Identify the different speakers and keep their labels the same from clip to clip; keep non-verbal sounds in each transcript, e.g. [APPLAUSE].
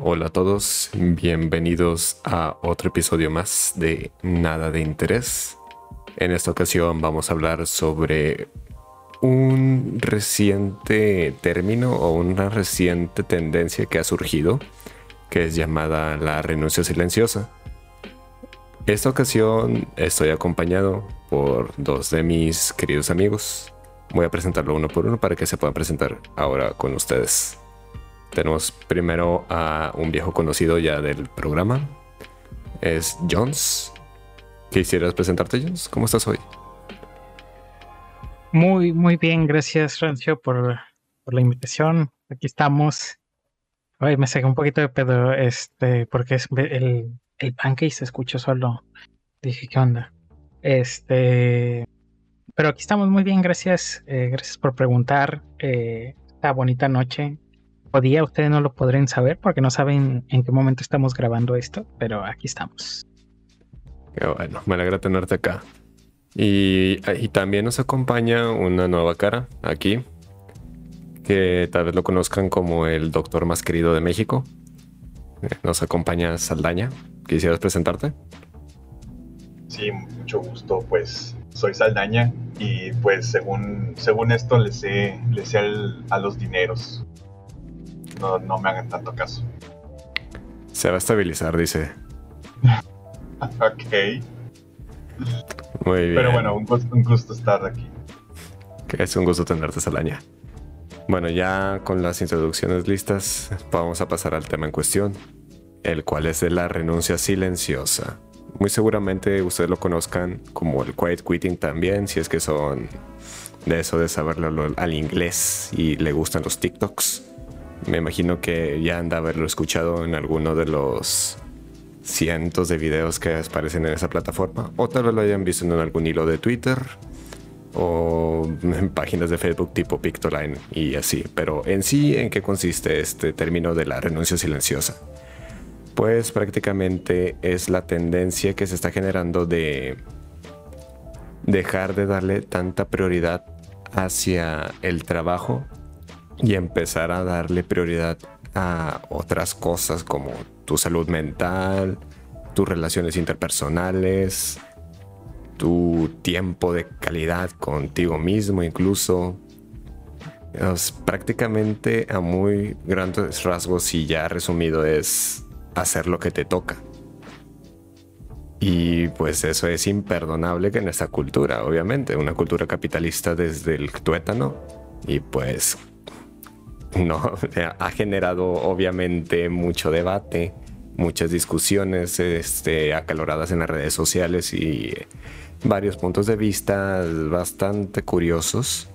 Speaker 1: Hola a todos, bienvenidos a otro episodio más de Nada de Interés. En esta ocasión vamos a hablar sobre un reciente término o una reciente tendencia que ha surgido, que es llamada la renuncia silenciosa. Esta ocasión estoy acompañado por dos de mis queridos amigos. Voy a presentarlo uno por uno para que se puedan presentar ahora con ustedes. Tenemos primero a un viejo conocido ya del programa. Es Jones. ¿Quisieras presentarte, Jones? ¿Cómo estás hoy?
Speaker 2: Muy, muy bien. Gracias, Rancio, por, la invitación. Aquí estamos. Ay, me saqué un poquito de pedo, este, porque es el, el pancake se escuchó solo. Dije, ¿qué onda? Este, pero aquí estamos muy bien, gracias. Eh, gracias por preguntar. Eh, esta bonita noche o día ustedes no lo podrán saber porque no saben en qué momento estamos grabando esto, pero aquí estamos.
Speaker 1: Qué bueno, me alegra tenerte acá. Y, y también nos acompaña una nueva cara aquí, que tal vez lo conozcan como el doctor más querido de México. Eh, nos acompaña Saldaña. ¿Quisieras presentarte?
Speaker 3: Sí, mucho gusto. Pues soy Saldaña y pues según, según esto le sé, le sé a los dineros no, me hagan tanto caso.
Speaker 1: Se va a estabilizar, dice. [LAUGHS]
Speaker 3: ok.
Speaker 1: Muy bien.
Speaker 3: Pero bueno, un gusto, estar aquí.
Speaker 1: Que es un gusto tenerte, Salaña. Bueno, ya con las introducciones listas, vamos a pasar al tema en cuestión, el cual es de la renuncia silenciosa. Muy seguramente ustedes lo conozcan como el quiet quitting también, si es que son de eso de saberlo al inglés y le gustan los TikToks. Me imagino que ya han de haberlo escuchado en alguno de los cientos de videos que aparecen en esa plataforma. O tal vez lo hayan visto en algún hilo de Twitter o en páginas de Facebook tipo Pictoline y así. Pero en sí, ¿en qué consiste este término de la renuncia silenciosa? Pues prácticamente es la tendencia que se está generando de dejar de darle tanta prioridad hacia el trabajo y empezar a darle prioridad a otras cosas como tu salud mental, tus relaciones interpersonales, tu tiempo de calidad contigo mismo incluso. prácticamente a muy grandes rasgos y ya resumido es hacer lo que te toca. Y pues eso es imperdonable que en esta cultura, obviamente, una cultura capitalista desde el tuétano. Y pues [LAUGHS] no, ha generado obviamente mucho debate, muchas discusiones este, acaloradas en las redes sociales y varios puntos de vista bastante curiosos.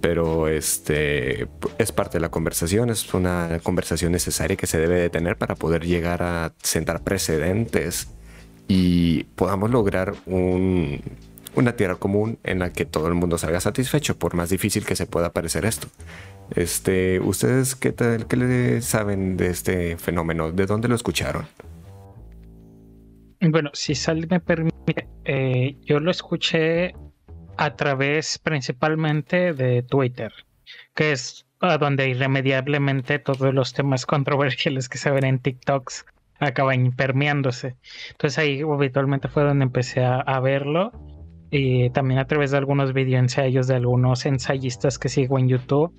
Speaker 1: Pero este es parte de la conversación, es una conversación necesaria que se debe de tener para poder llegar a sentar precedentes y podamos lograr una tierra común en la que todo el mundo salga satisfecho, por más difícil que se pueda parecer esto. Este, ¿ustedes qué tal, qué le saben de este fenómeno? ¿De dónde lo escucharon?
Speaker 2: Bueno, si Sal me permite, eh, yo lo escuché a través principalmente de Twitter, que es a donde irremediablemente todos los temas [LAUGHS] controversiales que se ven en TikToks acaban impermeándose. Entonces ahí habitualmente fue donde empecé a, verlo y también a través de algunos videoensayos de algunos ensayistas que sigo en YouTube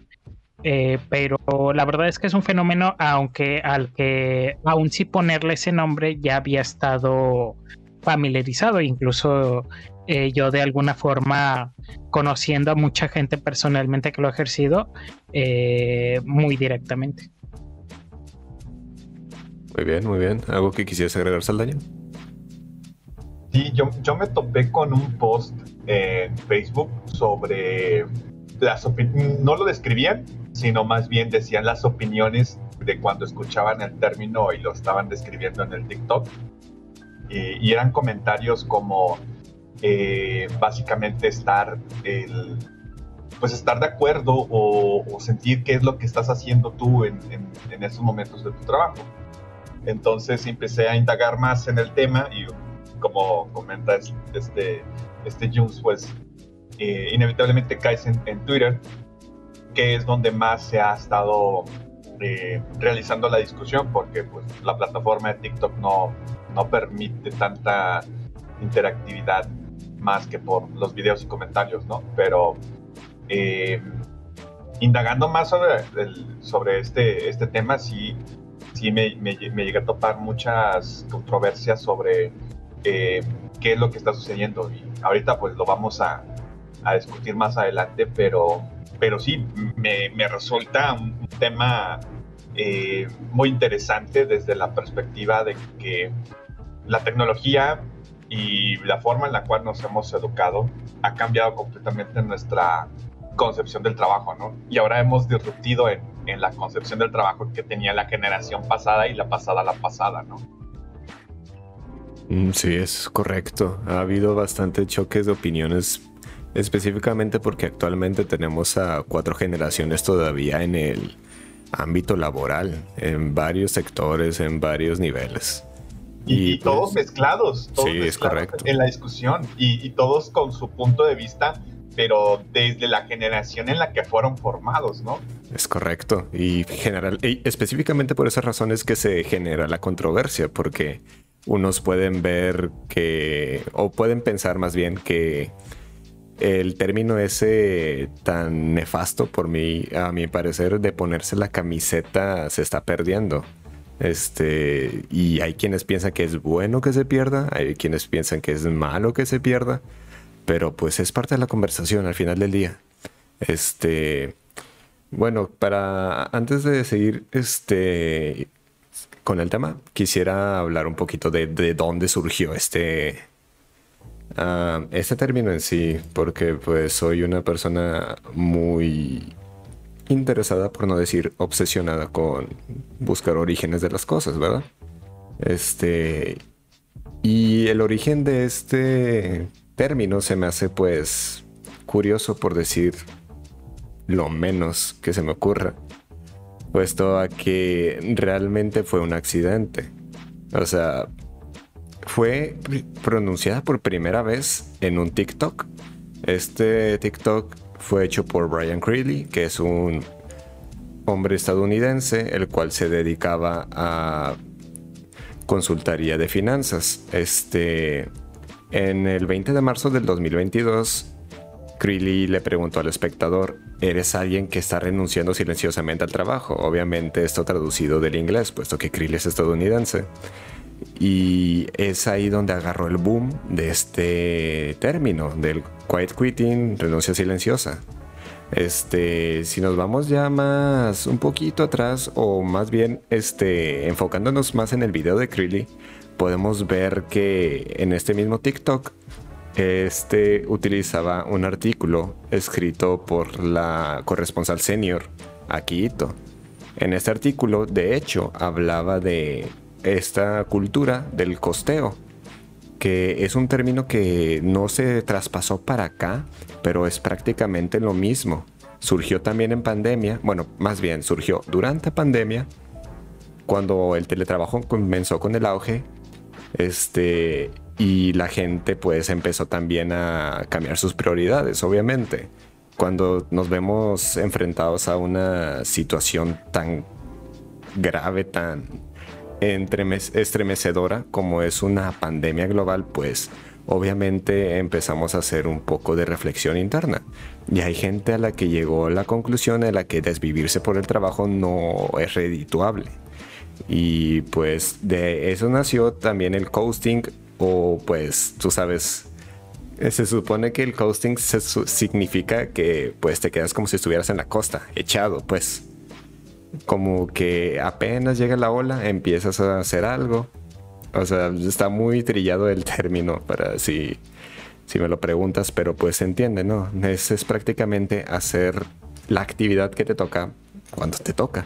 Speaker 2: eh, pero la verdad es que es un fenómeno, aunque al que aún sí ponerle ese nombre ya había estado familiarizado, incluso eh, yo de alguna forma conociendo a mucha gente personalmente que lo ha ejercido eh, muy directamente.
Speaker 1: Muy bien, muy bien. ¿Algo que quisieras agregar, Saldaña?
Speaker 3: Sí, yo, yo me topé con un post en Facebook sobre las opiniones, no lo describían, sino más bien decían las opiniones de cuando escuchaban el término y lo estaban describiendo en el TikTok. Y, eran comentarios como eh, básicamente estar el, pues estar de acuerdo o, sentir qué es lo que estás haciendo tú en, en, esos momentos de tu trabajo. Entonces empecé a indagar más en el tema y como comenta este, este Jones, pues eh, inevitablemente caes en, en Twitter que es donde más se ha estado eh, realizando la discusión porque pues, la plataforma de TikTok no, no permite tanta interactividad más que por los videos y comentarios, ¿no? Pero eh, indagando más sobre, sobre este, este tema, sí, sí me, me, llegué a topar muchas controversias sobre eh, qué es lo que está sucediendo. Y ahorita pues lo vamos a, a discutir más adelante, pero, pero sí, me, resulta un, tema eh, muy interesante desde la perspectiva de que la tecnología y la forma en la cual nos hemos educado ha cambiado completamente nuestra concepción del trabajo, ¿no? Y ahora hemos disruptido en, la concepción del trabajo que tenía la generación pasada y la pasada la pasada, ¿no?
Speaker 1: Mm, sí, es correcto. Ha habido bastante choques de opiniones, específicamente porque actualmente tenemos a cuatro generaciones todavía en el ámbito laboral, en varios sectores, en varios niveles.
Speaker 3: Y, todos pues, mezclados, todos
Speaker 1: sí, es correcto.
Speaker 3: en la discusión y, todos con su punto de vista, pero desde la generación en la que fueron formados, ¿no?
Speaker 1: Es correcto. Y, general, y específicamente por esas razones que se genera la controversia, porque unos pueden ver que, o pueden pensar más bien que el término ese tan nefasto por mí, a mi parecer, de ponerse la camiseta se está perdiendo. Este, y hay quienes piensan que es bueno que se pierda, hay quienes piensan que es malo que se pierda, pero pues es parte de la conversación al final del día. Este, bueno, para antes de seguir este con el tema, quisiera hablar un poquito de, de dónde surgió este este término en sí, porque pues soy una persona muy interesada, por no decir obsesionada con buscar orígenes de las cosas, ¿verdad? Este. Y el origen de este término se me hace, pues, curioso por decir lo menos que se me ocurra, puesto a que realmente fue un accidente. O sea, fue pronunciada por primera vez en un TikTok. Este TikTok fue hecho por Brian Creeley, que es un hombre estadounidense, el cual se dedicaba a consultoría de finanzas. Este, en el 20 de marzo del 2022, Creeley le preguntó al espectador, ¿eres alguien que está renunciando silenciosamente al trabajo? Obviamente esto traducido del inglés, puesto que Creeley es estadounidense. Y es ahí donde agarró el boom de este término, del quiet quitting, renuncia silenciosa. Este, si nos vamos ya más un poquito atrás o más bien este, enfocándonos más en el video de Creeley, podemos ver que en este mismo TikTok este utilizaba un artículo escrito por la corresponsal senior Akito. En este artículo, de hecho, hablaba de esta cultura del costeo, que es un término que no se traspasó para acá, pero es prácticamente lo mismo. Surgió también en pandemia, bueno, más bien surgió durante pandemia, cuando el teletrabajo comenzó con el auge, este, y la gente pues empezó también a cambiar sus prioridades, obviamente. Cuando nos vemos enfrentados a una situación tan grave, tan estremecedora como es una pandemia global, pues obviamente empezamos a hacer un poco de reflexión interna. Y hay gente a la que llegó a la conclusión de la que desvivirse por el trabajo no es redituable. Y pues de eso nació también el coasting o pues tú sabes, se supone que el coasting significa que pues te quedas como si estuvieras en la costa, echado pues como que apenas llega la ola, empiezas a hacer algo. O sea, está muy trillado el [LAUGHS] término para si, si me lo preguntas, pero pues se entiende, ¿no? Es, es prácticamente hacer la actividad que te toca cuando te toca.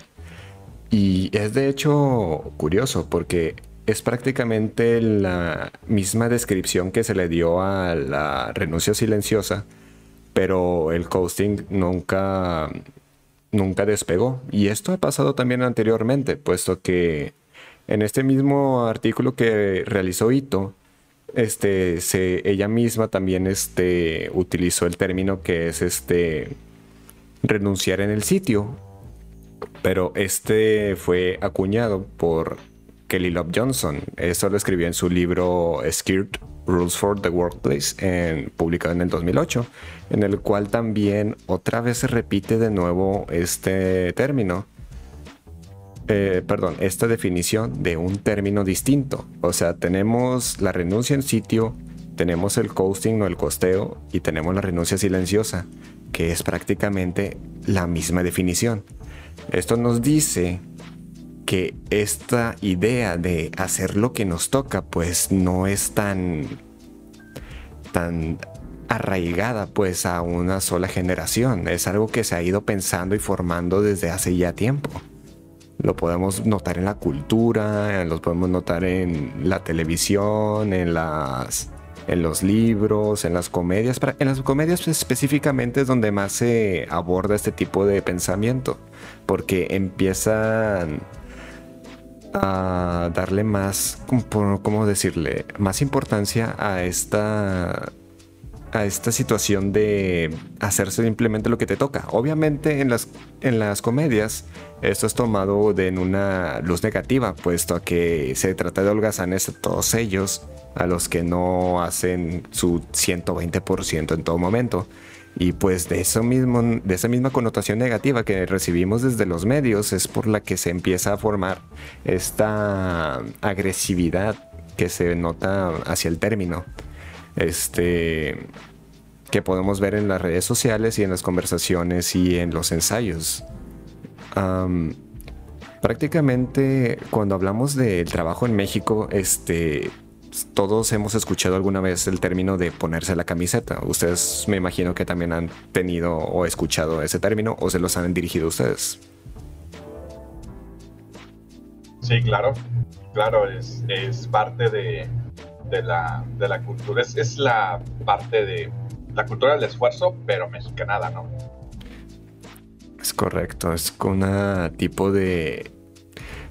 Speaker 1: Y es de hecho curioso porque es prácticamente la misma descripción que se le dio a la renuncia silenciosa, pero el coasting nunca nunca despegó. Y esto ha pasado también anteriormente, puesto que en este mismo artículo que realizó Ito, este, ella misma también este, utilizó el término que es este, renunciar en el sitio. pero este fue acuñado por Kelly Love Johnson. Eso lo escribió en su libro Scared Rules for the Workplace, publicado en el 2008, en el cual también otra vez se repite de nuevo este término. Eh, perdón, esta definición de un término distinto. O sea, tenemos la renuncia en sitio, tenemos el coasting o el costeo y tenemos la renuncia silenciosa, que es prácticamente la misma definición. Esto nos dice que esta idea de hacer lo que nos toca pues no es tan tan arraigada pues a una sola generación, es algo que se ha ido pensando y formando desde hace ya tiempo. Lo podemos notar en la cultura, lo podemos notar en la televisión, en las en los libros, en las comedias. En las comedias específicamente es donde más se aborda este tipo de pensamiento, porque empiezan a darle más, ¿cómo decirle? Más importancia a esta a esta situación de hacerse simplemente lo que te toca. Obviamente en las, en las comedias esto es tomado de en una luz negativa, puesto a que se trata de holgazanes a todos ellos, a los que no hacen su 120% en todo momento. Y pues de eso mismo, de esa misma connotación negativa que recibimos desde los medios es por la que se empieza a formar esta agresividad que se nota hacia el término. Este que podemos ver en las redes sociales y en las conversaciones y en los ensayos. prácticamente cuando hablamos del trabajo en México, este todos hemos escuchado alguna vez el término de ponerse la camiseta. Ustedes me imagino que también han tenido o escuchado ese término o se los han dirigido ustedes.
Speaker 3: Sí, claro. Claro, es, parte de, la, cultura. Es, es, la parte de la cultura del esfuerzo, pero mexicanada, ¿no?
Speaker 1: Es correcto. Es un tipo de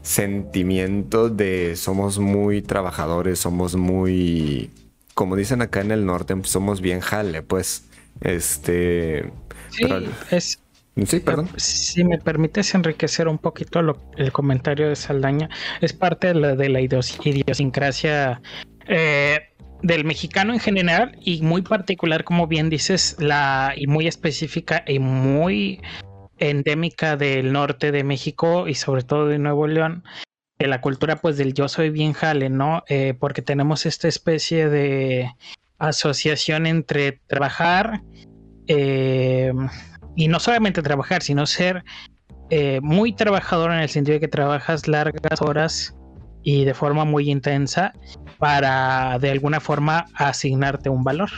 Speaker 1: sentimiento de somos muy trabajadores, somos muy, como dicen acá en el norte, somos bien jale, pues, este...
Speaker 2: Sí, es...
Speaker 1: Sí, perdón.
Speaker 2: Si me permites enriquecer un poquito el comentario de Saldaña, es parte de la, de la idiosincrasia eh, del mexicano en general y muy particular, como bien dices, la y muy específica y muy endémica del norte de México y sobre todo de Nuevo León, de la cultura pues del yo soy bien jale, ¿no? Eh, porque tenemos esta especie de asociación entre trabajar eh, y no solamente trabajar, sino ser eh, muy trabajador en el sentido de que trabajas largas horas y de forma muy intensa para de alguna forma asignarte un valor.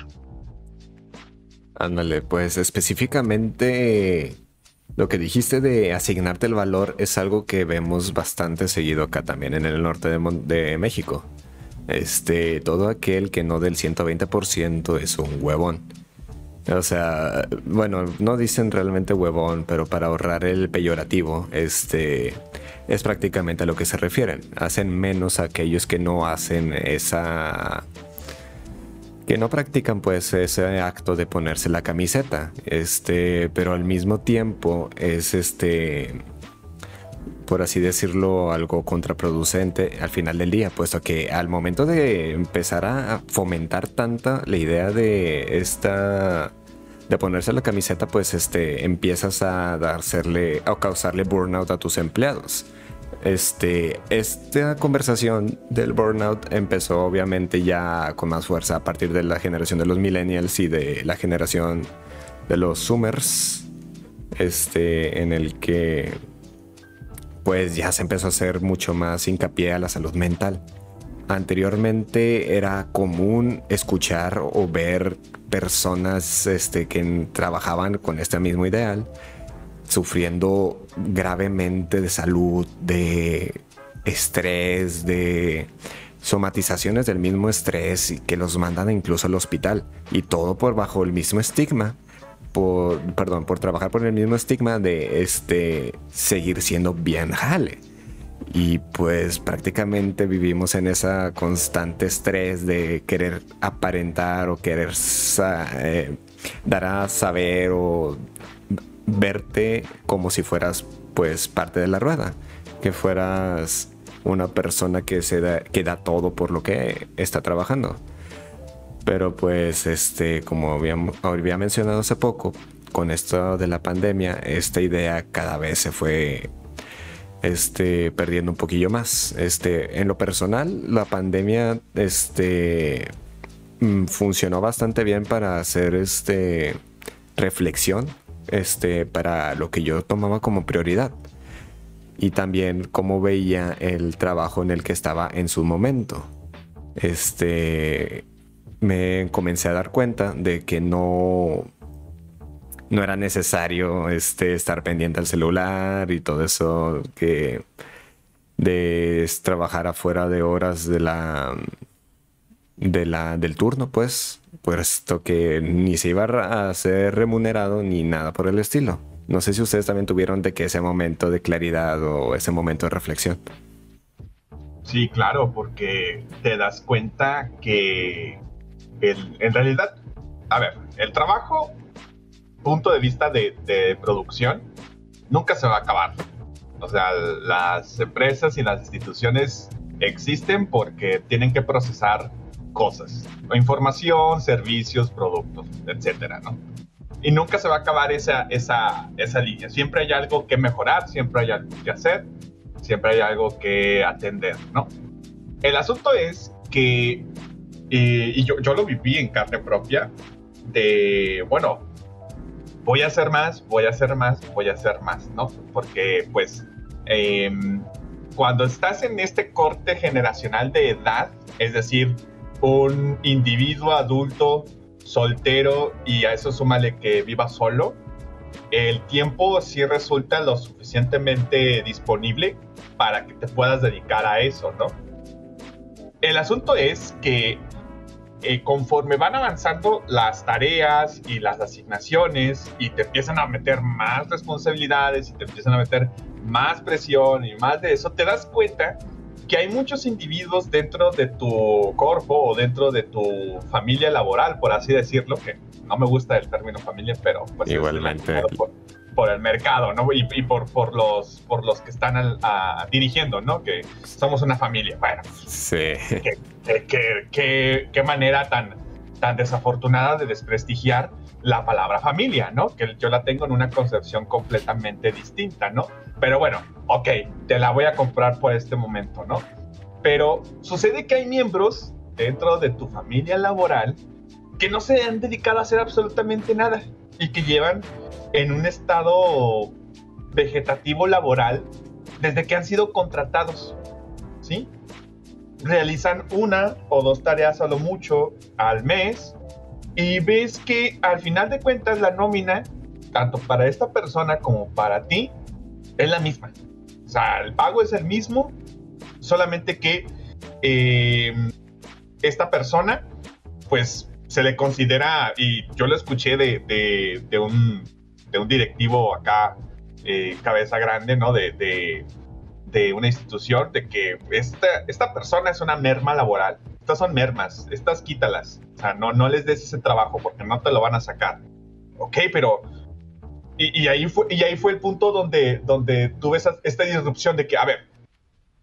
Speaker 1: Ándale, pues específicamente lo que dijiste de asignarte el valor es algo que vemos bastante seguido acá también en el norte de, México. Este, todo aquel que no del 120% es un huevón. O sea, bueno, no dicen realmente huevón, pero para ahorrar el peyorativo, este es prácticamente a lo que se refieren. Hacen menos a aquellos que no hacen esa que no practican pues ese acto de ponerse la camiseta, este, pero al mismo tiempo es este por así decirlo, algo contraproducente al final del día, puesto que al momento de empezar a fomentar tanta la idea de esta de ponerse la camiseta, pues este empiezas a darle a causarle burnout a tus empleados. Este, esta conversación del burnout empezó obviamente ya con más fuerza a partir de la generación de los millennials y de la generación de los zoomers, este, en el que pues ya se empezó a hacer mucho más hincapié a la salud mental. Anteriormente era común escuchar o ver personas este, que trabajaban con este mismo ideal sufriendo gravemente de salud, de estrés, de somatizaciones del mismo estrés y que los mandan incluso al hospital. Y todo por bajo el mismo estigma por perdón por trabajar por el mismo estigma de este seguir siendo bien jale. Y pues prácticamente vivimos en esa constante estrés de querer aparentar o querer eh, dar a saber o verte como si fueras pues parte de la rueda, que fueras una persona que se da, que da todo por lo que está trabajando. Pero pues este, como había, mencionado hace poco, con esto de la pandemia, esta idea cada vez se fue este, perdiendo un poquillo más. Este, en lo personal, la pandemia este, mm, funcionó bastante bien para hacer este, reflexión este, para lo que yo tomaba como prioridad. Y también cómo veía el trabajo en el que estaba en su momento. Este, me comencé a dar cuenta de que no, no era necesario este, estar pendiente al celular y todo eso que de trabajar afuera de horas de la, de la del turno, pues, puesto que ni se iba a ser remunerado ni nada por el estilo. No sé si ustedes también tuvieron de que ese momento de claridad o ese momento de reflexión.
Speaker 3: Sí, claro, porque te das cuenta que en realidad, a ver, el trabajo punto de vista de, producción nunca se va a acabar. O sea, las empresas y las instituciones existen porque tienen que procesar cosas, información, servicios, productos, etcétera, ¿no? Y nunca se va a acabar esa, esa, esa línea. Siempre hay algo que mejorar, siempre hay algo que hacer, siempre hay algo que atender, ¿no? El asunto es que, y yo, yo lo viví en carne propia, de, bueno, voy a hacer más, voy a hacer más, voy a hacer más, ¿no? Porque pues em, cuando estás en este corte generacional de edad, es decir, un individuo adulto soltero y a eso súmale que viva solo, el tiempo sí resulta lo suficientemente disponible para que te puedas dedicar a eso, ¿no? El asunto es que eh, conforme van avanzando las tareas y las asignaciones y te empiezan a meter más responsabilidades y te empiezan a meter más presión y más de eso, te das cuenta que hay muchos individuos dentro de tu cuerpo o dentro de tu familia laboral, por así decirlo, que no me gusta el término familia, pero pues
Speaker 1: igualmente
Speaker 3: por el mercado, ¿no? Y, por, por, los, por los que están dirigiendo, ¿no? Que somos una familia. Bueno,
Speaker 1: sí.
Speaker 3: qué, manera tan, tan desafortunada de desprestigiar la palabra familia, ¿no? Que yo la tengo en una concepción completamente distinta, ¿no? Pero bueno, ok, te la voy a comprar por este momento, ¿no? Pero sucede que hay miembros dentro de tu familia laboral que no se han dedicado a hacer absolutamente nada y que llevan en un estado vegetativo laboral desde que han sido contratados, ¿sí? Realizan una o dos tareas a lo mucho al mes y ves que al final de cuentas la nómina, tanto para esta persona como para ti, es la misma. O sea, el pago es el mismo, solamente que eh, esta persona, pues se le considera, y yo lo escuché de, de un de un directivo acá, eh, cabeza grande, ¿no? De, una institución, de que esta, esta persona es una merma laboral. Estas son mermas, estas quítalas. O sea, no, no les des ese trabajo porque no te lo van a sacar. Ok, pero... Y, ahí, fue, y ahí fue el punto donde, donde tuve esa, esta disrupción de que, a ver,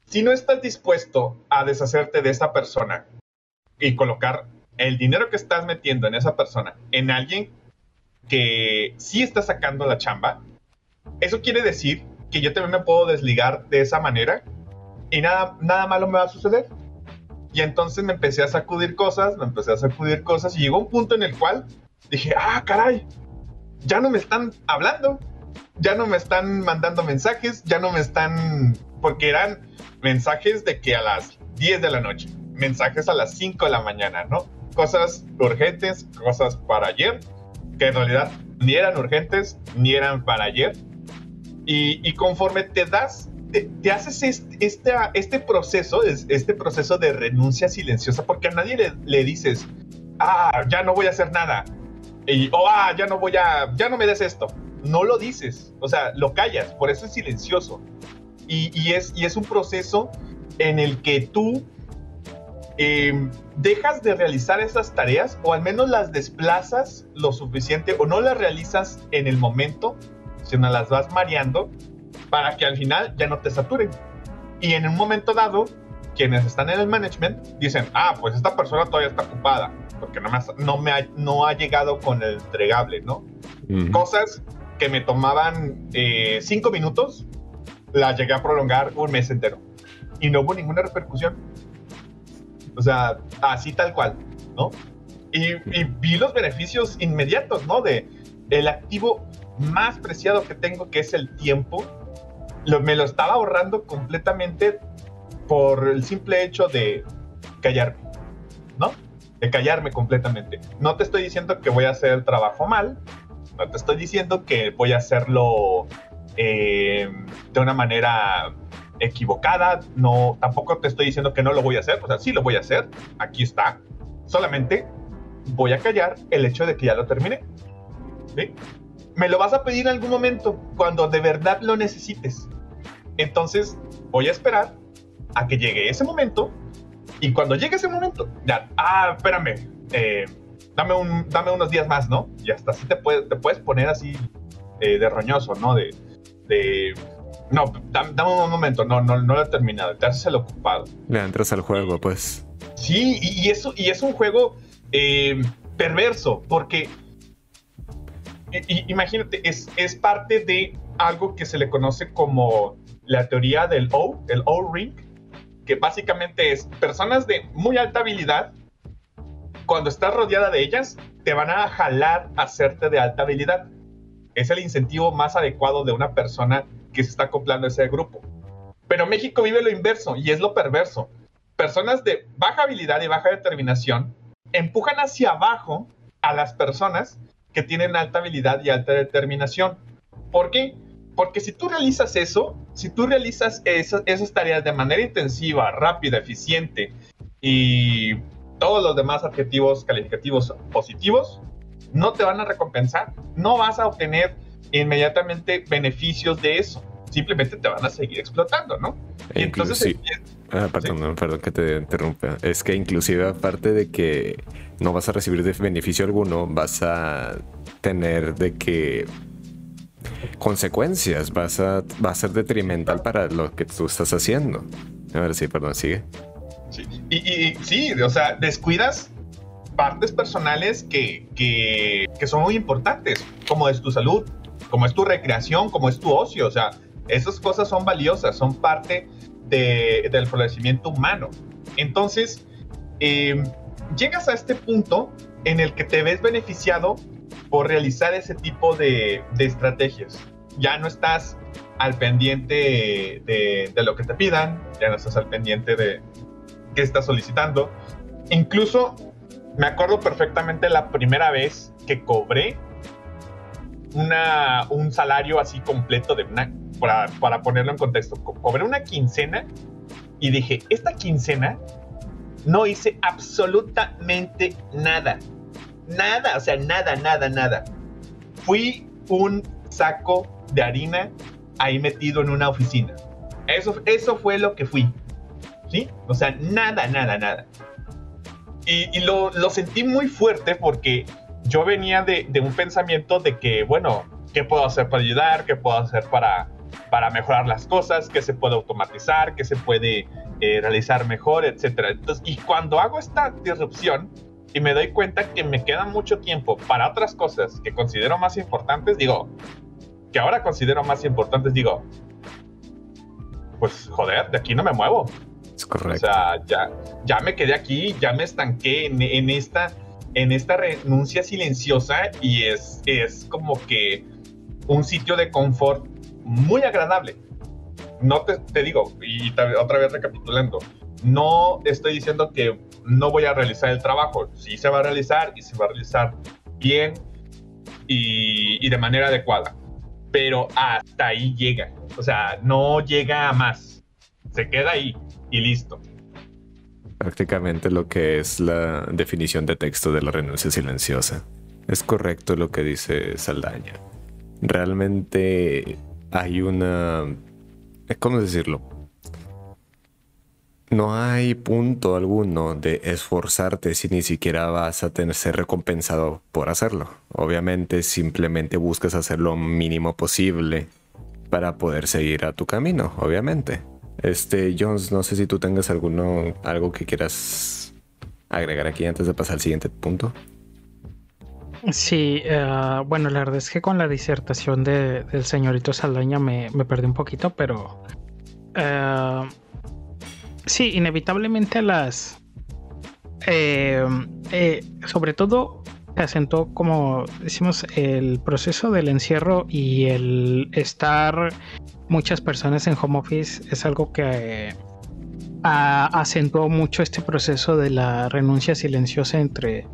Speaker 3: si no estás dispuesto a deshacerte de esa persona y colocar el dinero que estás metiendo en esa persona en alguien que sí está sacando la chamba, eso quiere decir que yo también me puedo desligar de esa manera y nada, nada malo me va a suceder. Y entonces me empecé a sacudir cosas, me empecé a sacudir cosas y llegó un punto en el cual dije, ah, caray, ya no me están hablando, ya no me están mandando mensajes, ya no me están, porque eran mensajes de que a las 10 de la noche, mensajes a las 5 de la mañana, ¿no? Cosas urgentes, cosas para ayer que en realidad ni eran urgentes ni eran para ayer. Y, conforme te das, te, haces este, este, proceso, este proceso de renuncia silenciosa, porque a nadie le, le dices, ah, ya no voy a hacer nada, y, o ah, ya no voy a, ya no me des esto. No lo dices, o sea, lo callas, por eso es silencioso. Y, y, es, y es un proceso en el que tú Em, dejas de realizar esas tareas o al menos las desplazas lo suficiente o no las realizas en el momento, sino las vas mareando para que al final ya no te saturen. Y en un momento dado, quienes están en el management dicen, ah, pues esta persona todavía está ocupada, porque no me ha, no me ha, no ha llegado con el entregable, ¿no? Cosas que me tomaban eh, cinco minutos, las llegué a prolongar un mes entero. Y no hubo ninguna repercusión. O sea, así tal cual, ¿no? Y, y vi los beneficios inmediatos, ¿no? De el activo más preciado que tengo, que es el tiempo, lo, me lo estaba ahorrando completamente por el simple hecho de callarme, ¿no? De callarme completamente. No te estoy diciendo que voy a hacer el trabajo mal, no te estoy diciendo que voy a hacerlo eh, de una manera equivocada, no, tampoco te estoy diciendo que no lo voy a hacer, o sea, sí lo voy a hacer, aquí está, solamente voy a callar el hecho de que ya lo terminé. ¿sí? me lo vas a pedir en algún momento cuando de verdad lo necesites. Entonces voy a esperar a que llegue ese momento y cuando llegue ese momento, ya, ah, espérame, eh, dame, un, dame unos días más, ¿no? Y hasta así te, puedes, te puedes poner así eh, de roñoso, ¿no? De, de no, dame, un momento, no, no, no lo he terminado, te haces el ocupado.
Speaker 1: Le entras al juego, pues.
Speaker 3: Sí, y, eso, y es un juego eh, perverso, porque imagínate, es, es parte de algo que se le conoce como la teoría del O, el O-Ring, que básicamente es personas de muy alta habilidad, cuando estás rodeada de ellas, te van a jalar a hacerte de alta habilidad. Es el incentivo más adecuado de una persona que se está acoplando a ese grupo. Pero México vive lo inverso y es lo perverso. Personas de baja habilidad y baja determinación empujan hacia abajo a las personas que tienen alta habilidad y alta determinación. ¿Por qué? Porque si tú realizas eso, si tú realizas esas tareas de manera intensiva, rápida, eficiente y todos los demás adjetivos calificativos positivos, no te van a recompensar. No vas a obtener inmediatamente beneficios de eso. Simplemente te van a seguir explotando, ¿no?
Speaker 1: E entonces... Ah, perdón, perdón que te interrumpa. Es que inclusive aparte de que no vas a recibir de beneficio alguno, vas a tener de que consecuencias, vas a, va a ser detrimental para lo que tú estás haciendo. A ver, sí, perdón, sigue.
Speaker 3: Sí, y, sí, o sea, descuidas partes personales que, que, que, son muy importantes, como es tu salud, como es tu recreación, como es tu ocio, o sea, esas cosas son valiosas, son parte de, del florecimiento humano. Entonces, eh, llegas a este punto en el que te ves beneficiado por realizar ese tipo de, estrategias. Ya no estás al pendiente de, lo que te pidan, ya no estás al pendiente de qué estás solicitando. Incluso me acuerdo perfectamente la primera vez que cobré una, un salario así completo de una, para, para ponerlo en contexto, cobré una quincena y dije, esta quincena no hice absolutamente nada. Nada, o sea, nada, nada, nada. Fui un saco de harina ahí metido en una oficina. Eso, eso fue lo que fui. ¿Sí? O sea, nada, nada, nada. Y, lo, sentí muy fuerte porque yo venía de, un pensamiento de que, bueno, ¿qué puedo hacer para ayudar? ¿Qué puedo hacer para, para mejorar las cosas? ¿Qué se puede automatizar? ¿Qué se puede eh, realizar mejor, etcétera. Entonces, y cuando hago esta disrupción y me doy cuenta que me queda mucho tiempo para otras cosas que considero más importantes, digo, que ahora considero más importantes, digo, pues joder, de aquí no me muevo.
Speaker 1: Es correcto.
Speaker 3: O sea, ya, ya me quedé aquí, ya me estanqué en, en esta, en esta renuncia silenciosa y es, es como que un sitio de confort muy agradable no te, digo, y otra vez recapitulando, no estoy diciendo que no voy a realizar el trabajo, sí se va a realizar y se va a realizar bien y, de manera adecuada, pero hasta ahí llega, o sea, no llega a más, se queda ahí y listo.
Speaker 1: Prácticamente lo que es la definición de texto de la renuncia silenciosa. Es correcto lo que dice Saldaña. Realmente hay una ¿cómo decirlo? No hay punto alguno de esforzarte si ni siquiera vas a tener, ser recompensado por hacerlo. Obviamente simplemente buscas hacer lo mínimo posible para poder seguir a tu camino, obviamente. Este, Jones, no sé si tú tengas alguno, algo que quieras agregar aquí antes de pasar al siguiente punto.
Speaker 2: Sí, eh, bueno, la verdad es que con la disertación de, del señorito Saldaña me, me, perdí un poquito, pero uh, sí, inevitablemente las... Eh, eh, sobre todo se como decimos, el proceso del encierro y el estar muchas personas en home office es algo que acentuó mucho este proceso de la renuncia silenciosa entre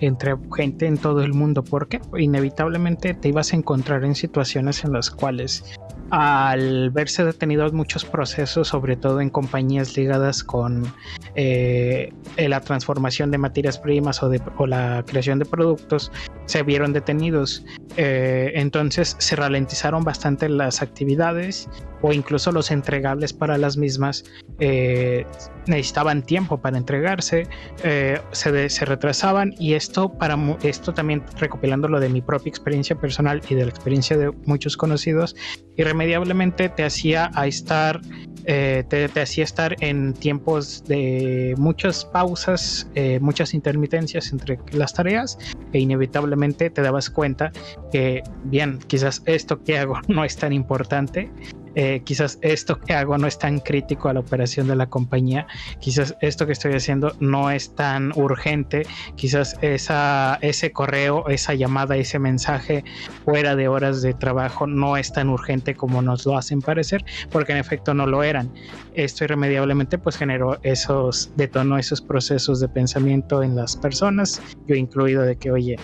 Speaker 2: entre gente en todo el mundo, porque inevitablemente te ibas a encontrar en situaciones en las cuales al verse detenidos muchos procesos, sobre todo en compañías ligadas con eh, la transformación de materias primas o, la creación de productos, se vieron detenidos. Eh, entonces se ralentizaron bastante las actividades o incluso los entregables para las mismas eh, necesitaban tiempo para entregarse, eh, se, retrasaban y esto, para, esto también recopilando lo de mi propia experiencia personal y de la experiencia de muchos conocidos, irremediablemente te hacía estar te, hacía estar en tiempos de muchas pausas, muchas intermitencias entre las tareas e inevitablemente te dabas cuenta que, bien, quizás esto que hago [LAUGHS] no es tan importante, eh, quizás esto que hago no es tan crítico a la operación de la compañía, quizás esto que estoy haciendo no es tan urgente, quizás esa, ese correo, esa llamada, ese mensaje fuera de horas de trabajo no es tan urgente como nos lo hacen parecer, porque en efecto no lo eran. Esto irremediablemente pues generó esos, detonó esos procesos de pensamiento en las personas, yo incluido de que, oye,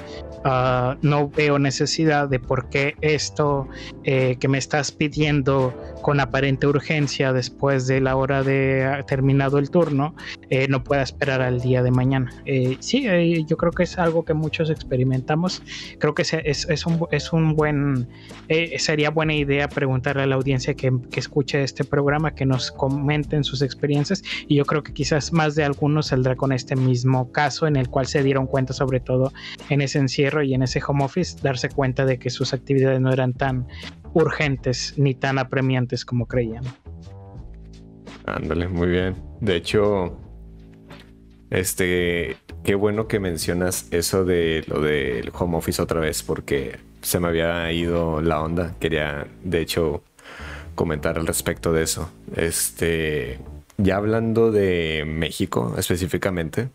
Speaker 2: uh, no veo necesidad de por qué esto eh, que me estás pidiendo con aparente urgencia después de la hora de terminado el turno, eh, no pueda esperar al día de mañana. Eh, sí, eh, yo creo que es algo que muchos experimentamos. Creo que es, es, un, es un, buen, sería buena idea preguntarle a la audiencia que, que, escuche este programa, que nos comenten sus experiencias. Y yo creo que quizás más de algunos saldrá con este mismo caso en el cual se dieron cuenta, sobre todo en ese encierro y en ese home office, darse cuenta de que sus actividades no eran tan urgentes ni tan apremiantes como creían.
Speaker 1: Ándale, muy bien. De hecho, este, qué bueno que mencionas eso de lo del home office otra vez, porque se me había ido la onda. Quería, de hecho, comentar al respecto de eso. Este, ya hablando de México específicamente,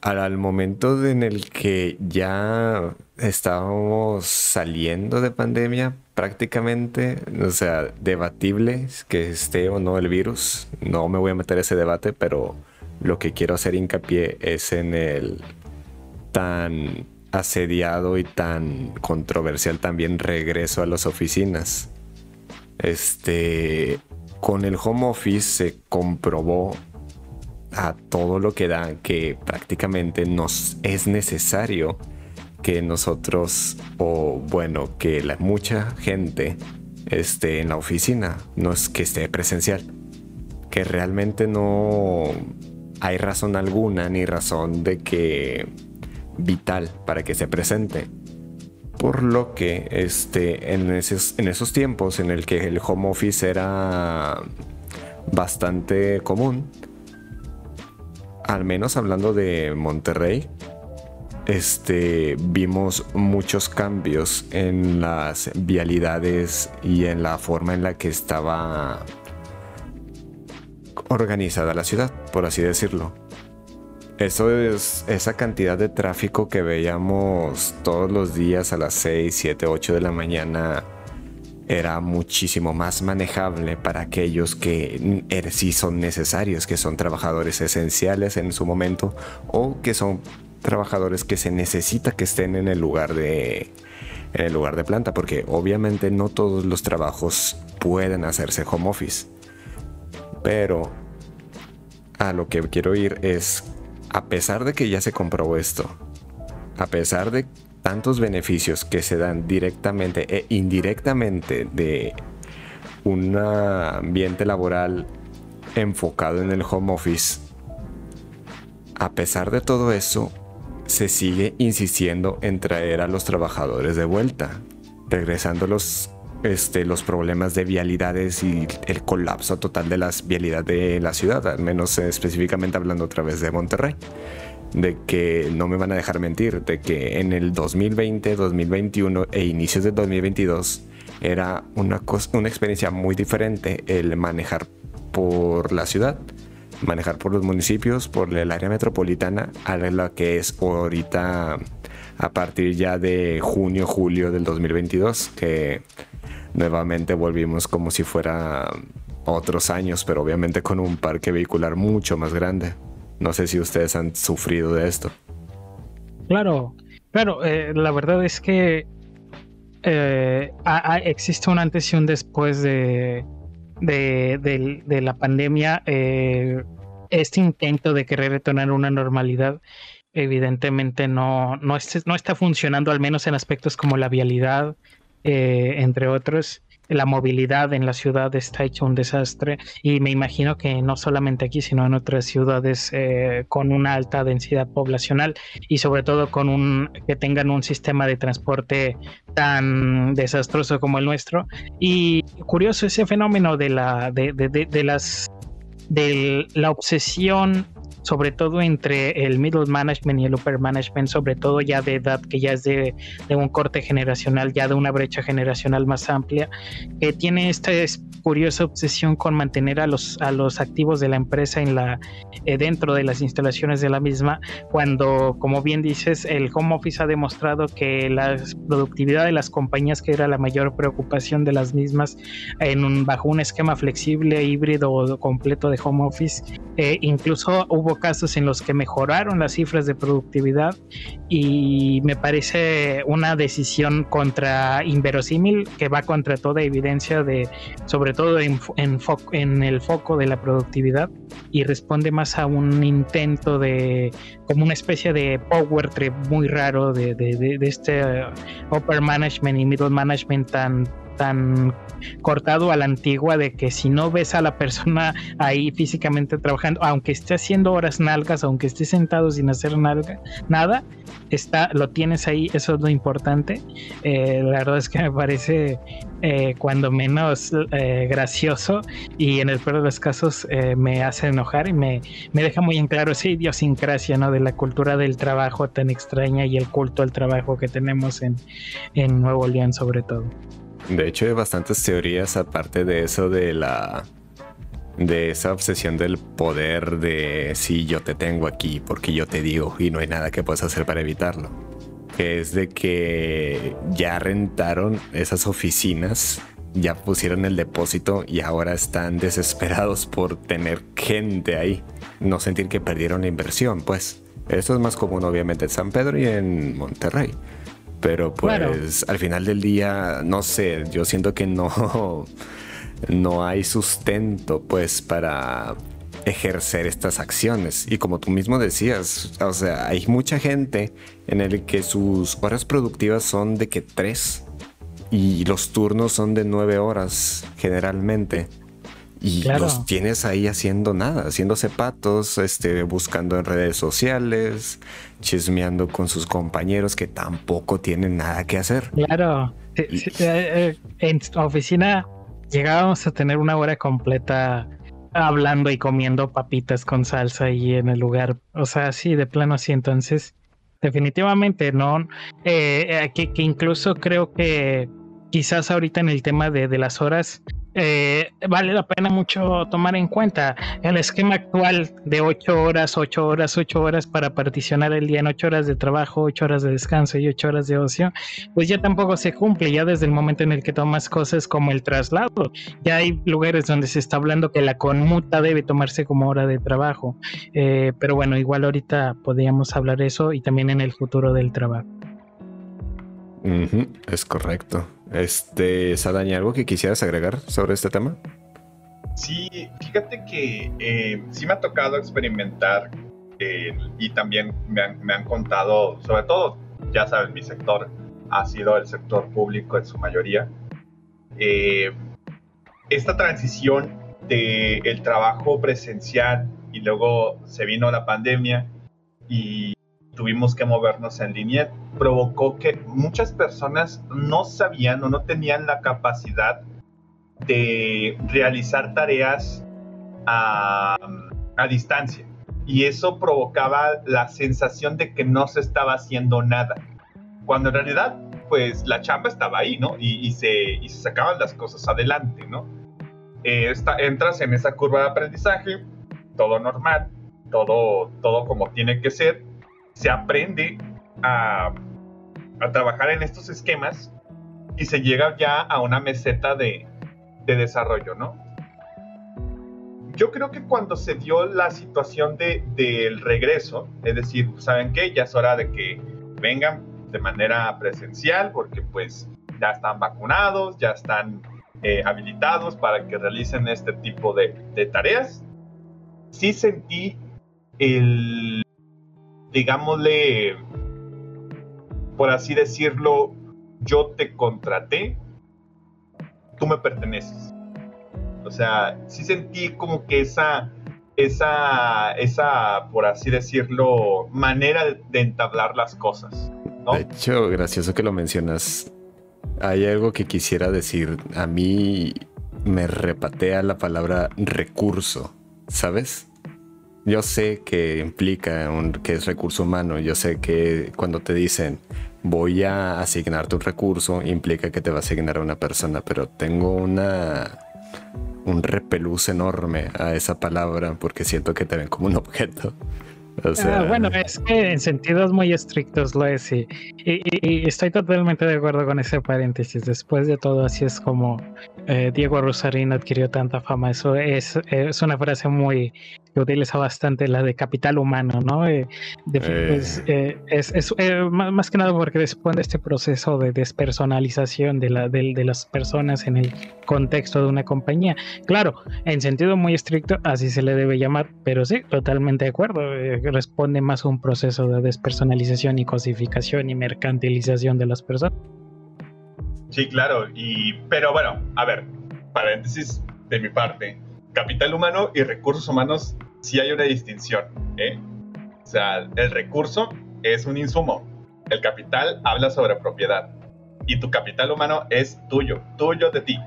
Speaker 1: al momento en el que ya estábamos saliendo de pandemia prácticamente, o sea, debatible que esté o no el virus, no me voy a meter ese debate, pero lo que quiero hacer hincapié es en el tan asediado y tan controversial también regreso a las oficinas. Este, con el home office se comprobó a todo lo que da que prácticamente nos es necesario que nosotros o bueno que la mucha gente esté en la oficina no es que esté presencial. Que realmente no hay razón alguna ni razón de que vital para que se presente. Por lo que este en esos, en esos tiempos en el que el home office era bastante común al menos hablando de Monterrey, este, vimos muchos cambios en las vialidades y en la forma en la que estaba organizada la ciudad, por así decirlo. Eso es esa cantidad de tráfico que veíamos todos los días a las 6, 7, 8 de la mañana era muchísimo más manejable para aquellos que er, sí son necesarios, que son trabajadores esenciales en su momento o que son trabajadores que se necesita que estén en el lugar de en el lugar de planta, porque obviamente no todos los trabajos pueden hacerse home office. Pero a lo que quiero ir es, a pesar de que ya se comprobó esto, a pesar de tantos beneficios que se dan directamente e indirectamente de un ambiente laboral enfocado en el home office, a pesar de todo eso, se sigue insistiendo en traer a los trabajadores de vuelta, regresándolos este, los problemas de vialidades y el colapso total de las vialidades de la ciudad, al menos específicamente hablando otra vez de Monterrey. De que no me van a dejar mentir, de que en el 2020, 2021 e inicios de 2022 era una, una experiencia muy diferente el manejar por la ciudad, manejar por los municipios, por el área metropolitana, a la que es ahorita a partir ya de junio, julio del 2022, que nuevamente volvimos como si fuera otros años, pero obviamente con un parque vehicular mucho más grande. No sé si ustedes han sufrido de esto.
Speaker 2: Claro, claro, eh, la verdad es que eh, existe un antes y un después de, de, la pandemia. Eh, este intento de querer retornar una normalidad evidentemente no, no, no está funcionando, al menos en aspectos como la vialidad, eh, entre otros. La movilidad en la ciudad está hecho un desastre y me imagino que no solamente aquí, sino en otras ciudades eh, con una alta densidad poblacional y sobre todo con un que tengan un sistema de transporte tan desastroso como el nuestro. Y curioso ese fenómeno de la de, de, de las de la obsesión sobre todo entre el middle management y el upper management, sobre todo ya de edad que ya es de, un corte generacional, ya de una brecha generacional más amplia, que tiene esta curiosa obsesión con mantener a los, a los activos de la empresa en la, eh, dentro de las instalaciones de la misma, cuando, como bien dices, el home office ha demostrado que la productividad de las compañías, que era la mayor preocupación de las mismas, en un, bajo un esquema flexible, híbrido o completo de home office, eh, incluso hubo casos en los que mejoraron las cifras de productividad y me parece una decisión contra inverosímil que va contra toda evidencia de sobre todo en, en, el foco de la productividad y responde más a un intento de como una especie de power trip muy raro de, de este upper management y middle management tan tan cortado a la antigua de que si no ves a la persona ahí físicamente trabajando, aunque esté haciendo horas nalgas, aunque esté sentado sin hacer nalga, nada, está, lo tienes ahí, eso es lo importante. Eh, la verdad es que me parece eh, cuando menos eh, gracioso y en el peor de los casos me hace enojar y me, me deja muy en claro esa idiosincrasia ¿no? de la cultura del trabajo tan extraña y el culto al trabajo que tenemos en, en Nuevo León sobre todo.
Speaker 1: De hecho, hay bastantes teorías aparte de eso de la de esa obsesión del poder de si yo te tengo aquí porque yo te digo y no hay nada que puedas hacer para evitarlo. Es de que ya rentaron esas oficinas, ya pusieron el depósito y ahora están desesperados por tener gente ahí, no sentir que perdieron la inversión, pues. Eso es más común obviamente en San Pedro y en Monterrey. Pero pues al final del día, no sé, yo siento que no, [LAUGHS] no hay sustento pues para ejercer estas acciones. Y como tú mismo decías, o sea, hay mucha gente en el que sus horas productivas son de que tres y los turnos son de nueve horas generalmente. Y los tienes ahí haciendo nada, haciéndose patos, este, buscando en redes sociales, chismeando con sus compañeros que tampoco tienen nada que hacer.
Speaker 2: Claro, eh, eh, en oficina llegábamos a tener una hora completa hablando y comiendo papitas con salsa ahí en el lugar. O sea, sí, de plano sí. Entonces, definitivamente no. Eh, que, que, incluso creo que quizás ahorita en el tema de, de las horas eh, vale la pena mucho tomar en cuenta el esquema actual de 8 horas, 8 horas, 8 horas para particionar el día en 8 horas de trabajo, 8 horas de descanso y 8 horas de ocio, pues ya tampoco se cumple, ya desde el momento en el que tomas cosas como el traslado. Ya hay lugares donde se está hablando que la conmuta debe tomarse como hora de trabajo, eh, pero bueno, igual ahorita podríamos hablar eso y también en el futuro del trabajo.
Speaker 1: es correcto. Este, Sadaña, ¿algo que quisieras agregar sobre este tema?
Speaker 3: Sí, fíjate que eh, sí me ha tocado experimentar eh, y también me han, contado, sobre todo, ya saben, mi sector ha sido el sector público en su mayoría. Eh, esta transición del el trabajo presencial y luego se vino la pandemia y tuvimos que movernos en línea, provocó que muchas personas no sabían o no tenían la capacidad de realizar tareas a, a distancia. Y eso provocaba la sensación de que no se estaba haciendo nada. Cuando en realidad, pues la chamba estaba ahí, ¿no? Y, se, y se, sacaban las cosas adelante, ¿no? Eh, entras en esa curva de aprendizaje, todo normal, todo, todo como tiene que ser, se aprende a, a trabajar en estos esquemas y se llega ya a una meseta de, de desarrollo, ¿no? Yo creo que cuando se dio la situación de, del regreso, es decir, ¿saben qué? Ya es hora de que vengan de manera presencial porque pues ya están vacunados, ya están eh, habilitados para que realicen este tipo de, de tareas. Sí sentí el, digámosle, por así decirlo, yo te contraté, tú me perteneces. O sea, sí sentí como que esa, esa, esa, por así decirlo, manera de, entablar las cosas.
Speaker 1: De hecho, gracioso que lo mencionas. Hay algo que quisiera decir. A mí me repatea la palabra recurso, ¿sabes? Yo sé que implica un, que es recurso humano. Yo sé que cuando te dicen voy a asignarte un recurso, implica que te va a asignar a una persona, pero tengo una un repelús enorme a esa palabra porque siento que te ven como un objeto.
Speaker 2: Ah, bueno, es que en sentidos muy estrictos lo es y, estoy totalmente de acuerdo con ese paréntesis. Después de todo, así es como eh, Diego Rosarín adquirió tanta fama. Eso es, es una frase muy que utiliza bastante, la de capital humano, ¿no? Eh, pues, eh. es, es más que nada porque después de este proceso de despersonalización de, la, de, de las personas en el contexto de una compañía, claro, en sentido muy estricto, así se le debe llamar, pero sí, totalmente de acuerdo responde más a un proceso de despersonalización y cosificación y mercantilización de las personas.
Speaker 3: Sí, claro, y pero bueno, a ver, paréntesis de mi parte, capital humano y recursos humanos sí hay una distinción, ¿eh? O sea, el recurso es un insumo, el capital habla sobre propiedad y tu capital humano es tuyo, tuyo de ti.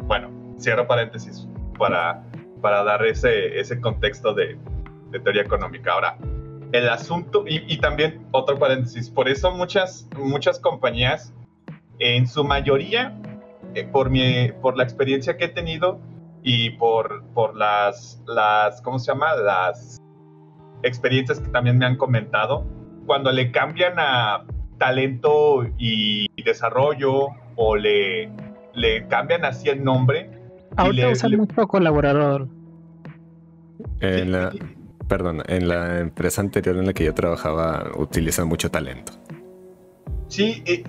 Speaker 3: Bueno, cierro paréntesis para, para dar ese, ese contexto de, teoría económica. Ahora, el asunto, y, también otro paréntesis, por eso muchas, muchas compañías, en su mayoría, eh, por, mi, por la experiencia que he tenido y por, por las, las, ¿cómo se llama? Las experiencias que también me han comentado, cuando le cambian a talento y desarrollo o le, le cambian así el nombre.
Speaker 2: Ahorita usan mucho colaborador.
Speaker 1: En la, perdón, en la empresa anterior en la que yo trabajaba utilizan mucho talento.
Speaker 3: Sí, eh,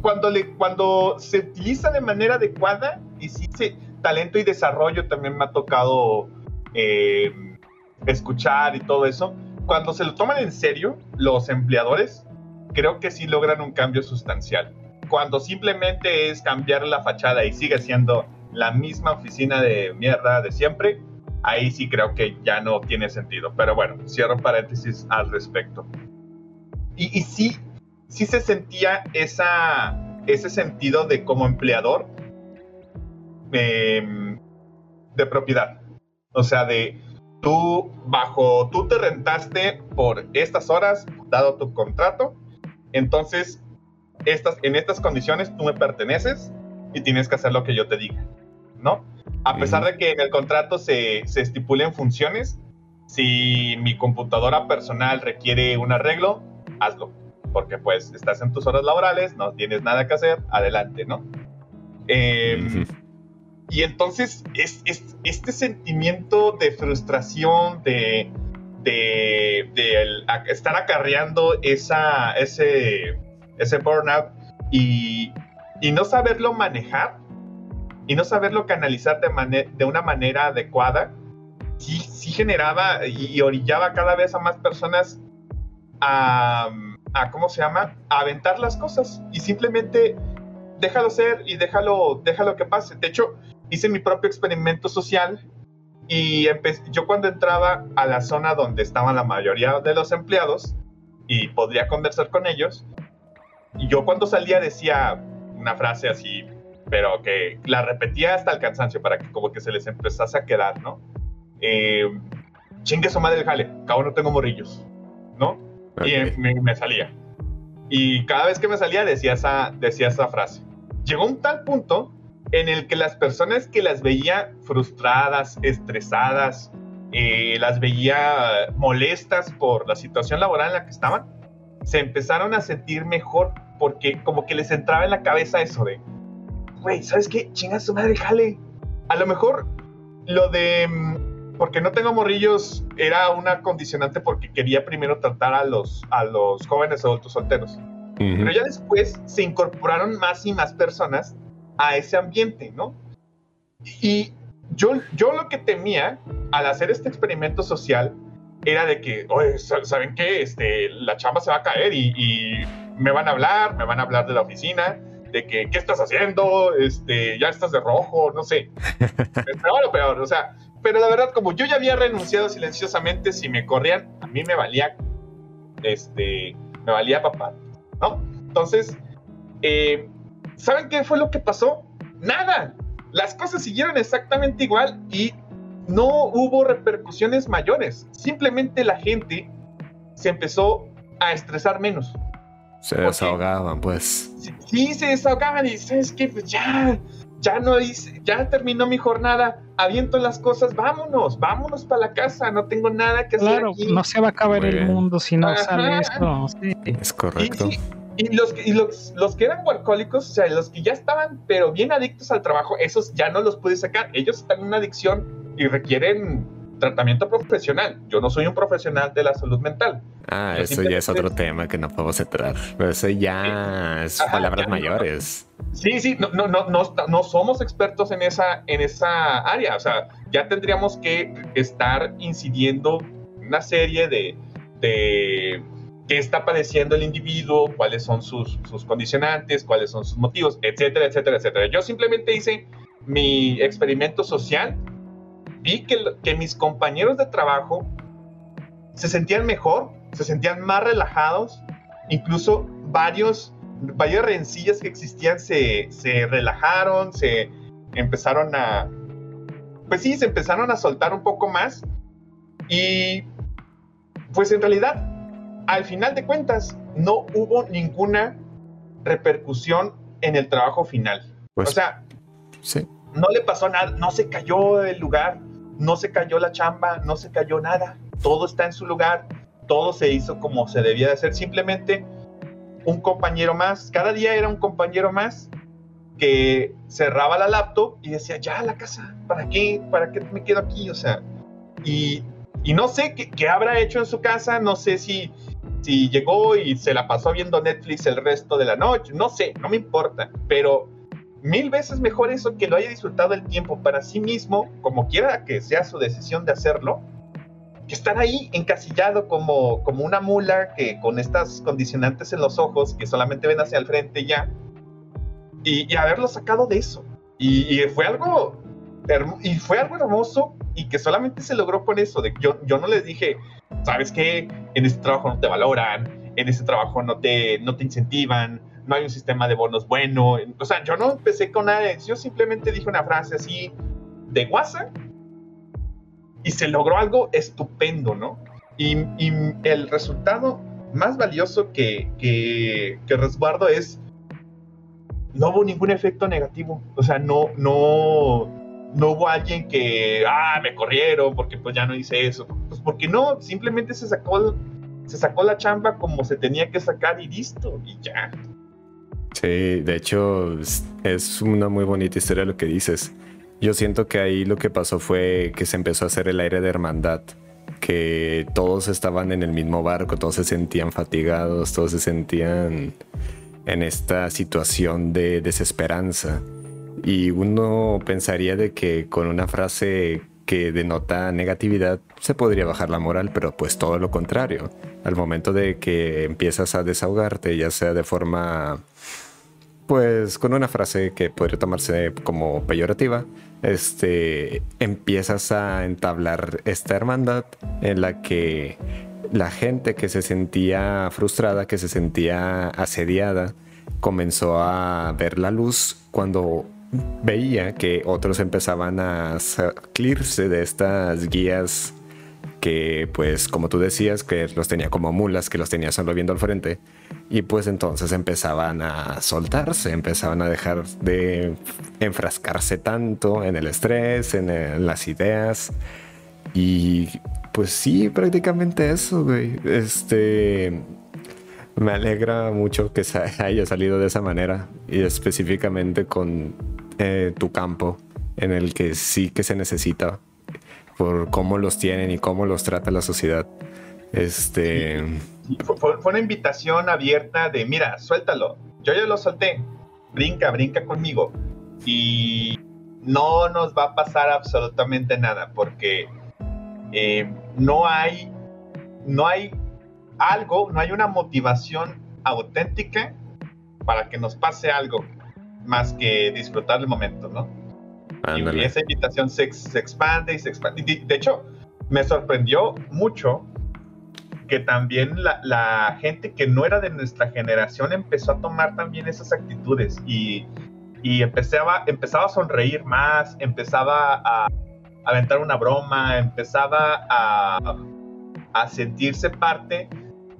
Speaker 3: cuando, le, cuando se utiliza de manera adecuada y sí se, talento y desarrollo también me ha tocado eh, escuchar y todo eso. Cuando se lo toman en serio, los empleadores, creo que sí logran un cambio sustancial. Cuando simplemente es cambiar la fachada y sigue siendo la misma oficina de mierda de siempre, ahí sí creo que ya no tiene sentido. Pero bueno, cierro paréntesis al respecto. Y, sí, sí se sentía esa, ese sentido de como empleador em, de propiedad. O sea, de tú bajo, tú te rentaste por estas horas, dado tu contrato, entonces estas, en estas condiciones tú me perteneces y tienes que hacer lo que yo te diga, ¿no? A pesar de que en el contrato se, se estipulen funciones, si mi computadora personal requiere un arreglo, hazlo. Porque pues estás en tus horas laborales, no tienes nada que hacer, adelante, ¿no? Em, y entonces es, es, este sentimiento de frustración, de, de, de estar acarreando esa, ese, ese burnout y, y no saberlo manejar, y no saberlo canalizar de, de una manera adecuada, sí, sí generaba y, orillaba cada vez a más personas a, a, ¿cómo se llama? A aventar las cosas y simplemente déjalo ser y déjalo, déjalo que pase. De hecho, hice mi propio experimento social y yo cuando entraba a la zona donde estaban la mayoría de los empleados, y podría conversar con ellos. Yo cuando salía decía una frase así, pero que la repetía hasta el cansancio para que como que se les empezase a quedar, ¿no? Eh, chingue su madre el jale, cabo no tengo morrillos, ¿no? Y me, salía. Y cada vez que me salía decía esa, decía esa frase. Llegó un tal punto en el que las personas que las veía frustradas, estresadas, eh, las veía molestas por la situación laboral en la que estaban, se empezaron a sentir mejor porque como que les entraba en la cabeza eso de, güey, ¿sabes qué? Chinga su madre, jale. A lo mejor lo de, mm, porque no tengo morrillos, era una condicionante porque quería primero tratar a los, a los jóvenes adultos solteros. Pero ya después se incorporaron más y más personas a ese ambiente, ¿no? Y yo, yo lo que temía al hacer este experimento social era de que, oye, ¿saben qué? Este, la chamba se va a caer y, y, me van a hablar, me van a hablar de la oficina, de que, ¿qué estás haciendo? Este, ya estás de rojo, no sé. [LAUGHS] peor o peor, o sea, pero la verdad, como yo ya había renunciado silenciosamente, si me corrían, a mí me valía, este, me valía papá, ¿no? Entonces, eh, ¿saben qué fue lo que pasó? Nada. Las cosas siguieron exactamente igual y no hubo repercusiones mayores. Simplemente la gente se empezó a estresar menos.
Speaker 1: Se desahogaban, pues.
Speaker 3: Sí, se desahogaban y sabes que pues ya, ya no hice, ya terminó mi jornada, aviento las cosas, vámonos, vámonos para la casa, no tengo nada que hacer. Claro,
Speaker 2: no se va a acabar el mundo si no sale esto.
Speaker 1: Es correcto.
Speaker 3: Y, los, y los, los, que eran workólicos, o sea, los que ya estaban, pero bien adictos al trabajo, esos ya no los pude sacar. Ellos están en una adicción y requieren tratamiento profesional. Yo no soy un profesional de la salud mental.
Speaker 1: Ah, eso ya es otro tema que no podemos entrar. Eso ya es palabras mayores.
Speaker 3: Sí, sí, no, no, no, no, no somos expertos en esa, en esa área. O sea, ya tendríamos que estar incidiendo una serie de, de qué está padeciendo el individuo, cuáles son sus, sus condicionantes, cuáles son sus motivos, etcétera, etcétera, etcétera. Yo simplemente hice mi experimento social vi que, que mis compañeros de trabajo se sentían mejor, se sentían más relajados, incluso varios, varias rencillas que existían se, se relajaron, se empezaron a, pues sí, se empezaron a soltar un poco más y pues en realidad, al final de cuentas, no hubo ninguna repercusión en el trabajo final. Pues, o sea, sí. no le pasó nada, no se cayó el lugar, no se cayó la chamba, no se cayó nada, todo está en su lugar, todo se hizo como se debía de hacer, simplemente un compañero más, cada día era un compañero más que cerraba la laptop y decía, ya la casa, ¿para qué? ¿Para qué me quedo aquí? O sea, y, no sé qué, qué, habrá hecho en su casa, no sé si, si llegó y se la pasó viendo Netflix el resto de la noche, no sé, no me importa, pero mil veces mejor eso que lo haya disfrutado el tiempo para sí mismo, como quiera que sea su decisión de hacerlo, que estar ahí encasillado como, como una mula que con estas condicionantes en los ojos que solamente ven hacia el frente ya, y, haberlo sacado de eso. Y, fue algo y fue algo hermoso y que solamente se logró con eso. De, yo, yo no les dije, sabes que en este trabajo no te valoran, en este trabajo no te, no te incentivan, no hay un sistema de bonos bueno. O sea, yo no empecé con nada, yo simplemente dije una frase así de WhatsApp y se logró algo estupendo, ¿no? Y, el resultado más valioso que, que, que, resguardo es no hubo ningún efecto negativo. O sea, no, no, no hubo alguien que, ah, me corrieron porque pues ya no hice eso. Pues porque no, simplemente se sacó, se sacó la chamba como se tenía que sacar y listo, y ya.
Speaker 1: Sí, de hecho es una muy bonita historia lo que dices. Yo siento que ahí lo que pasó fue que se empezó a hacer el aire de hermandad, que todos estaban en el mismo barco, todos se sentían fatigados, todos se sentían en esta situación de desesperanza. Y uno pensaría de que con una frase que denota negatividad se podría bajar la moral, pero pues todo lo contrario. Al momento de que empiezas a desahogarte, ya sea de forma, pues con una frase que podría tomarse como peyorativa, este, empiezas a entablar esta hermandad en la que la gente que se sentía frustrada, que se sentía asediada, comenzó a ver la luz cuando veía que otros empezaban a salirse de estas guías que pues como tú decías que los tenía como mulas, que los tenía solo viendo al frente y pues entonces empezaban a soltarse, empezaban a dejar de enfrascarse tanto en el estrés, en, las ideas y pues sí, prácticamente eso, güey. Este me alegra mucho que [LAUGHS] haya salido de esa manera y específicamente con eh, tu campo en el que sí que se necesita por cómo los tienen y cómo los trata la sociedad. Este.
Speaker 3: Fue, una invitación abierta de: mira, suéltalo. Yo ya lo solté. Brinca, brinca conmigo. Y no nos va a pasar absolutamente nada porque eh, no hay. No hay algo, no hay una motivación auténtica para que nos pase algo más que disfrutar el momento, ¿no? Y esa invitación se, expande y se expande. De, hecho, me sorprendió mucho que también la, gente que no era de nuestra generación empezó a tomar también esas actitudes y, empezaba, empezaba a sonreír más, empezaba a, aventar una broma, empezaba a, a sentirse parte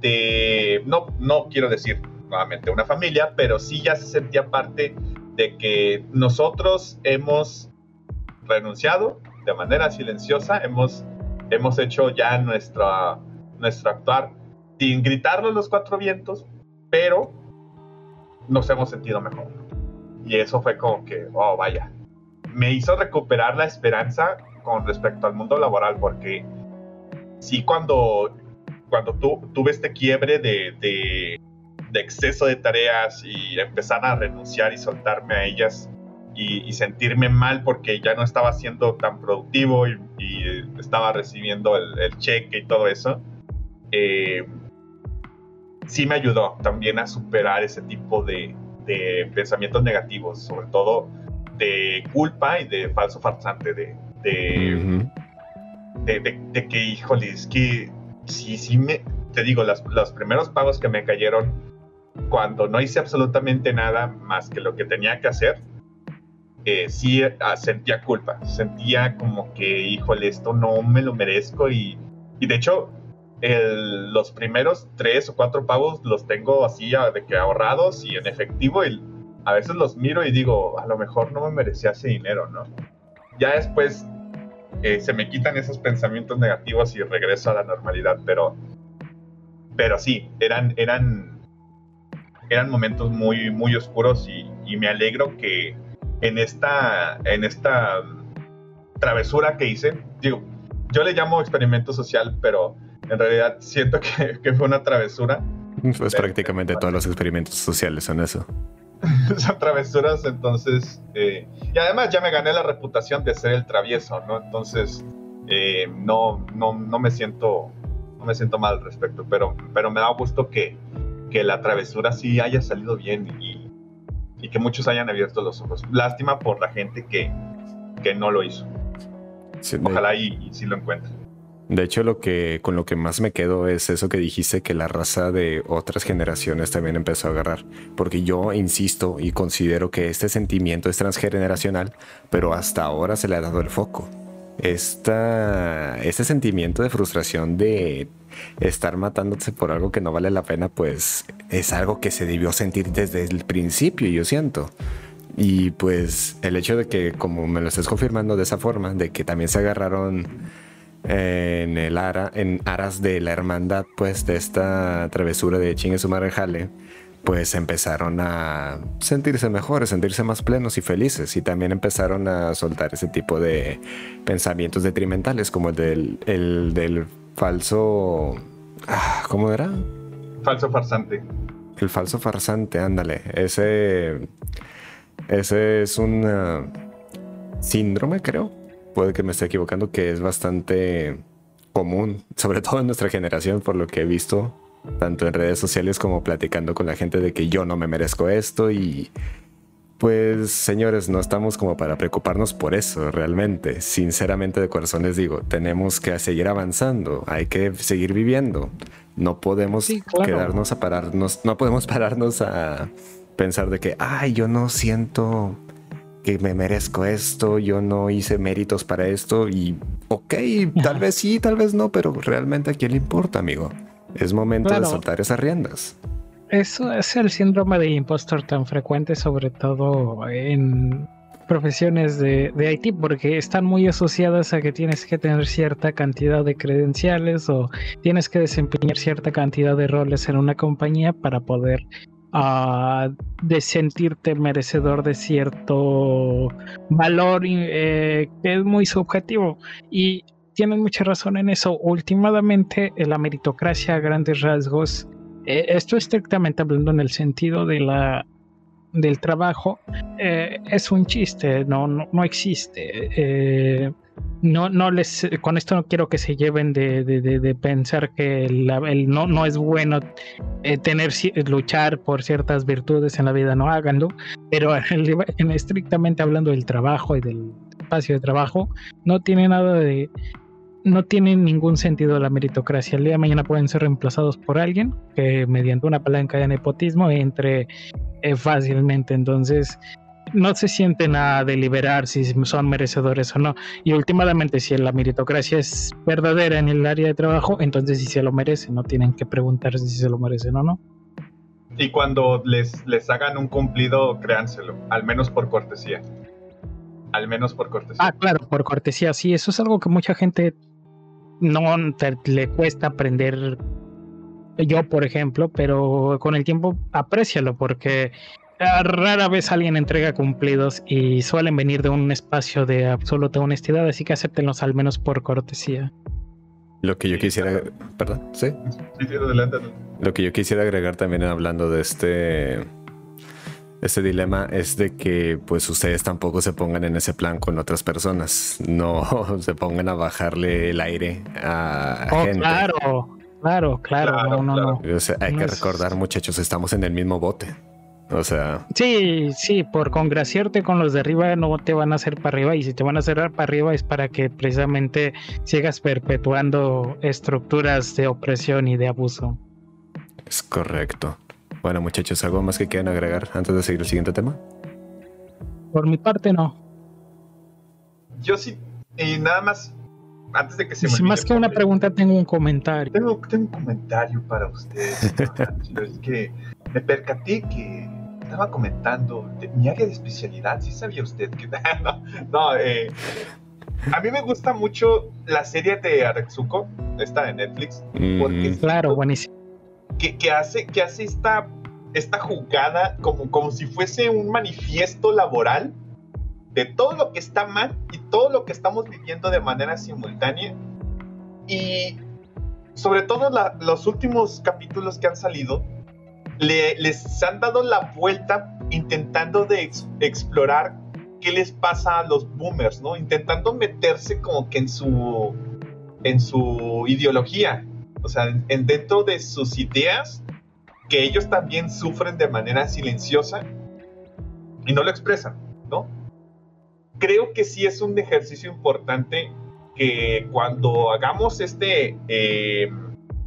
Speaker 3: de, no, no quiero decir nuevamente una familia, pero sí ya se sentía parte de que nosotros hemos renunciado de manera silenciosa, hemos, hemos hecho ya nuestra, nuestro actuar sin gritarlo los cuatro vientos, pero nos hemos sentido mejor. Y eso fue como que, oh, vaya, me hizo recuperar la esperanza con respecto al mundo laboral, porque sí cuando, cuando tu, tuve este quiebre de, de exceso de tareas y empezar a renunciar y soltarme a ellas y, sentirme mal porque ya no estaba siendo tan productivo y, estaba recibiendo el, cheque y todo eso, eh, sí me ayudó también a superar ese tipo de, pensamientos negativos, sobre todo de culpa y de falso farsante, de, de, de, que, híjole, es que sí, sí me, te digo, los primeros pagos que me cayeron cuando no hice absolutamente nada más que lo que tenía que hacer, eh, sí ah, sentía culpa, sentía como que, híjole, esto no me lo merezco y, y de hecho los primeros tres o cuatro pagos los tengo así ah, de que ahorrados y en efectivo y a veces los miro y digo, a lo mejor no me merecía ese dinero, ¿no? Ya después eh, se me quitan esos pensamientos negativos y regreso a la normalidad, pero, pero sí, eran, eran eran momentos muy, muy oscuros y, me alegro que en esta, en esta travesura que hice, digo, yo le llamo experimento social, pero en realidad siento que, [LAUGHS] fue una travesura.
Speaker 1: Pues prácticamente todos los experimentos sociales son eso. [LAUGHS]
Speaker 3: son travesuras, entonces, eh, y además ya me gané la reputación de ser el travieso, ¿no? Entonces, eh, no, no, no me siento, no me siento mal al respecto, pero, pero me da gusto que, que la travesura sí haya salido bien y, que muchos hayan abierto los ojos. Lástima por la gente que, que no lo hizo. Ojalá y, sí lo encuentren.
Speaker 1: De hecho, lo que con lo que más me quedo es eso que dijiste que la raza de otras generaciones también empezó a agarrar, porque yo insisto y considero que este sentimiento es transgeneracional, pero hasta ahora se le ha dado el foco. Esta, este sentimiento de frustración de estar matándose por algo que no vale la pena, pues es algo que se debió sentir desde el principio, yo siento. Y pues el hecho de que, como me lo estés confirmando de esa forma, de que también se agarraron en el ara, en aras de la hermandad, pues de esta travesura de chingue su madre pues empezaron a sentirse mejores, sentirse más plenos y felices. Y también empezaron a soltar ese tipo de pensamientos detrimentales, como el del, el del falso. Ah, ¿Cómo era?
Speaker 3: Falso farsante.
Speaker 1: El falso farsante, ándale. Ese. Ese es un ah, síndrome, creo. Puede que me esté equivocando, que es bastante común, sobre todo en nuestra generación, por lo que he visto, tanto en redes sociales como platicando con la gente de que yo no me merezco esto y Pues señores, no estamos como para preocuparnos por eso realmente. Sinceramente de corazón les digo, tenemos que seguir avanzando, hay que seguir viviendo. No podemos quedarnos a pararnos, no podemos [LAUGHS] pararnos a pensar de que, ay, yo no siento que me merezco esto, yo no hice méritos para esto y, ok, tal vez sí, tal vez no, pero realmente a quién le importa, amigo. Es momento de soltar esas riendas.
Speaker 2: Eso es el síndrome de impostor tan frecuente, sobre todo en profesiones de, de, IT, porque están muy asociadas a que tienes que tener cierta cantidad de credenciales o tienes que desempeñar cierta cantidad de roles en una compañía para poder uh, de sentirte merecedor de cierto valor eh, que es muy subjetivo. Y tienen mucha razón en eso. Últimamente, la meritocracia a grandes rasgos eh, esto estrictamente hablando en el sentido de la del trabajo eh, es un chiste, no, no, existe. Eh, no, no les, con esto no quiero que se lleven de, pensar que el, no, no es bueno tener luchar por ciertas virtudes en la vida, no háganlo, pero en, estrictamente hablando del trabajo y del espacio de trabajo, no tiene nada de, no tiene ningún sentido la meritocracia. El día de mañana pueden ser reemplazados por alguien que mediante una palanca de nepotismo entre eh, fácilmente. Entonces, no se sienten a deliberar si son merecedores o no. Y últimamente, si la meritocracia es verdadera en el área de trabajo, entonces si se lo merecen, no tienen que preguntarse si se lo merecen o no.
Speaker 3: Y cuando les, les hagan un cumplido, créanselo, al menos por cortesía. Al menos por cortesía.
Speaker 2: Ah, claro, por cortesía, sí, eso es algo que mucha gente no le cuesta aprender yo, por ejemplo, pero con el tiempo aprécialo porque rara vez alguien entrega cumplidos y suelen venir de un espacio de absoluta honestidad, así que acéptenlos al menos por cortesía.
Speaker 1: Lo que yo quisiera, perdón, sí. Sí, adelante. Lo que yo quisiera agregar también hablando de este este dilema es de que pues ustedes tampoco se pongan en ese plan con otras personas, no [LAUGHS] se pongan a bajarle el aire a,
Speaker 2: oh, gente. Claro, claro, claro, no, no,
Speaker 1: hay que recordar, muchachos, estamos en el mismo bote. O sea.
Speaker 2: Sí, sí, por congraciarte con los de arriba no te van a hacer para arriba y si te van a hacer para arriba es para que precisamente sigas perpetuando estructuras de opresión y de abuso.
Speaker 1: Es correcto. Bueno, muchachos, ¿algo más que quieran agregar antes de seguir el siguiente tema?
Speaker 2: Por mi parte, no.
Speaker 3: Yo sí, y nada más, antes de que se
Speaker 2: me Más que una pregunta, tengo un comentario.
Speaker 3: Tengo, tengo un comentario para ustedes. [LAUGHS] es que me percaté que estaba comentando de mi área de especialidad. ¿Sí sabía usted que.? [LAUGHS] no, no eh, a mí me gusta mucho la serie de Aretsuko, esta de Netflix.
Speaker 2: Porque mm. claro, buenísimo
Speaker 3: que, hace, que hace esta, esta jugada como, como si fuese un manifiesto laboral de todo lo que está mal y todo lo que estamos viviendo de manera simultánea. Y sobre todo los últimos capítulos que han salido, les han dado la vuelta intentando de explorar qué les pasa a los boomers, ¿no? Intentando meterse como que en su, en su ideología o sea, en, dentro de sus ideas, que ellos también sufren de manera silenciosa y no lo expresan, ¿no? Creo que sí es un ejercicio importante que cuando hagamos este, eh,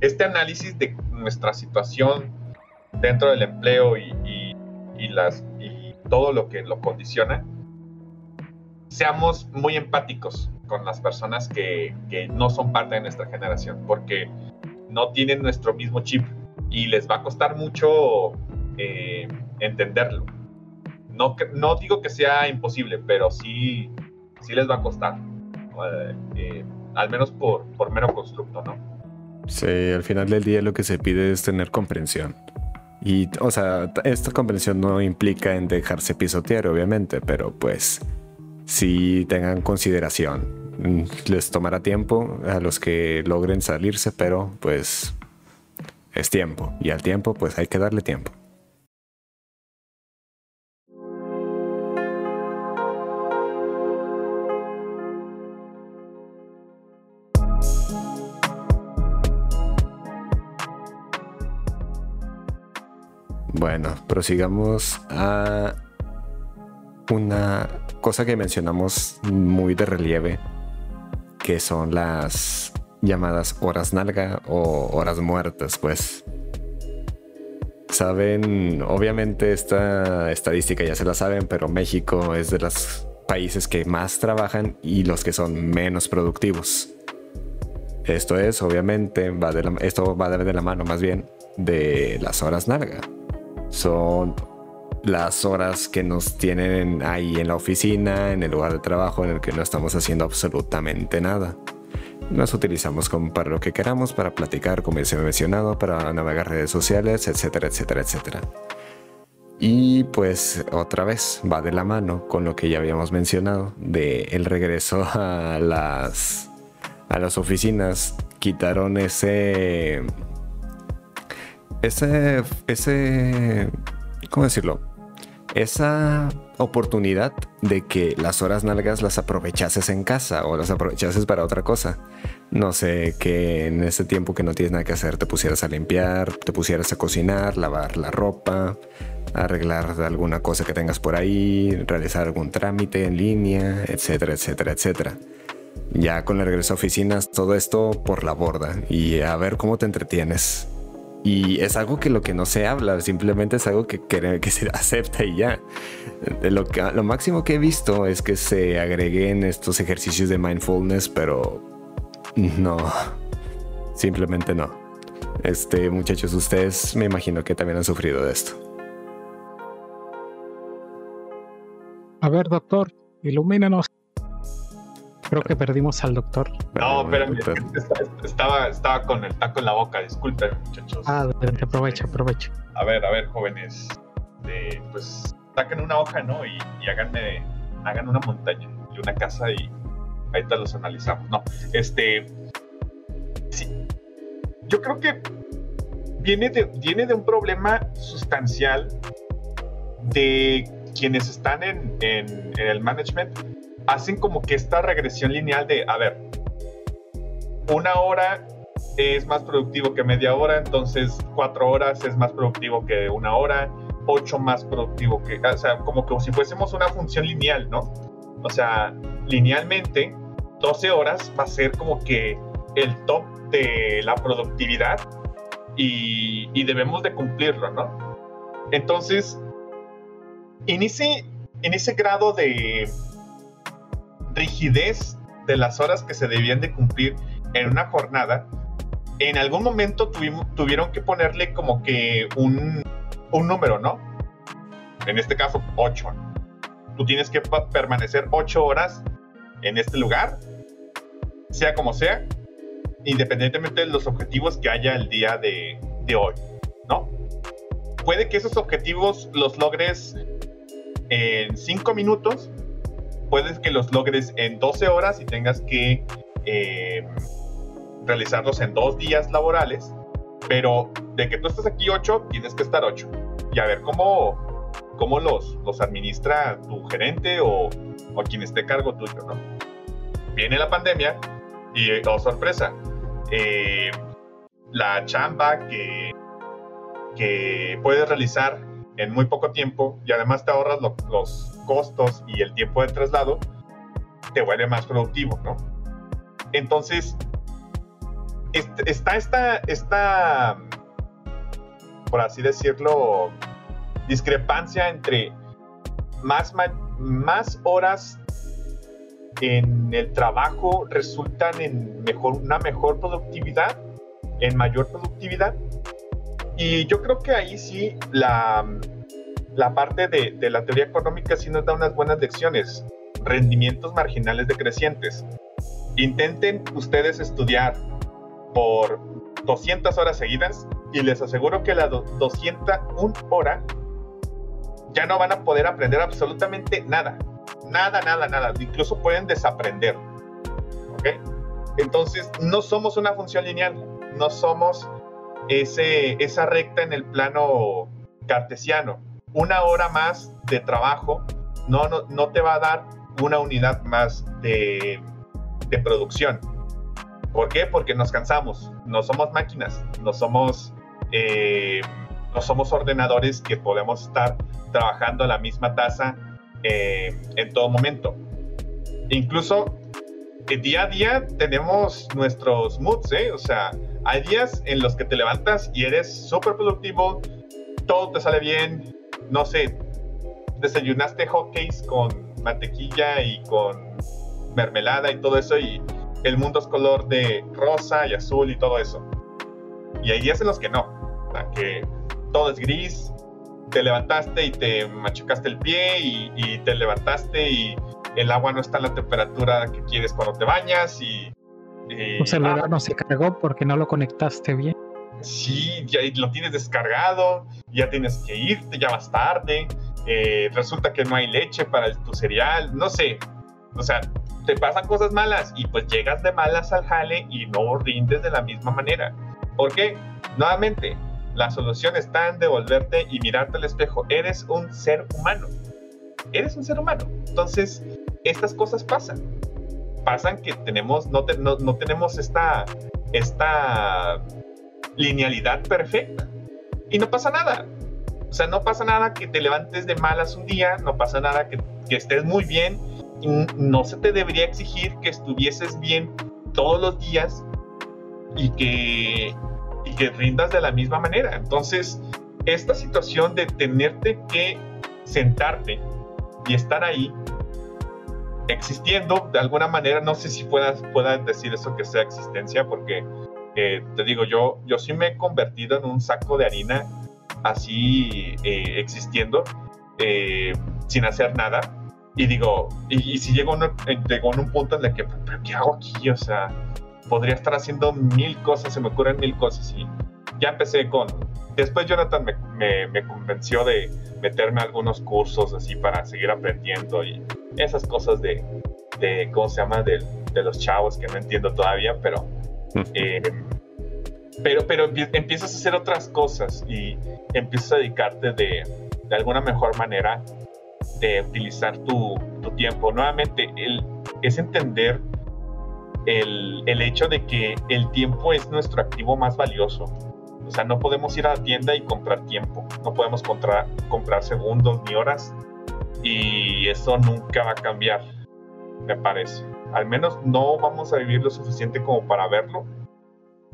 Speaker 3: este análisis de nuestra situación dentro del empleo y, las, y todo lo que lo condiciona, seamos muy empáticos con las personas que, que, no son parte de nuestra generación, porque no tienen nuestro mismo chip y les va a costar mucho eh, entenderlo. No, no digo que sea imposible, pero sí, sí les va a costar. Eh, eh, al menos por, por mero constructo, ¿no?
Speaker 1: Sí, al final del día lo que se pide es tener comprensión. Y, o sea, esta comprensión no implica en dejarse pisotear, obviamente, pero pues sí tengan consideración Mm, les tomará tiempo a los que logren salirse, pero pues es tiempo. Y al tiempo, pues hay que darle tiempo. Bueno, prosigamos a una cosa que mencionamos muy de relieve, que son las llamadas horas nalga o horas muertas, pues. Saben, obviamente esta estadística ya se la saben, pero México es de los países que más trabajan y los que son menos productivos. Esto es, obviamente, va de esto va de la mano más bien de las horas nalga. Son las horas que nos tienen ahí en la oficina, en el lugar de trabajo en el que no estamos haciendo absolutamente nada. Nos utilizamos como para lo que queramos, para platicar, como ya he mencionado, para navegar redes sociales, etcétera, etcétera, etcétera. Y pues otra vez va de la mano con lo que ya habíamos mencionado de el regreso [LAUGHS] a las a las oficinas. Quitaron ese ese ese ¿cómo decirlo? Esa oportunidad de que las horas nalgas las aprovechases en casa o las aprovechases para otra cosa. No sé, que en ese tiempo que no tienes nada que hacer te pusieras a limpiar, te pusieras a cocinar, lavar la ropa, arreglar alguna cosa que tengas por ahí, realizar algún trámite en línea, etcétera, etcétera, etcétera. Ya con el regreso a oficinas, todo esto por la borda y a ver cómo te entretienes. Y es algo que lo que no se habla, simplemente es algo que, que, se [LAUGHS] acepta y ya. Lo, que, lo máximo que he visto es que se agreguen estos ejercicios de mindfulness, pero no, simplemente no. Este, muchachos, ustedes me imagino que también han sufrido de esto.
Speaker 2: A ver, doctor, ilumínanos. Creo que perdimos al doctor.
Speaker 3: No, pero estaba, estaba con el taco en la boca, disculpen, muchachos.
Speaker 2: Ah, aprovecha, aprovecha.
Speaker 3: A ver, a ver, jóvenes. pues saquen una hoja, ¿no? Y, y háganme, hagan una montaña y una casa y ahorita los analizamos. No, este. Sí. Yo creo que viene de, viene de un problema sustancial de quienes están en, en el management hacen como que esta regresión lineal de, a ver, una hora es más productivo que media hora, entonces cuatro horas es más productivo que una hora, ocho más productivo que, o sea, como que si fuésemos una función lineal, ¿no? O sea, linealmente, 12 horas va a ser como que el top de la productividad y, y debemos de cumplirlo, ¿no? Entonces, en ese, en ese grado de, rigidez de las horas que se debían de cumplir en una jornada, en algún momento tuvieron que ponerle como que un, un número, ¿no? En este caso, 8. Tú tienes que permanecer 8 horas en este lugar, sea como sea, independientemente de los objetivos que haya el día de, de hoy, ¿no? Puede que esos objetivos los logres en 5 minutos, puedes que los logres en 12 horas y tengas que eh, realizarlos en dos días laborales, pero de que tú estás aquí 8, tienes que estar 8. Y a ver cómo, cómo los, los administra tu gerente o, o quien esté a cargo tuyo, ¿no? Viene la pandemia y, oh sorpresa, eh, la chamba que, que puedes realizar en muy poco tiempo y además te ahorras los costos y el tiempo de traslado, te vuelve más productivo, ¿no? Entonces, está esta, esta, por así decirlo, discrepancia entre más, más horas en el trabajo resultan en mejor, una mejor productividad, en mayor productividad, y yo creo que ahí sí la, la parte de, la teoría económica sí nos da unas buenas lecciones. Rendimientos marginales decrecientes. Intenten ustedes estudiar por 200 horas seguidas y les aseguro que la 201 hora ya no van a poder aprender absolutamente nada. Nada, nada, nada. Incluso pueden desaprender. Entonces, no somos una función lineal. No somos esa recta en el plano cartesiano. Una hora más de trabajo no, no, te va a dar una unidad más de, de producción. ¿Por qué? Porque nos cansamos, no somos máquinas, no somos, eh, no somos ordenadores que podemos estar trabajando a la misma tasa eh, en todo momento. Incluso día a día tenemos nuestros moods, ¿eh? O sea, hay días en los que te levantas y eres súper productivo, todo te sale bien, no sé, desayunaste hotcakes con mantequilla y con mermelada y todo eso y el mundo es color de rosa y azul y todo eso. Y hay días en los que no, que todo es gris, te levantaste y te machucaste el pie y, te levantaste y el agua no está a la temperatura que quieres cuando te bañas y...
Speaker 2: y celular no se cargó porque no lo conectaste bien.
Speaker 3: Sí, ya lo tienes descargado, ya tienes que irte, ya vas tarde, eh, resulta que no hay leche para tu cereal, no sé. O sea, te pasan cosas malas y pues llegas de malas al jale y no rindes de la misma manera. ¿Por qué? Nuevamente, la solución está en devolverte y mirarte al espejo. Eres un ser humano. Eres un ser humano. Entonces, estas cosas pasan. Pasan que tenemos, no, no, tenemos esta, esta linealidad perfecta. Y no pasa nada. O sea, no pasa nada que te levantes de malas un día, no pasa nada que, estés muy bien. No se te debería exigir que estuvieses bien todos los días y que y que rindas de la misma manera. Entonces, esta situación de tenerte que sentarte y estar ahí existiendo de alguna manera, no sé si puedas, puedas decir eso que sea existencia, porque eh, te digo, yo, yo sí me he convertido en un saco de harina así eh, existiendo, eh, sin hacer nada. Y digo, y, si llego, llego en un punto en el que, ¿pero qué hago aquí? O sea, podría estar haciendo mil cosas, se me ocurren mil cosas y ya empecé con... Después Jonathan me, me, convenció de meterme a algunos cursos así para seguir aprendiendo y esas cosas de, de ¿cómo se llama? De, de, los chavos que no entiendo todavía, pero... [LAUGHS] Eh, pero, pero empiezas a hacer otras cosas y empiezas a dedicarte de, alguna mejor manera de utilizar tu, tiempo. Nuevamente, es entender el, hecho de que el tiempo es nuestro activo más valioso. O sea, no podemos ir a la tienda y comprar tiempo, no podemos comprar segundos ni horas y eso nunca va a cambiar, me parece. Al menos no vamos a vivir lo suficiente como para verlo.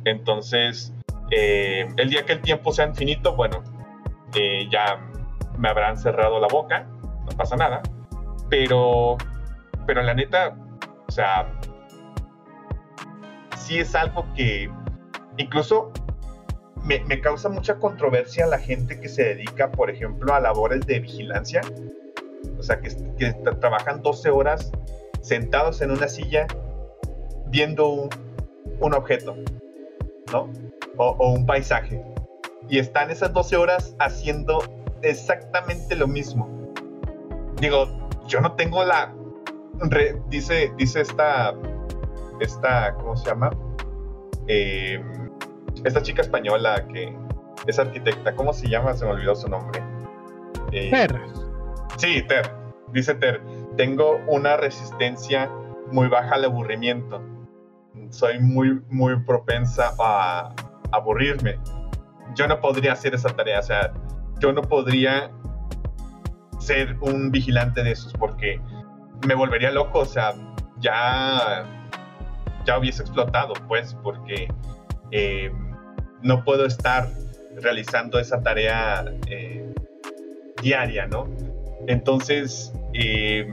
Speaker 3: Entonces, eh, el día que el tiempo sea infinito, bueno, eh, ya me habrán cerrado la boca, no pasa nada. Pero, pero la neta, o sea, sí es algo que incluso me, causa mucha controversia la gente que se dedica, por ejemplo, a labores de vigilancia. O sea, que, trabajan 12 horas sentados en una silla viendo un, objeto, ¿no? O, o, un paisaje. Y están esas 12 horas haciendo exactamente lo mismo. Digo, yo no tengo la... dice, dice esta esta, ¿cómo se llama? Eh, esta chica española que es arquitecta, ¿cómo se llama? Se me olvidó su nombre.
Speaker 2: Eh, ter.
Speaker 3: Sí, Ter. Dice Ter, tengo una resistencia muy baja al aburrimiento. Soy muy, muy propensa a aburrirme. Yo no podría hacer esa tarea, o sea, yo no podría ser un vigilante de esos porque me volvería loco, o sea, ya ya hubiese explotado, pues, porque eh, no puedo estar realizando esa tarea eh, diaria, ¿no? Entonces, eh,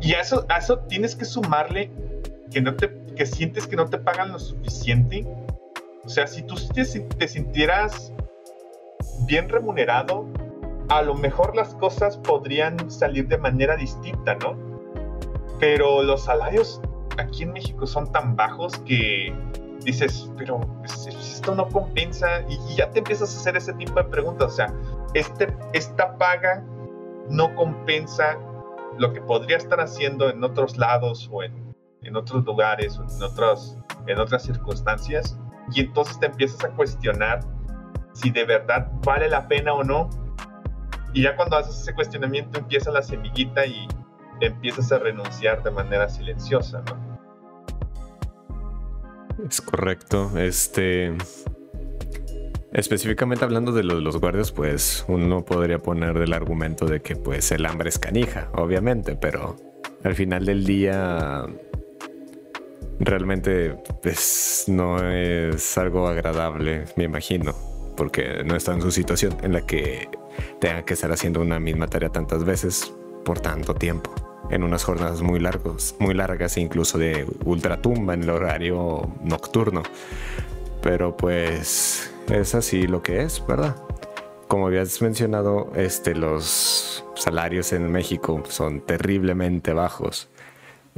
Speaker 3: y a eso, eso tienes que sumarle que, no te, que sientes que no te pagan lo suficiente. O sea, si tú te, te sintieras bien remunerado, a lo mejor las cosas podrían salir de manera distinta, ¿no? Pero los salarios aquí en México son tan bajos que dices, pero pues, esto no compensa y, ya te empiezas a hacer ese tipo de preguntas. O sea, este, esta paga no compensa lo que podría estar haciendo en otros lados o en, en otros lugares o en, otros, en otras circunstancias. Y entonces te empiezas a cuestionar si de verdad vale la pena o no. Y ya cuando haces ese cuestionamiento empieza la semillita y empiezas a renunciar de manera silenciosa, ¿no?
Speaker 1: Es correcto. Este. Específicamente hablando de los, los, guardias, pues uno podría poner del argumento de que pues el hambre es canija, obviamente, pero al final del día realmente pues no es algo agradable, me imagino, porque no está en su situación en la que tenga que estar haciendo una misma tarea tantas veces por tanto tiempo, en unas jornadas muy largos, muy largas e incluso de ultratumba en el horario nocturno. Pero pues es así lo que es, ¿verdad? Como habías mencionado, este, los salarios en México son terriblemente bajos.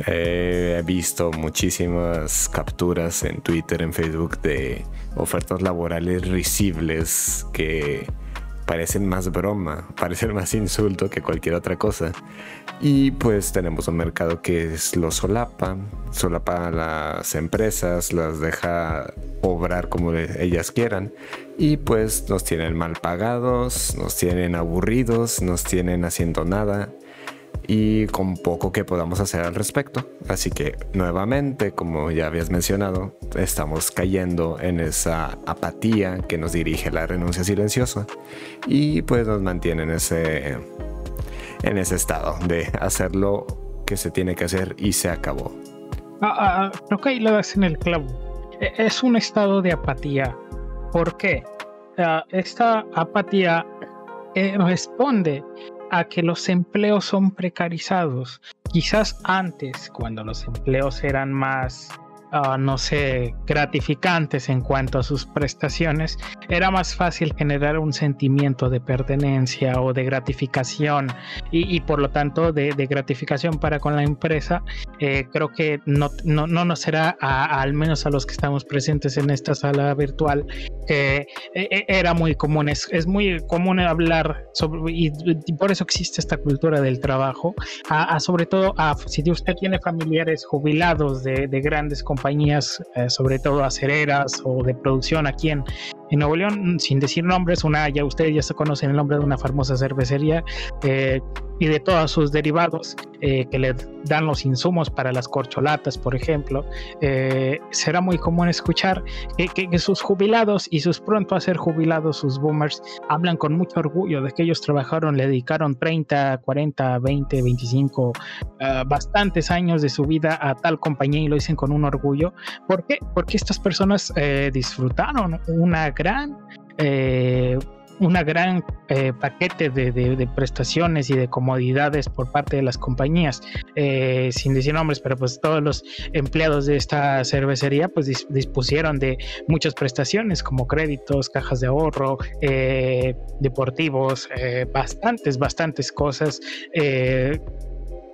Speaker 1: he visto muchísimas capturas en Twitter, en Facebook de ofertas laborales risibles que parecen más broma, parecen más insulto que cualquier otra cosa. Y pues tenemos un mercado que lo solapa, solapa a las empresas, las deja obrar como ellas quieran y pues nos tienen mal pagados, nos tienen aburridos, nos tienen haciendo nada y con poco que podamos hacer al respecto. Así que nuevamente, como ya habías mencionado, estamos cayendo en esa apatía que nos dirige la renuncia silenciosa y pues nos mantiene en ese, en ese estado de hacer lo que se tiene que hacer y se acabó.
Speaker 2: Ah, ah, creo que ahí lo das en el clavo. E, es un estado de apatía. ¿Por qué? Ah, esta apatía eh, responde a que los empleos son precarizados. Quizás antes, cuando los empleos eran más Ah, no sé, gratificantes en cuanto a sus prestaciones, era más fácil generar un sentimiento de pertenencia o de gratificación y, por lo tanto de, gratificación para con la empresa. Eh, creo que no, no, no nos será, al menos a los que estamos presentes en esta sala virtual, que eh, eh, era muy común, es, es, muy común hablar sobre, y, por eso existe esta cultura del trabajo, a, sobre todo a, si usted tiene familiares jubilados de, de grandes compañías, compañías, eh, sobre todo acereras o de producción aquí en, en Nuevo León, sin decir nombres, una ya ustedes ya se conocen el nombre de una famosa cervecería eh, y de todos sus derivados eh, que le dan los insumos para las corcholatas, por ejemplo, eh, será muy común escuchar que, sus jubilados y sus pronto a ser jubilados, sus boomers, hablan con mucho orgullo de que ellos trabajaron, le dedicaron 30, 40, 20, 25, bastantes años de su vida a tal compañía y lo dicen con un orgullo. ¿Por qué? Porque estas personas disfrutaron una gran eh, una gran eh, paquete de, prestaciones y de comodidades por parte de las compañías, eh, sin decir nombres, pero pues todos los empleados de esta cervecería pues dispusieron de muchas prestaciones como créditos, cajas de ahorro, deportivos, bastantes, bastantes cosas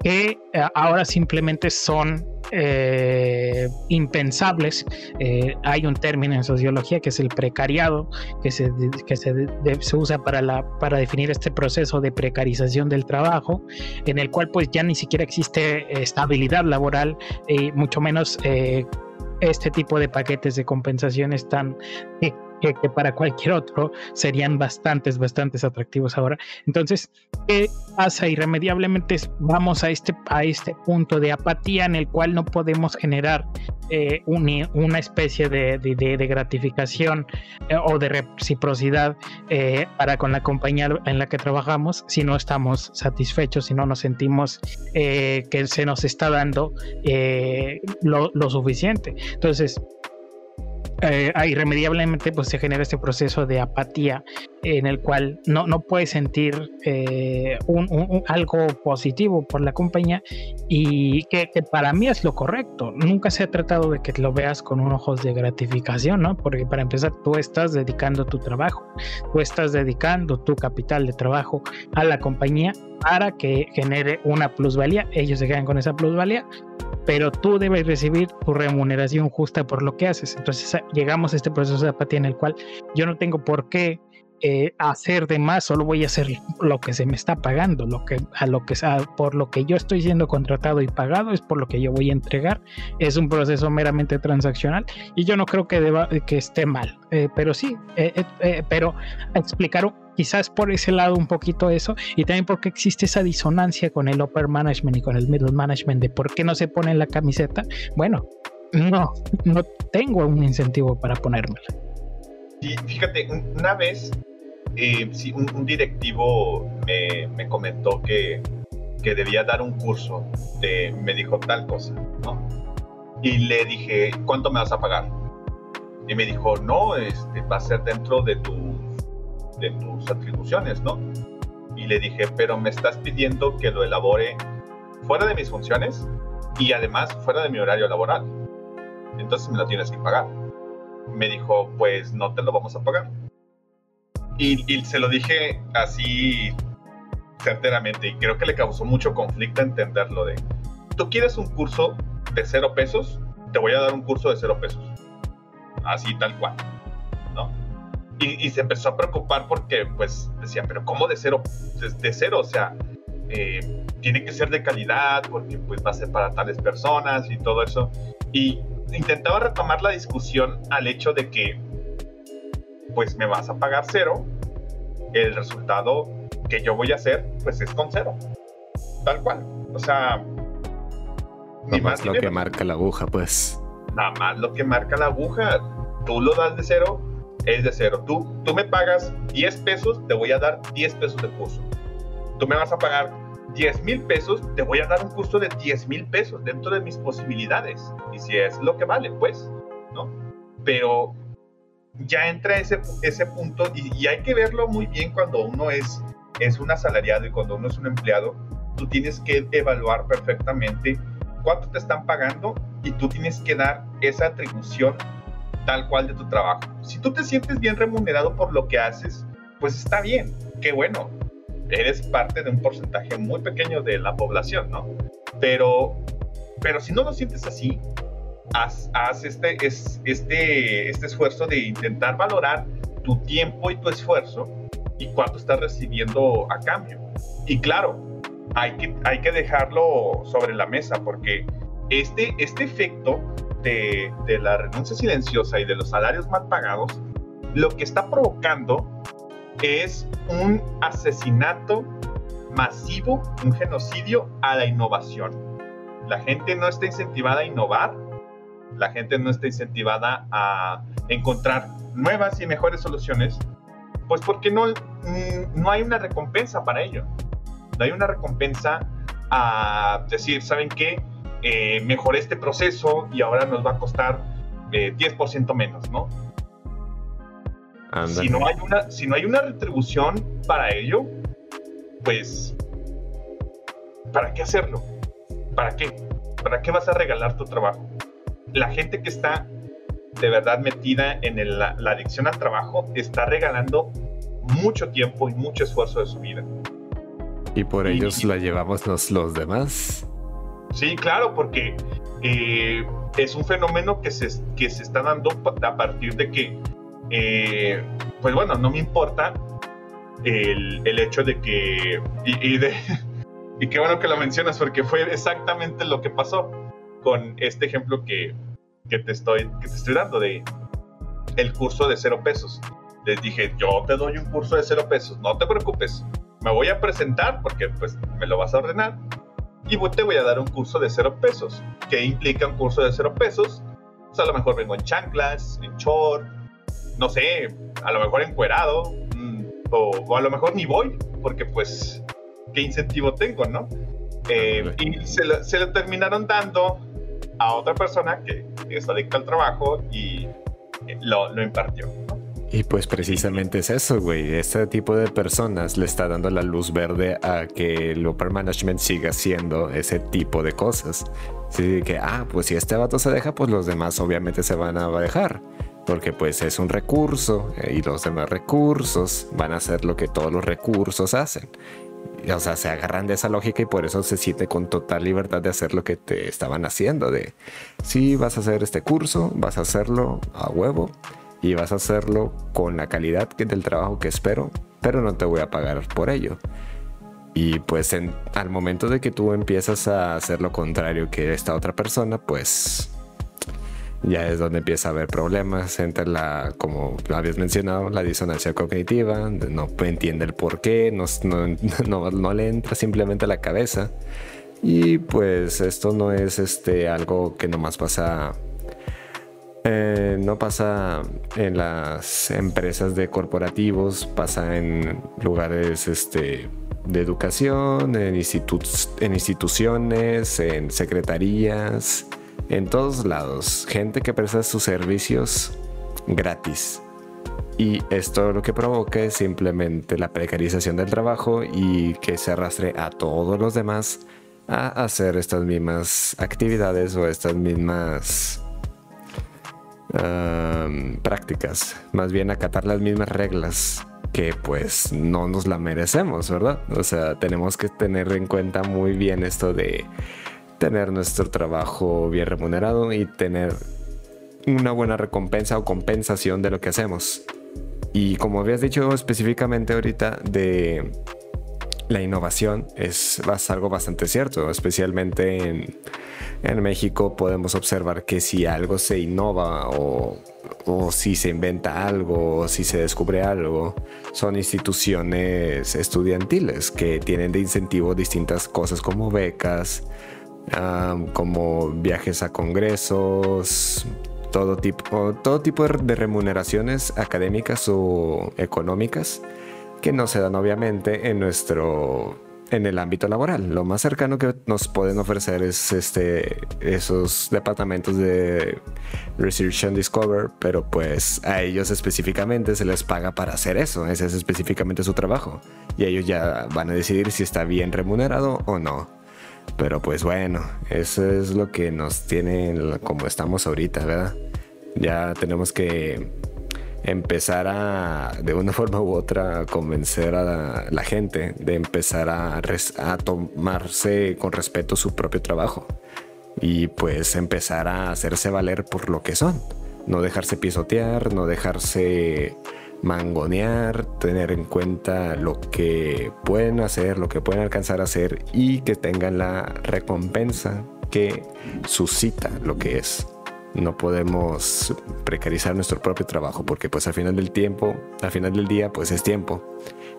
Speaker 2: que ahora simplemente son eh, impensables. Eh, hay un término en sociología que es el precariado, que se, que se, usa para, la, para definir este proceso de precarización del trabajo, en el cual pues ya ni siquiera existe estabilidad laboral, y mucho menos eh, este tipo de paquetes de compensaciones tan que, para cualquier otro serían bastantes, bastantes atractivos ahora. Entonces, ¿qué pasa? Irremediablemente vamos a este, a este punto de apatía en el cual no podemos generar eh, una especie de, gratificación eh, o de reciprocidad eh, para con la compañía en la que trabajamos si no estamos satisfechos, si no nos sentimos que se nos está dando lo, lo suficiente. Entonces, eh, irremediablemente pues se genera este proceso de apatía en el cual no, no puedes sentir eh, un, algo positivo por la compañía y que, para mí es lo correcto. Nunca se ha tratado de que lo veas con un ojos de gratificación, ¿no? Porque para empezar tú estás dedicando tu trabajo, tú estás dedicando tu capital de trabajo a la compañía para que genere una plusvalía. Ellos se quedan con esa plusvalía, pero tú debes recibir tu remuneración justa por lo que haces. Entonces llegamos a este proceso de apatía en el cual yo no tengo por qué eh, hacer de más, solo voy a hacer lo que se me está pagando, lo que a lo que por lo que yo estoy siendo contratado y pagado es por lo que yo voy a entregar. Es un proceso meramente transaccional y yo no creo que deba que esté mal, eh, pero sí, eh, pero explicar quizás por ese lado un poquito eso y también porque existe esa disonancia con el upper management y con el middle management de por qué no se pone la camiseta. Bueno, no, no tengo un incentivo para ponérmela.
Speaker 3: Sí, fíjate, una vez eh, un, directivo me, me comentó que, que, debía dar un curso, de, me dijo tal cosa, ¿no? Y le dije, ¿cuánto me vas a pagar? Y me dijo, no, este, va a ser dentro de, tu, de tus atribuciones, ¿no? Y le dije, pero me estás pidiendo que lo elabore fuera de mis funciones y además fuera de mi horario laboral. Entonces me lo tienes que pagar. Me dijo, pues no te lo vamos a pagar. Y, y se lo dije así certeramente y creo que le causó mucho conflicto entenderlo de, tú quieres un curso de cero pesos, te voy a dar un curso de cero pesos. Así tal cual. Y, se empezó a preocupar porque, pues, decía, pero ¿cómo de cero? De, cero, o sea, eh, tiene que ser de calidad porque, pues, va a ser para tales personas y todo eso. Y intentaba retomar la discusión al hecho de que, pues, me vas a pagar cero, el resultado que yo voy a hacer, pues, es con cero. Tal cual. O sea,
Speaker 1: ni más lo que marca la aguja, pues.
Speaker 3: Nada más lo que marca la aguja. Tú lo das de cero, es de cero. Tú, tú me pagas 10 pesos, te voy a dar 10 pesos de curso. Tú me vas a pagar 10 mil pesos, te voy a dar un curso de 10 mil pesos dentro de mis posibilidades. Y si es lo que vale, pues, ¿no? Pero ya entra ese, ese punto y, hay que verlo muy bien cuando uno es, es un asalariado y cuando uno es un empleado. Tú tienes que evaluar perfectamente cuánto te están pagando y tú tienes que dar esa atribución tal cual de tu trabajo. Si tú te sientes bien remunerado por lo que haces, pues está bien, qué bueno. Eres parte de un porcentaje muy pequeño de la población, ¿no? Pero, pero si no lo sientes así, haz, este, es, este, este esfuerzo de intentar valorar tu tiempo y tu esfuerzo y cuánto estás recibiendo a cambio. Y claro, hay que, hay que dejarlo sobre la mesa porque este, este efecto de, de la renuncia silenciosa y de los salarios mal pagados, lo que está provocando es un asesinato masivo, un genocidio a la innovación. La gente no está incentivada a innovar, la gente no está incentivada a encontrar nuevas y mejores soluciones, pues porque no, mm, no hay una recompensa para ello no hay una recompensa a decir, ¿saben qué? Eh, mejoré este proceso y ahora nos va a costar 10% eh, menos, ¿no? Si no, hay una, si no hay una retribución para ello, pues, ¿para qué hacerlo? ¿Para qué? ¿Para qué vas a regalar tu trabajo? La gente que está de verdad metida en la adicción al trabajo está regalando mucho tiempo y mucho esfuerzo de su vida.
Speaker 1: Y por ellos la llevamos los, los demás.
Speaker 3: Sí, claro, porque eh, es un fenómeno que se, que se está dando a partir de que, eh, pues bueno, no me importa el, el hecho de que, y, de, [LAUGHS] y qué bueno que lo mencionas, porque fue exactamente lo que pasó con este ejemplo que, que, te, estoy, que te estoy dando de el curso de cero pesos. Les dije, yo te doy un curso de cero pesos, no te preocupes, me voy a presentar porque pues me lo vas a ordenar y te voy a dar un curso de cero pesos. ¿Qué implica un curso de cero pesos? Pues a lo mejor vengo en chanclas, en short, no sé, a lo mejor encuerado, mm, o, a lo mejor ni voy, porque pues, ¿qué incentivo tengo, no? Eh, y se lo, se lo, terminaron dando a otra persona que, es adicta al trabajo y lo, lo impartió.
Speaker 1: Y pues precisamente es eso, güey. Este tipo de personas le está dando la luz verde a que el upper management siga haciendo ese tipo de cosas. Así que, ah, pues si este vato se deja, pues los demás obviamente se van a dejar. Porque pues es un recurso eh, y los demás recursos van a hacer lo que todos los recursos hacen. O sea, se agarran de esa lógica y por eso se siente con total libertad de hacer lo que te estaban haciendo. De, si vas a hacer este curso, vas a hacerlo a huevo y vas a hacerlo con la calidad del trabajo que espero, pero no te voy a pagar por ello. Y pues al momento de que tú empiezas a hacer lo contrario que esta otra persona, pues ya es donde empieza a haber problemas entre la, como habías mencionado, la disonancia cognitiva, no entiende el por qué, no, [LAUGHS] no, no, le entra simplemente a la cabeza. Y pues esto no es este, algo que nomás pasa Eh, no pasa en las empresas de corporativos, pasa en lugares este, de educación, en, en instituciones, en secretarías, en todos lados. Gente que presta sus servicios gratis. Y esto lo que provoca es simplemente la precarización del trabajo y que se arrastre a todos los demás a hacer estas mismas actividades o estas mismas prácticas. Más bien acatar las mismas reglas que pues no nos la merecemos, ¿verdad? O sea, tenemos que tener en cuenta muy bien esto de tener nuestro trabajo bien remunerado y tener una buena recompensa o compensación de lo que hacemos. Y como habías dicho específicamente ahorita de la innovación es, algo bastante cierto, especialmente en, México podemos observar que si algo se innova o, si se inventa algo o si se descubre algo, son instituciones estudiantiles que tienen de incentivo distintas cosas como becas, como viajes a congresos, todo tipo de remuneraciones académicas o económicas que no se dan obviamente en nuestro en el ámbito laboral. Lo más cercano que nos pueden ofrecer es este esos departamentos de Research and Discover, pero pues a ellos específicamente se les paga para hacer eso, ese es específicamente su trabajo y ellos ya van a decidir si está bien remunerado o no. Pero pues bueno, eso es lo que nos tiene como estamos ahorita, ¿verdad? Ya tenemos que empezar a, de una [LAUGHS] forma u otra, convencer a la, gente de empezar a, a, tomarse con respeto su propio trabajo y pues empezar a hacerse valer por lo que son. No dejarse pisotear, no dejarse mangonear, tener en cuenta lo que pueden hacer, lo que pueden alcanzar a hacer y que tengan la recompensa que suscita lo que es no podemos precarizar nuestro propio trabajo porque pues al final del tiempo, al final del día pues es tiempo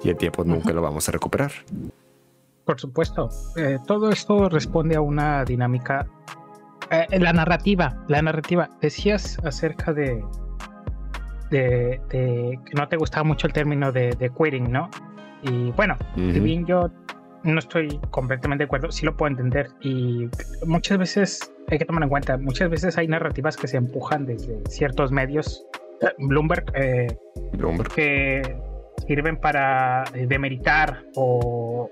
Speaker 1: y el tiempo nunca lo vamos a recuperar.
Speaker 2: Por supuesto, eh, todo esto responde a una dinámica, eh, la narrativa, la narrativa. Decías acerca de, de, que no te gustaba mucho el término de, de quitting, ¿no? Y bueno, bien yo no estoy completamente de acuerdo, sí lo puedo entender y muchas veces hay que tomar en cuenta, muchas veces hay narrativas que se empujan desde ciertos medios, eh, Bloomberg, eh, Bloomberg. que sirven para eh, demeritar o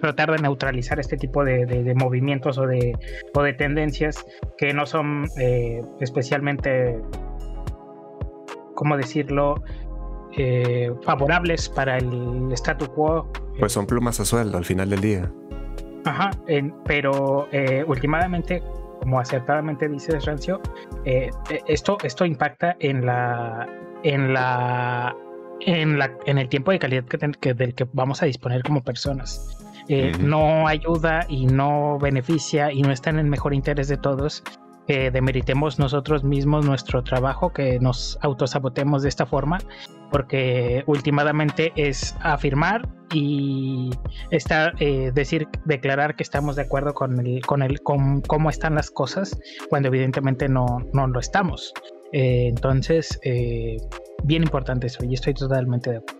Speaker 2: tratar de neutralizar este tipo de, movimientos o de, o de tendencias que no son especialmente, ¿cómo decirlo?, favorables para el statu quo.
Speaker 1: Pues son plumas a sueldo al final del día.
Speaker 2: Ajá, pero últimamente como acertadamente dice Rancio, eh, eh, esto, esto impacta en la, en la, en la, en el tiempo de calidad que, del que vamos a disponer como personas. Eh, no ayuda y no beneficia y no está en el mejor interés de todos demeritemos nosotros mismos nuestro trabajo, que nos autosabotemos de esta forma, porque últimamente es afirmar y estar, eh, decir, declarar que estamos de acuerdo con el, con el, con cómo están las cosas, cuando evidentemente no, no lo estamos. Eh, entonces, eh, bien importante eso, y estoy totalmente de acuerdo.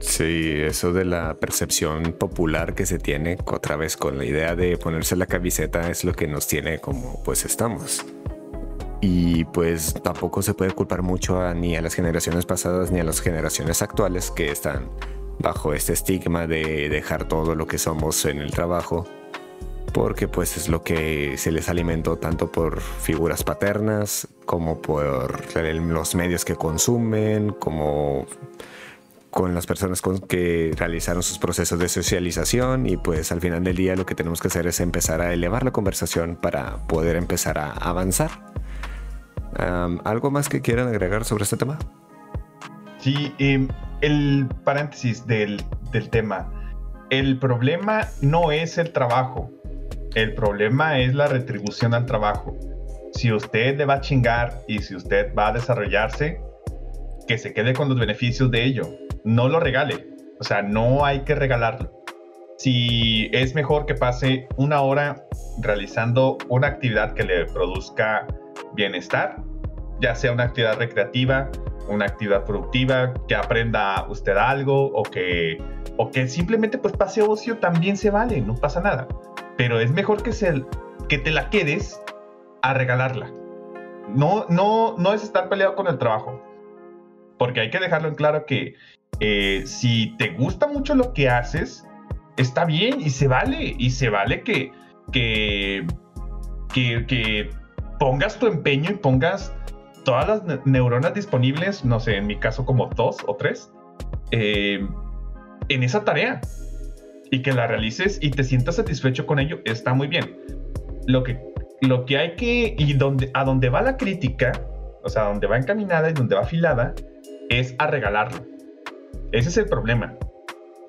Speaker 1: Sí, eso de la percepción popular que se tiene otra vez con la idea de ponerse la camiseta es lo que nos tiene como pues estamos. Y pues tampoco se puede culpar mucho ni a las generaciones pasadas ni a las generaciones actuales que están bajo este estigma de dejar todo lo que somos en el trabajo. Porque pues es lo que se les alimentó tanto por figuras paternas como por los medios que consumen, como con las personas con que realizaron sus procesos de socialización y pues al final del día lo que tenemos que hacer es empezar a elevar la conversación para poder empezar a avanzar. ¿Algo más que quieran agregar sobre este tema?
Speaker 3: Sí, em, el paréntesis del, del tema. El problema no es el trabajo, el problema es la retribución al trabajo. Si usted le va a chingar y si usted va a desarrollarse, que se quede con los beneficios de ello no lo regale. O sea, no hay que regalarlo. Si es mejor que pase una hora realizando una actividad que le produzca bienestar ya sea una actividad recreativa, una actividad productiva, que aprenda usted algo o que, o que simplemente pues pase ocio también se vale, no pasa nada. Pero es mejor que, se, que te la quedes a regalarla. No, no, no es estar peleado con el trabajo. Porque hay que dejarlo en claro que eh, si te gusta mucho lo que haces, está bien y se vale. Y se vale que, que, que, pongas tu empeño y pongas todas las neuronas disponibles, no sé, en mi caso como dos o tres, eh, en esa tarea. Y que la realices y te sientas satisfecho con ello, está muy bien. Lo que, lo que hay que, y donde, a donde va la crítica, o sea, donde va encaminada y donde va afilada, es a regalarlo. Ese es el problema.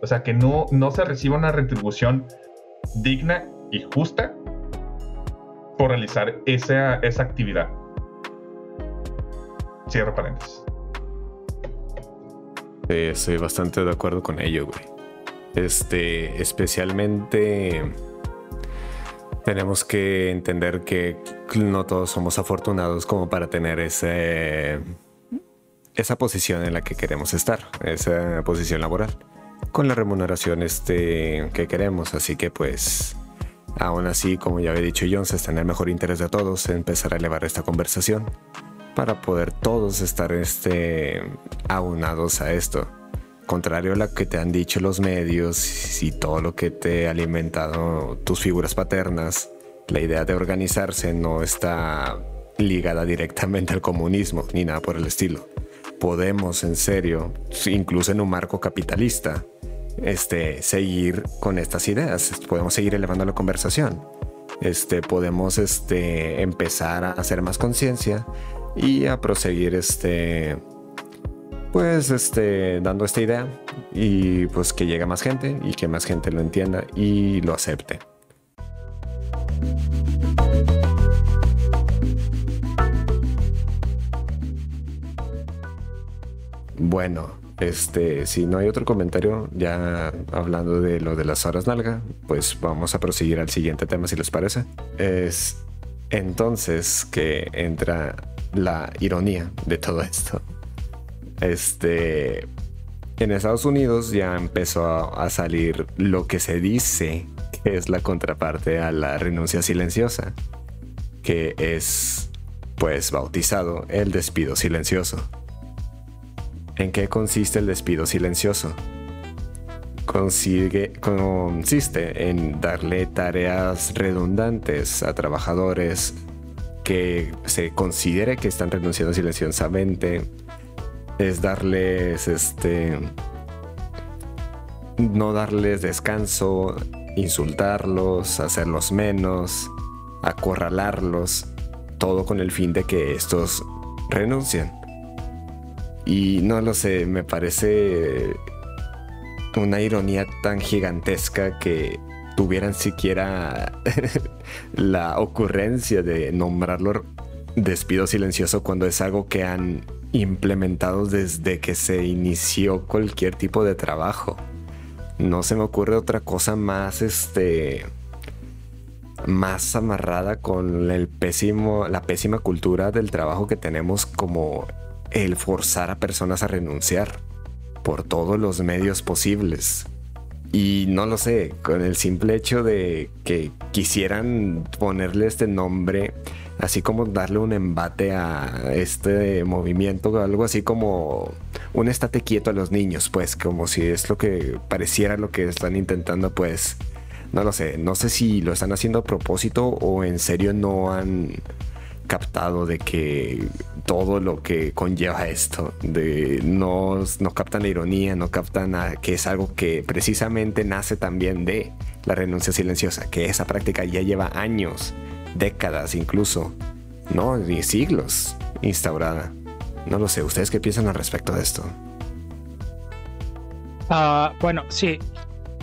Speaker 3: O sea, que no, no se reciba una retribución digna y justa por realizar esa, esa actividad. Cierro paréntesis.
Speaker 1: estoy bastante de acuerdo con ello, güey. Este, especialmente tenemos que entender que no todos somos afortunados como para tener ese esa posición en la que queremos estar, esa posición laboral, con la remuneración este, que queremos. Así que pues, aún así, como ya había dicho Jones, está en el mejor interés de todos empezar a elevar esta conversación para poder todos estar este, aunados a esto. Contrario a lo que te han dicho los medios y todo lo que te ha alimentado tus figuras paternas, la idea de organizarse no está ligada directamente al comunismo ni nada por el estilo podemos en serio, incluso en un marco capitalista, este, seguir con estas ideas, podemos seguir elevando la conversación. Este, podemos este, empezar a hacer más conciencia y a proseguir este, pues este, dando esta idea y pues que llegue más gente y que más gente lo entienda y lo acepte. Bueno, este, si no hay otro comentario, ya hablando de lo de las horas nalga, pues vamos a proseguir al siguiente tema si les parece. Es entonces que entra la ironía de todo esto. Este, en Estados Unidos ya empezó a salir lo que se dice que es la contraparte a la renuncia silenciosa, que es pues bautizado el despido silencioso. ¿En qué consiste el despido silencioso? consiste en darle tareas redundantes a trabajadores que se considere que están renunciando silenciosamente. Es darles este. No darles descanso, insultarlos, hacerlos menos, acorralarlos, todo con el fin de que estos renuncien. Y no lo sé, me parece una ironía tan gigantesca que tuvieran siquiera [LAUGHS] la ocurrencia de nombrarlo despido silencioso cuando es algo que han implementado desde que se inició cualquier tipo de trabajo. No se me ocurre otra cosa más este más amarrada con el pésimo la pésima cultura del trabajo que tenemos como el forzar a personas a renunciar por todos los medios posibles. Y no lo sé, con el simple hecho de que quisieran ponerle este nombre, así como darle un embate a este movimiento, algo así como un estate quieto a los niños, pues como si es lo que pareciera lo que están intentando, pues no lo sé, no sé si lo están haciendo a propósito o en serio no han captado de que todo lo que conlleva esto, de no, no captan la ironía, no captan que es algo que precisamente nace también de la renuncia silenciosa, que esa práctica ya lleva años, décadas incluso, no, ni siglos instaurada. No lo sé, ¿ustedes qué piensan al respecto de esto?
Speaker 2: Ah, bueno, sí.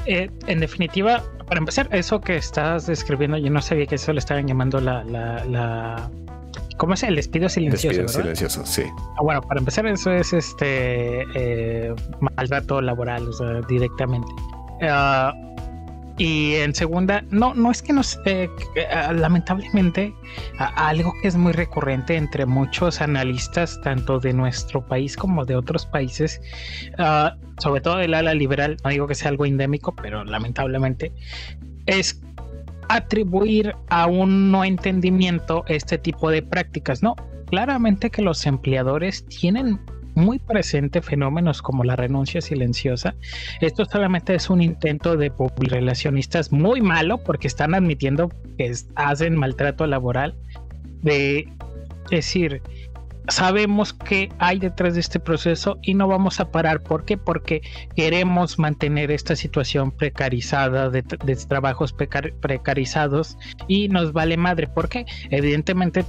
Speaker 2: Eh, en definitiva, para empezar, eso que estás describiendo, yo no sabía que eso le estaban llamando la, la ¿Cómo es el despido silencioso?
Speaker 1: Despido silencioso, sí.
Speaker 2: Ah, bueno, para empezar, eso es este eh, maltrato laboral, o sea, directamente. Ah, y en segunda, no, no es que nos, eh, lamentablemente, algo que es muy recurrente entre muchos analistas, tanto de nuestro país como de otros países, ah, sobre todo del ala liberal, no digo que sea algo endémico, pero lamentablemente, es atribuir a un no entendimiento este tipo de prácticas, ¿no? Claramente que los empleadores tienen muy presente fenómenos como la renuncia silenciosa. Esto solamente es un intento de relacionistas muy malo porque están admitiendo que hacen maltrato laboral. De decir, sabemos que hay detrás de este proceso y no vamos a parar. ¿Por qué? Porque queremos mantener esta situación precarizada de, trabajos precarizados y nos vale madre. porque Evidentemente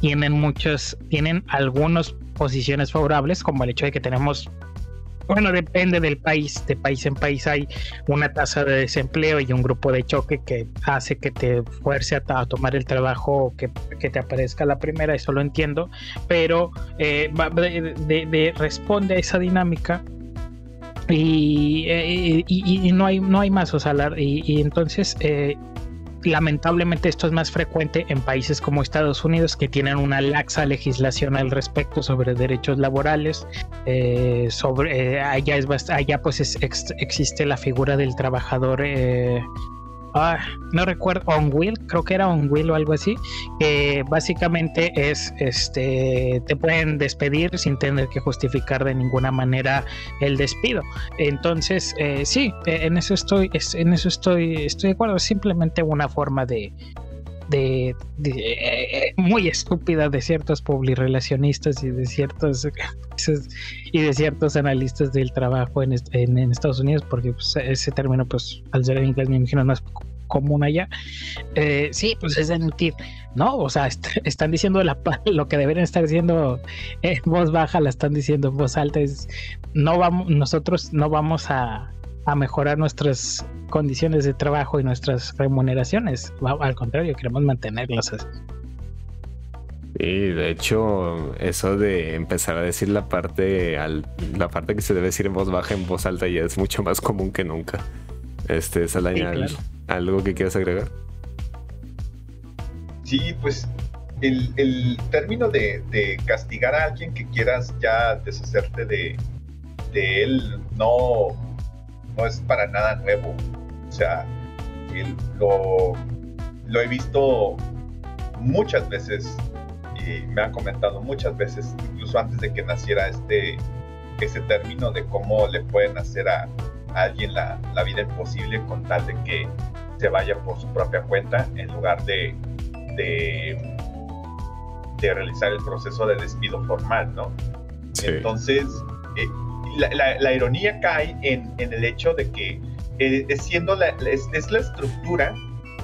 Speaker 2: tienen muchos, tienen algunas posiciones favorables, como el hecho de que tenemos, bueno, depende del país, de país en país. Hay una tasa de desempleo y un grupo de choque que hace que te fuerce a, tomar el trabajo que, que, te aparezca la primera, eso lo entiendo, pero eh, de, responde a esa dinámica y, eh, y, y, no hay no hay más o sea y, entonces eh, lamentablemente esto es más frecuente en países como Estados Unidos que tienen una laxa legislación al respecto sobre derechos laborales. Eh, sobre eh, allá es allá pues existe la figura del trabajador eh, Ah, no recuerdo, On Will, creo que era On Will o algo así, que básicamente es, este, te pueden despedir sin tener que justificar de ninguna manera el despido. Entonces, eh, sí, en eso estoy, en eso estoy, estoy de acuerdo, simplemente una forma de, de, eh, muy estúpida de ciertos publirelacionistas y de ciertos [LAUGHS] y de ciertos analistas del trabajo en, Estados Unidos porque pues, ese término pues al ser en inglés me imagino más común allá. Eh, sí pues es admitir no o sea están diciendo lo que deberían estar diciendo en voz baja la están diciendo en voz alta es no vamos nosotros no vamos a a mejorar nuestras condiciones de trabajo y nuestras remuneraciones. Al contrario, queremos mantenerlas así.
Speaker 1: Y de hecho, eso de empezar a decir la parte, al, la parte que se debe decir en voz baja, en voz alta, ya es mucho más común que nunca. Este, es ¿algo que quieras agregar?
Speaker 3: Sí, pues el, el término de, de, castigar a alguien que quieras ya deshacerte de, de él no, no es para nada nuevo. O sea, lo, lo he visto muchas veces y me han comentado muchas veces, incluso antes de que naciera este ese término de cómo le pueden hacer a, alguien la, la, vida imposible con tal de que se vaya por su propia cuenta en lugar de, de, de realizar el proceso de despido formal, ¿no? Entonces, eh, la, ironía cae en, el hecho de que eh, es, siendo la, es, la estructura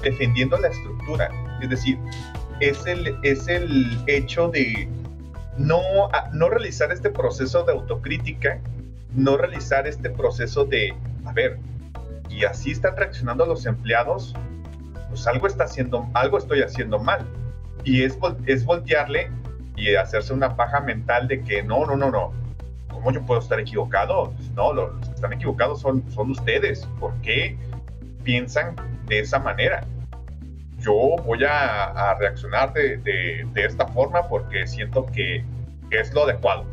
Speaker 3: defendiendo la estructura. Es decir, es el, es el hecho de no, no realizar este proceso de autocrítica, no realizar este proceso de, a ver, y así están reaccionando los empleados, pues algo está haciendo, algo estoy haciendo mal. Y es, es voltearle y hacerse una paja mental de que no, no, no, no, ¿cómo yo puedo estar equivocado? No, los que están equivocados son, son ustedes. ¿Por qué piensan de esa manera? Yo voy a, reaccionar de, de, esta forma porque siento que, es lo adecuado.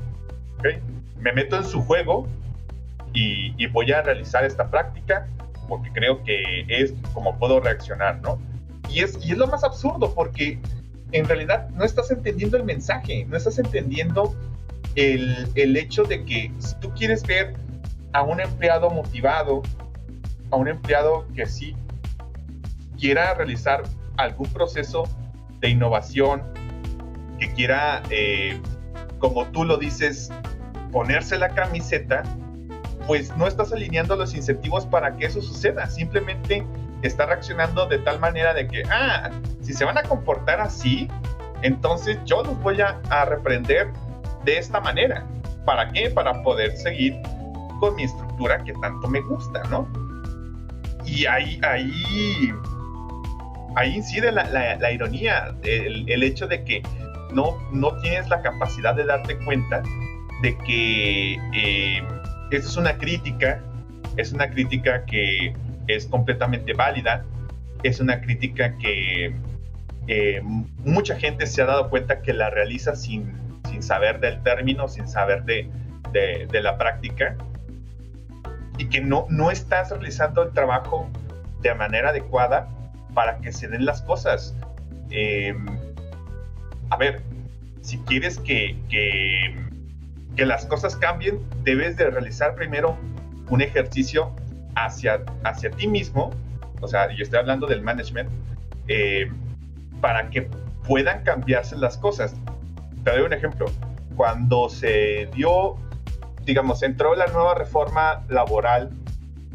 Speaker 3: Me meto en su juego y, y, voy a realizar esta práctica porque creo que es como puedo reaccionar, ¿no? Y es, y es lo más absurdo porque en realidad no estás entendiendo el mensaje, no estás entendiendo el, el hecho de que si tú quieres ver a un empleado motivado, a un empleado que sí quiera realizar algún proceso de innovación, que quiera, eh, como tú lo dices, ponerse la camiseta, pues no estás alineando los incentivos para que eso suceda. Simplemente está reaccionando de tal manera de que, ah, si se van a comportar así, entonces yo los voy a, a reprender de esta manera. ¿Para qué? Para poder seguir con mi estructura que tanto me gusta, ¿no? Y ahí, ahí, ahí incide la, la, ironía, el, el, hecho de que no, no tienes la capacidad de darte cuenta de que eh, es una crítica, es una crítica que es completamente válida, es una crítica que eh, mucha gente se ha dado cuenta que la realiza sin, sin saber del término, sin saber de, de, la práctica y que no, no estás realizando el trabajo de manera adecuada para que se den las cosas. Eh, a ver, si quieres que, que, que, las cosas cambien, debes de realizar primero un ejercicio hacia, hacia ti mismo, o sea, yo estoy hablando del management, eh, para que puedan cambiarse las cosas. Te doy un ejemplo. Cuando se dio, digamos, entró la nueva reforma laboral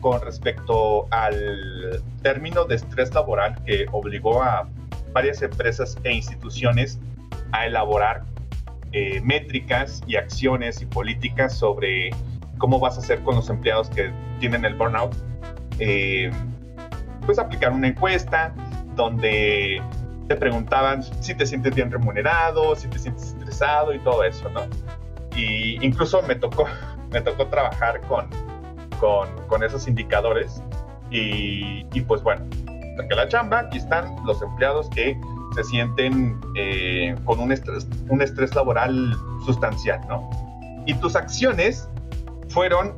Speaker 3: con respecto al término de estrés laboral que obligó a varias empresas e instituciones a elaborar eh, métricas y acciones y políticas sobre cómo vas a hacer con los empleados que tienen el burnout. Eh, pues aplicar una encuesta donde te preguntaban si te sientes bien remunerado, si te sientes estresado y todo eso, ¿no? Y incluso me tocó, [LAUGHS] me tocó trabajar con, con, con esos indicadores y, y, pues bueno, que la chamba, aquí están los empleados que se sienten eh, con un estrés, un estrés laboral sustancial, ¿no? Y tus acciones fueron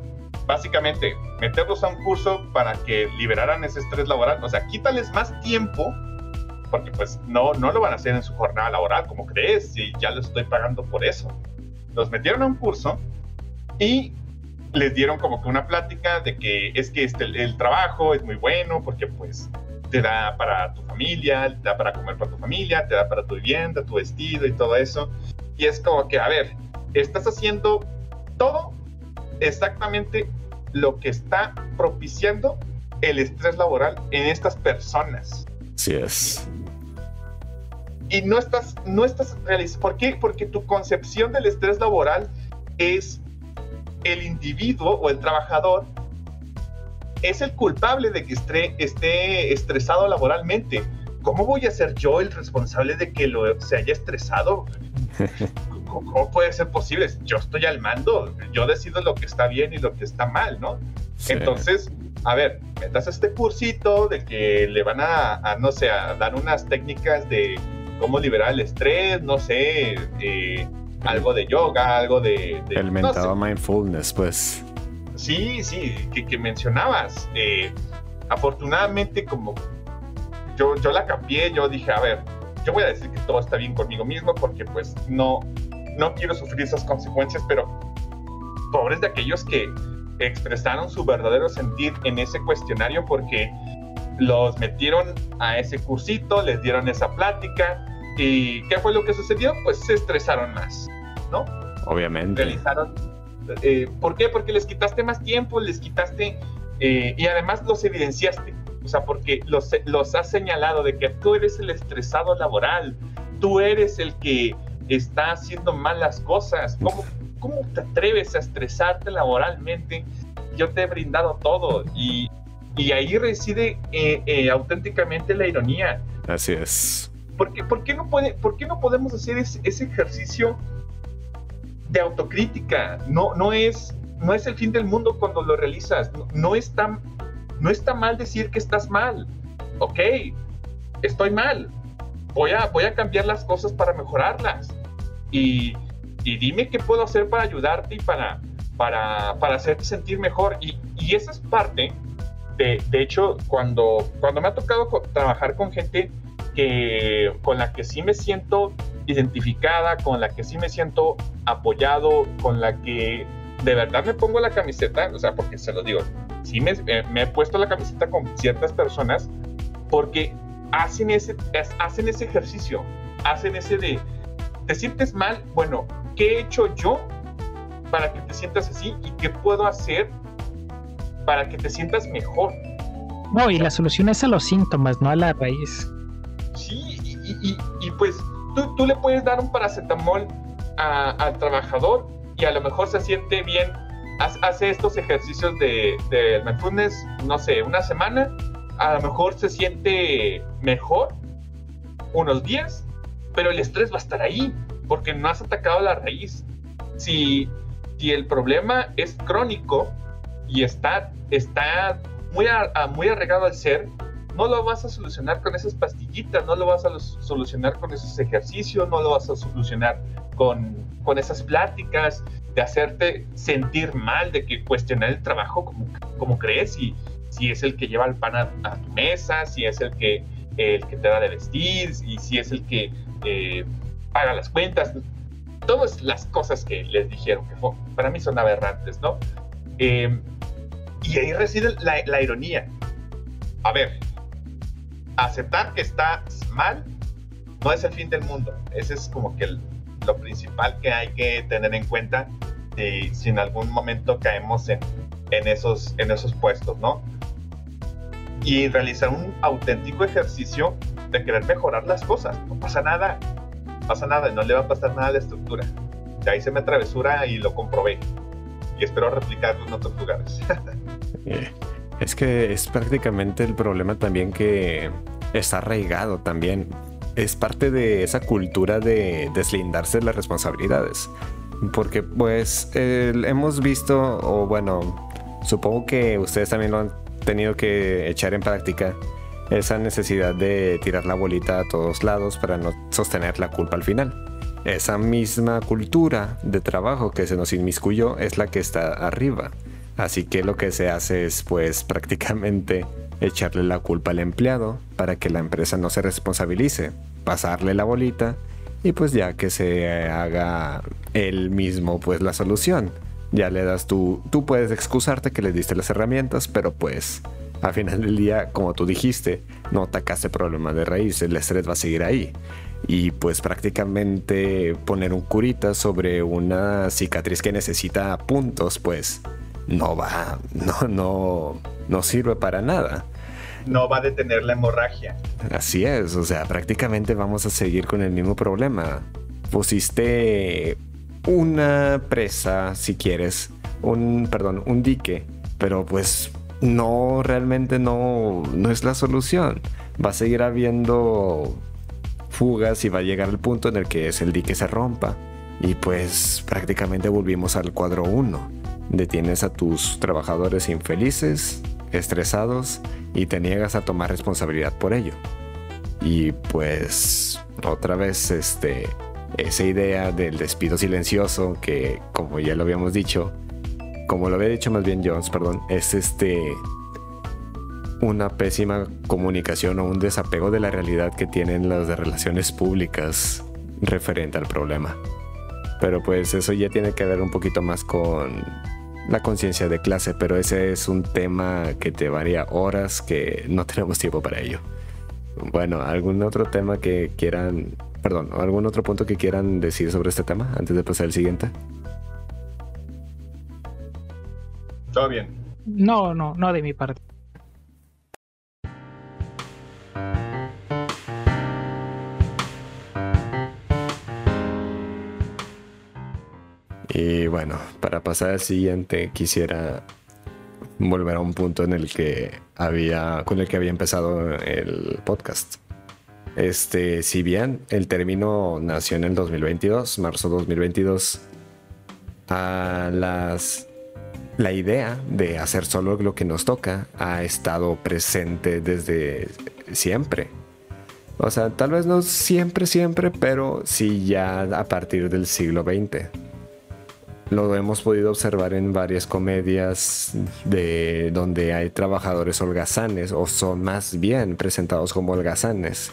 Speaker 3: básicamente meterlos a un curso para que liberaran ese estrés laboral, o sea, quítales más tiempo porque pues no, no lo van a hacer en su jornada laboral, como crees, si ya les estoy pagando por eso. Los metieron a un curso y les dieron como que una plática de que es que este, el trabajo es muy bueno porque pues te da para tu familia, te da para comer para tu familia, te da para tu vivienda, tu vestido y todo eso. Y es como que, a ver, estás haciendo todo exactamente lo que está propiciando el estrés laboral en estas personas.
Speaker 1: Sí es
Speaker 3: y no estás, no estás realizando. ¿Por qué? Porque tu concepción del estrés laboral es el individuo o el trabajador es el culpable de que esté, estresado laboralmente. ¿Cómo voy a ser yo el responsable de que lo, se haya estresado? [LAUGHS] ¿Cómo, puede ser posible? Yo estoy al mando, yo decido lo que está bien y lo que está mal, ¿no? Entonces, a ver, metas este cursito de que le van a, no sé, a dar unas técnicas de cómo liberar el estrés, no sé, eh, algo de yoga, algo de...
Speaker 1: el mentado mindfulness, pues.
Speaker 3: Sí, sí, que, mencionabas. Eh, afortunadamente, como yo, yo la cambié, yo dije, a ver, yo voy a decir que todo está bien conmigo mismo porque pues no, no quiero sufrir esas consecuencias, pero pobres de aquellos que expresaron su verdadero sentir en ese cuestionario porque los metieron a ese cursito, les dieron esa plática y ¿qué fue lo que sucedió? Pues se estresaron más, ¿no?
Speaker 1: Obviamente.
Speaker 3: Realizaron, eh, ¿Por qué? Porque les quitaste más tiempo, les quitaste eh, y además los evidenciaste, o sea, porque los, los has señalado de que tú eres el estresado laboral, tú eres el que está haciendo mal las cosas, ¿cómo, cómo te atreves a estresarte laboralmente? Yo te he brindado todo y y ahí reside eh, eh, auténticamente la ironía.
Speaker 1: Así es.
Speaker 3: ¿Por qué, por qué no, puede, por qué no podemos hacer ese, ejercicio de autocrítica? No, no, es, no es el fin del mundo cuando lo realizas. No, está, no está mal decir que estás mal. Ok, estoy mal. Voy a, voy a cambiar las cosas para mejorarlas. Y, y dime qué puedo hacer para ayudarte y para, para, para hacerte sentir mejor. Y, y esa es parte de, hecho, cuando, cuando me ha tocado trabajar con gente que, con la que sí me siento identificada, con la que sí me siento apoyado, con la que de verdad me pongo la camiseta, o sea, porque se lo digo, sí me, he puesto la camiseta con ciertas personas porque hacen ese, hacen ese ejercicio, hacen ese de, ¿te sientes mal? Bueno, ¿qué he hecho yo para que te sientas así y qué puedo hacer para que te sientas mejor.
Speaker 2: No, y la solución es a los síntomas, no a la raíz.
Speaker 3: Sí, y, pues tú, tú, le puedes dar un paracetamol al trabajador y a lo mejor se siente bien, hace estos ejercicios de, de mindfulness, no sé, una semana, a lo mejor se siente mejor unos días, pero el estrés va a estar ahí porque no has atacado la raíz. Si, si el problema es crónico, y está, está muy, muy arraigado al ser, no lo vas a solucionar con esas pastillitas, no lo vas a solucionar con esos ejercicios, no lo vas a solucionar con, con esas pláticas, de hacerte sentir mal, de que cuestionar el trabajo como, como crees y si es el que lleva el pan a, tu mesa, si es el que, el que te da de vestir, y si es el que eh, paga las cuentas, todas las cosas que les dijeron, que para mí son aberrantes, ¿no? Em, y ahí reside la, la ironía. A ver, aceptar que está mal no es el fin del mundo. Ese es como que lo principal que hay que tener en cuenta si, en algún momento caemos en, en, esos, en esos puestos, ¿no? Y realizar un auténtico ejercicio de querer mejorar las cosas. No pasa nada, pasa nada, no le va a pasar nada a la estructura. Ya hice mi travesura y lo comprobé. Y espero replicarlo en otros lugares. [LAUGHS]
Speaker 1: Eh, es que es prácticamente el problema también que está arraigado también. Es parte de esa cultura de deslindarse de las responsabilidades. Porque pues hemos visto, o bueno, supongo que ustedes también lo han tenido que echar en práctica, esa necesidad de tirar la bolita a todos lados para no sostener la culpa al final. Esa misma cultura de trabajo que se nos inmiscuyó es la que está arriba. Así que lo que se hace es pues [LAUGHS] prácticamente echarle la culpa al empleado para que la empresa no se responsabilice, pasarle la bolita y pues ya que se haga él mismo pues la solución. Ya le das tú, tú puedes excusarte que le diste las herramientas, pero pues al final del día, como tú dijiste, no atacaste el problema de raíz, el estrés va a seguir ahí. Y pues prácticamente poner un curita sobre una cicatriz que necesita puntos, pues no va, no, no, no sirve para nada.
Speaker 3: No va a detener la hemorragia.
Speaker 1: Así es, o sea, prácticamente vamos a seguir con el mismo problema. Pusiste una presa, si quieres, un, perdón, un dique, pero pues no, realmente no, no es la solución. Va a seguir habiendo fugas y va a llegar el punto en el que es el dique se rompa. Y pues prácticamente volvimos al cuadro 1 detienes a tus trabajadores infelices, estresados y te niegas a tomar responsabilidad por ello. Y pues otra vez este esa idea del despido silencioso que como ya lo habíamos dicho, como lo había dicho más bien Jones, perdón, es este una pésima comunicación o un desapego de la realidad que tienen las de relaciones públicas referente al problema. Pero pues eso ya tiene que ver un poquito más con la conciencia de clase, pero ese es un tema que te varía horas que no [LAUGHS] tenemos tiempo para ello. Bueno, ¿algún otro tema que quieran, perdón, algún otro punto que quieran decir sobre este tema antes de pasar al siguiente?
Speaker 3: Todo bien.
Speaker 2: No, no, no de mi parte.
Speaker 1: Y bueno, para pasar al siguiente, quisiera volver a un punto en el que había, con el que había empezado el podcast. Este, si bien el término nació en el 2022, marzo 2022, a las, la idea de hacer solo lo que nos toca ha estado presente desde siempre. O sea, tal vez no siempre, siempre, pero sí ya a partir del siglo XX. Lo hemos podido observar en varias comedias de donde hay trabajadores holgazanes o son más bien presentados como holgazanes,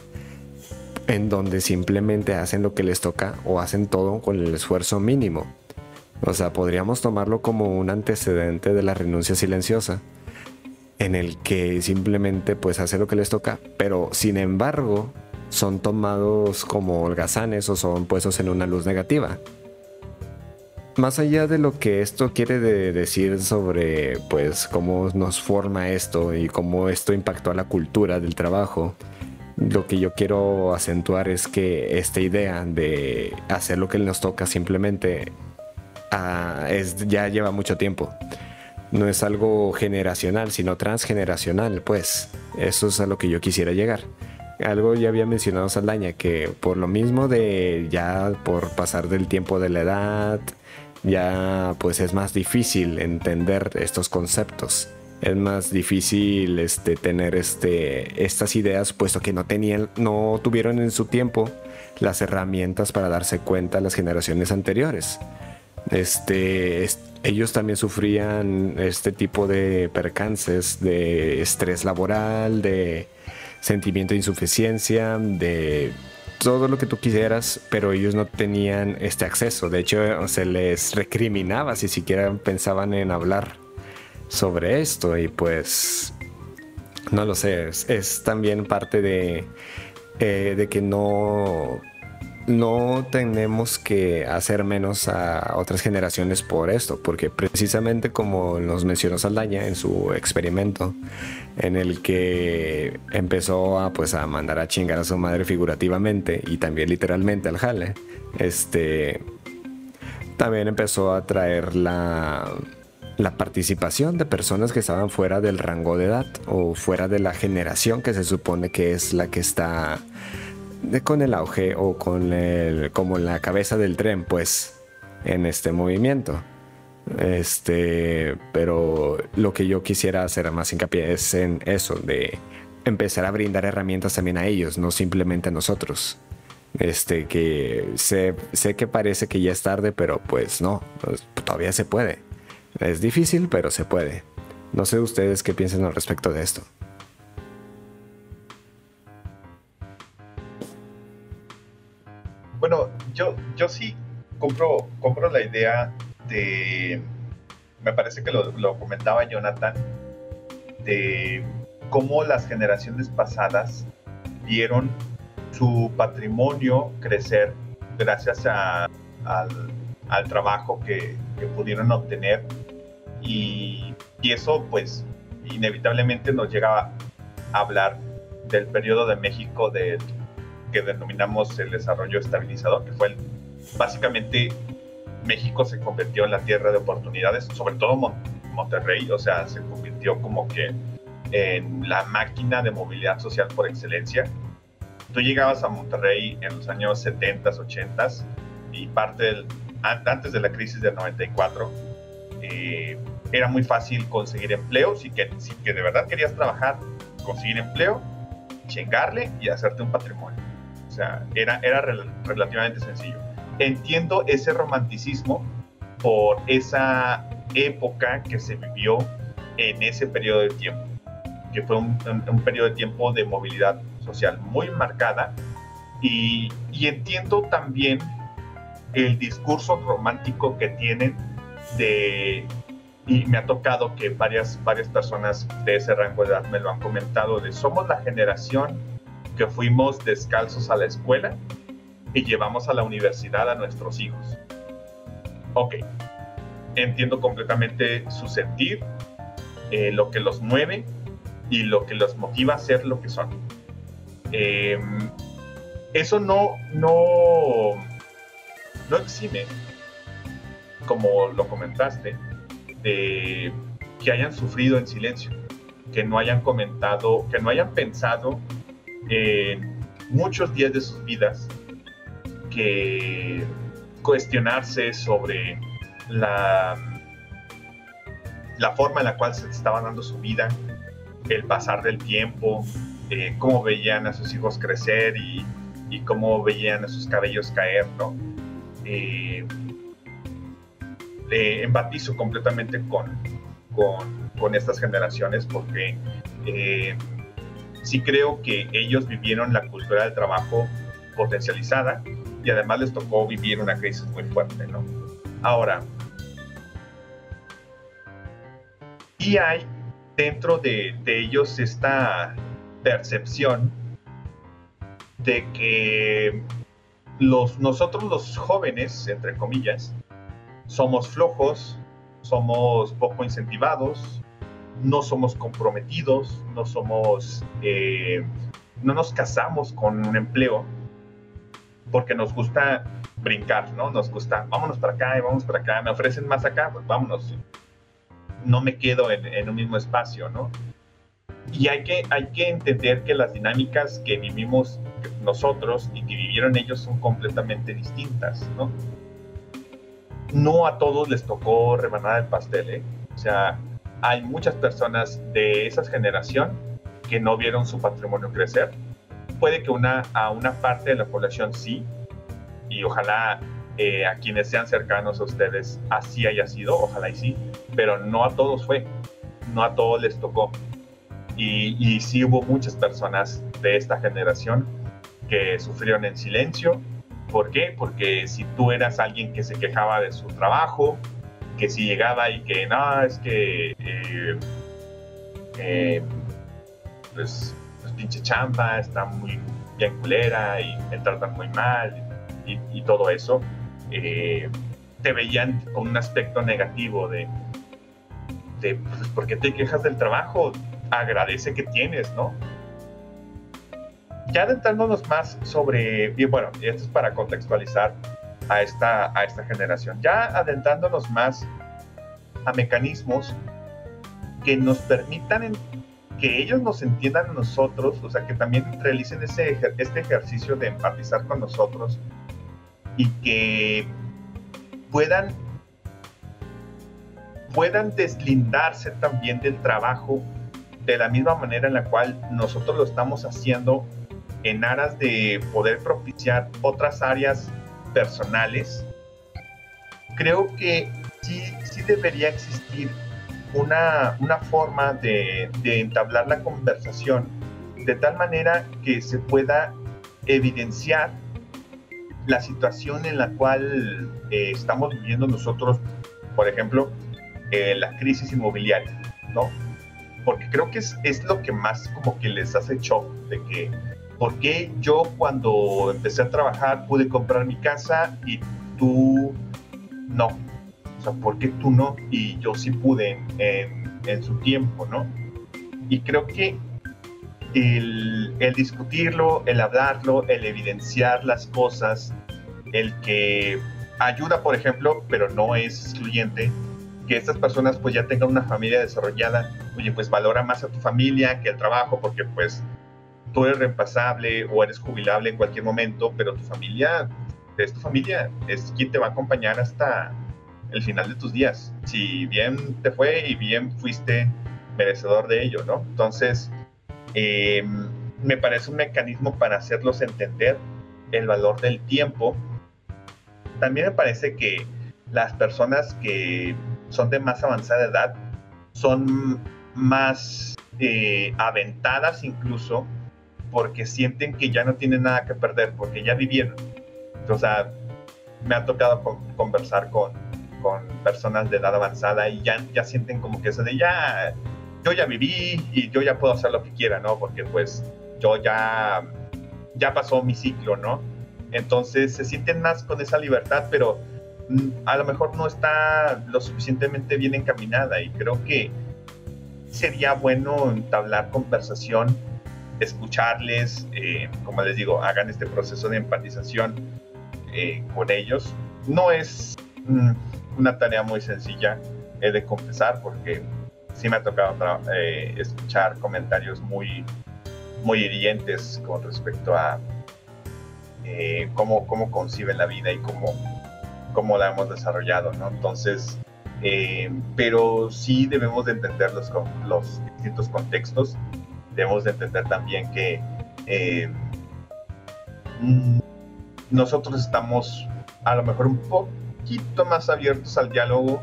Speaker 1: en donde simplemente hacen lo que les toca o hacen todo con el esfuerzo mínimo. O sea, podríamos tomarlo como un antecedente de la renuncia silenciosa, en el que simplemente pues hace lo que les toca, pero sin embargo son tomados como holgazanes o son puestos en una luz negativa más allá de lo que esto quiere decir sobre pues cómo nos forma esto y cómo esto impactó a la cultura del trabajo, lo que yo quiero acentuar es que esta idea de hacer lo que nos toca simplemente ah, es, ya lleva mucho tiempo. No es algo generacional, sino transgeneracional, pues. Eso es a lo que yo quisiera llegar algo ya había mencionado Saldaña, que por lo mismo de ya por pasar del tiempo de la edad, ya pues es más difícil entender estos conceptos es más difícil este, tener este, estas ideas, puesto que no tenían, no tuvieron en su tiempo las herramientas para darse cuenta las generaciones anteriores. Este, ellos también sufrían este tipo de percances de estrés laboral, de sentimiento de insuficiencia, de todo lo que tú quisieras, pero ellos no tenían este acceso. De hecho, se les recriminaba si siquiera pensaban en hablar sobre esto y pues no lo sé, es, también parte de, eh, de que no, no tenemos que hacer menos a otras generaciones por esto, porque precisamente como nos mencionó Saldaña en su experimento, en el que empezó a, pues, a mandar a chingar a su madre figurativamente y también literalmente al jale, este, también empezó a traer la la participación de personas que estaban fuera del rango de edad o fuera de la generación que se supone que es la que está con el auge o con el como la cabeza del tren pues en este movimiento este pero lo que yo quisiera hacer más hincapié es en eso de empezar a brindar herramientas también a ellos no simplemente a nosotros este que sé, sé que parece que ya es tarde pero pues no pues, todavía se puede es difícil, pero se puede. No sé ustedes qué piensan al respecto de esto.
Speaker 3: Bueno, yo, yo sí compro, compro la idea de, me parece que lo, lo comentaba Jonathan, de cómo las generaciones pasadas vieron su patrimonio crecer gracias al, al, trabajo que, que, pudieron obtener. Y, eso pues inevitablemente nos llega a hablar del periodo de México de, que denominamos el desarrollo estabilizador, que fue básicamente México se convirtió en la tierra de oportunidades, sobre todo Monterrey, o sea, se convirtió como que en la máquina de movilidad social por excelencia. Tú llegabas a Monterrey en los años 70, 80 y parte del, antes de la crisis del 94, eh, era muy fácil conseguir empleo, si que, si que de verdad querías trabajar, conseguir empleo, chingarle y hacerte un patrimonio. Sea, era, era relativamente sencillo. Entiendo ese romanticismo por esa época que se vivió en ese periodo de tiempo, que fue un, un, periodo de tiempo de movilidad social muy marcada. Y, entiendo también el discurso romántico que tienen y me ha tocado que varias, varias personas de ese rango de edad me lo han comentado, de somos la generación que fuimos descalzos a la escuela y llevamos a la universidad a nuestros hijos. Ok, entiendo completamente su sentir, eh, lo que los mueve y lo que los motiva a ser lo que son. Eh, eso no, no, no exime, como lo comentaste, que hayan sufrido en silencio, que no hayan comentado, que no hayan pensado en muchos días de sus vidas, que cuestionarse sobre la, la forma en la cual se estaba dando su vida, el pasar del tiempo, eh, cómo veían a sus hijos crecer y, cómo veían a sus cabellos caer, ¿no? Eh, eh, empatizo completamente con, con, estas generaciones porque eh, sí creo que ellos vivieron la cultura del trabajo potencializada y además les tocó vivir una crisis muy fuerte, ¿no? Ahora, y hay dentro de, ellos esta percepción de que los, nosotros los jóvenes, entre comillas, somos flojos, somos poco incentivados, no somos comprometidos, no somos, eh, no nos casamos con un empleo porque nos gusta brincar, ¿no? Nos gusta, vámonos para acá y vamos para acá, me ofrecen más acá, pues vámonos. No me quedo en, un mismo espacio, ¿no? Y hay que, hay que entender que las dinámicas que vivimos nosotros y que vivieron ellos son completamente distintas, ¿no? no a todos les tocó rebanar el pastel, ¿eh? O sea, hay muchas personas de esa generación que no vieron su patrimonio crecer. Puede que una, a una parte de la población sí, y ojalá eh, a quienes sean cercanos a ustedes así haya sido, ojalá y sí, pero no a todos fue, no a todos les tocó. Y, y sí hubo muchas personas de esta generación que sufrieron en silencio. ¿Por qué? Porque si tú eras alguien que se quejaba de su trabajo, que si llegaba y que no, es que eh, eh, pues, pues, pinche champa está muy bien culera y me tratan muy mal y todo eso, eh, te veían con un aspecto negativo de, de pues, ¿por qué te quejas del trabajo? Agradece que tienes, ¿no? Ya adentrándonos más sobre, y bueno, esto es para contextualizar a esta, a esta generación, ya adentrándonos más a mecanismos que nos permitan que ellos nos entiendan a nosotros, o sea, que también realicen ese, este ejercicio de empatizar con nosotros y que puedan, puedan deslindarse también del trabajo de la misma manera en la cual nosotros lo estamos haciendo en aras de poder propiciar otras áreas personales, creo que sí, sí debería existir una, una forma de, de entablar la conversación de tal manera que se pueda evidenciar la situación en la cual eh, estamos viviendo nosotros, por ejemplo, eh, la crisis inmobiliaria, ¿no? Porque creo que es, es lo que más como que les hace shock de que, ¿por qué yo cuando empecé a trabajar pude comprar mi casa y tú no? O sea, ¿por qué tú no? Y yo sí pude en, en, su tiempo, ¿no? Y creo que el, el, discutirlo, el hablarlo, el evidenciar las cosas, el que ayuda, por ejemplo, pero no es excluyente, que estas personas pues ya tengan una familia desarrollada, oye, pues valora más a tu familia que el trabajo, porque pues tú eres reemplazable o eres jubilable en cualquier momento, pero tu familia es tu familia, es quien te va a acompañar hasta el final de tus días. Si bien te fue y bien fuiste merecedor de ello, ¿no? Entonces, em, me parece un mecanismo para hacerlos entender el valor del tiempo también me parece que las personas que son de más avanzada edad son más eh, aventadas incluso porque sienten que ya no tienen nada que perder, porque ya vivieron. O sea, me ha tocado conversar con, con, personas de edad avanzada y ya, ya sienten como que eso de ya, yo ya viví y yo ya puedo hacer lo que quiera, ¿no? Porque pues yo ya, ya pasó mi ciclo, ¿no? Entonces se sienten más con esa libertad, pero mm, a lo mejor no está lo suficientemente bien encaminada y creo que sería bueno entablar conversación, escucharles, eh, como les digo, hagan este proceso de empatización eh, con ellos. No es mm, una tarea muy sencilla, he de confesar, porque sí me ha tocado eh, escuchar comentarios muy, muy hirientes con respecto a eh, cómo, cómo conciben la vida y cómo, cómo la hemos desarrollado, ¿no? Entonces, pero sí debemos de entender los distintos contextos, debemos de entender también que eh, nosotros estamos a lo mejor un poquito más abiertos al diálogo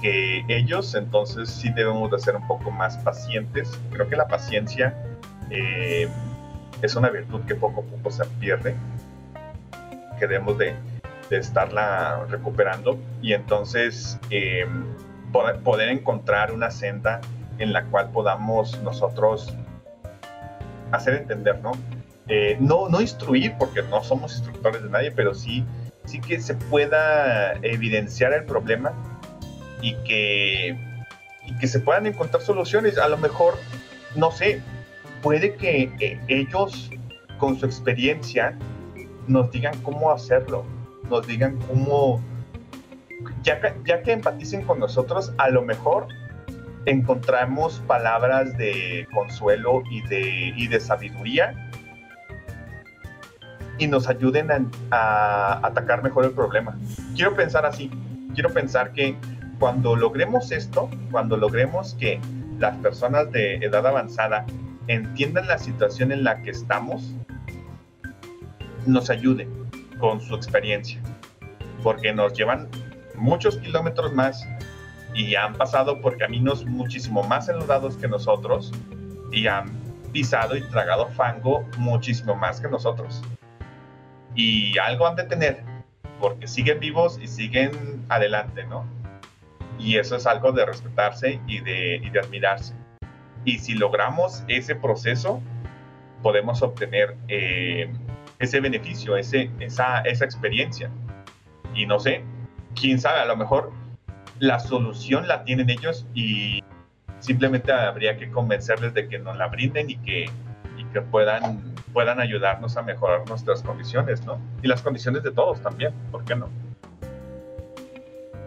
Speaker 3: que ellos, entonces sí debemos de ser un poco más pacientes. Creo que la paciencia es una virtud que poco a poco se pierde que debemos de, estarla recuperando y entonces eh, poder, encontrar una senda en la cual podamos nosotros hacer entender, ¿no? Eh, no, no instruir, porque no somos instructores de nadie, pero sí, sí que se pueda evidenciar el problema y que, y que se puedan encontrar soluciones. A lo mejor, no sé, puede que eh, ellos con su experiencia nos digan cómo hacerlo, nos digan cómo, ya que, ya que empaticen con nosotros, a lo mejor encontramos palabras de consuelo y de, y de sabiduría y nos ayuden a, atacar mejor el problema. Quiero pensar así, quiero pensar que cuando logremos esto, cuando logremos que las personas de edad avanzada entiendan la situación en la que estamos, nos ayuden con su experiencia, porque nos llevan muchos kilómetros más y han pasado por caminos muchísimo más enlodados que nosotros y han pisado y tragado fango muchísimo más que nosotros. Y algo han de tener, porque siguen vivos y siguen adelante, ¿no? Y eso es algo de respetarse y de, admirarse. Y si logramos ese proceso, podemos obtener eh, ese beneficio, ese, esa, esa experiencia. Y no sé, quién sabe, a lo mejor la solución la tienen ellos y simplemente habría que convencerles de que nos la brinden y que, y que puedan, puedan ayudarnos a mejorar nuestras condiciones, ¿no? Y las condiciones de todos también, ¿por qué no?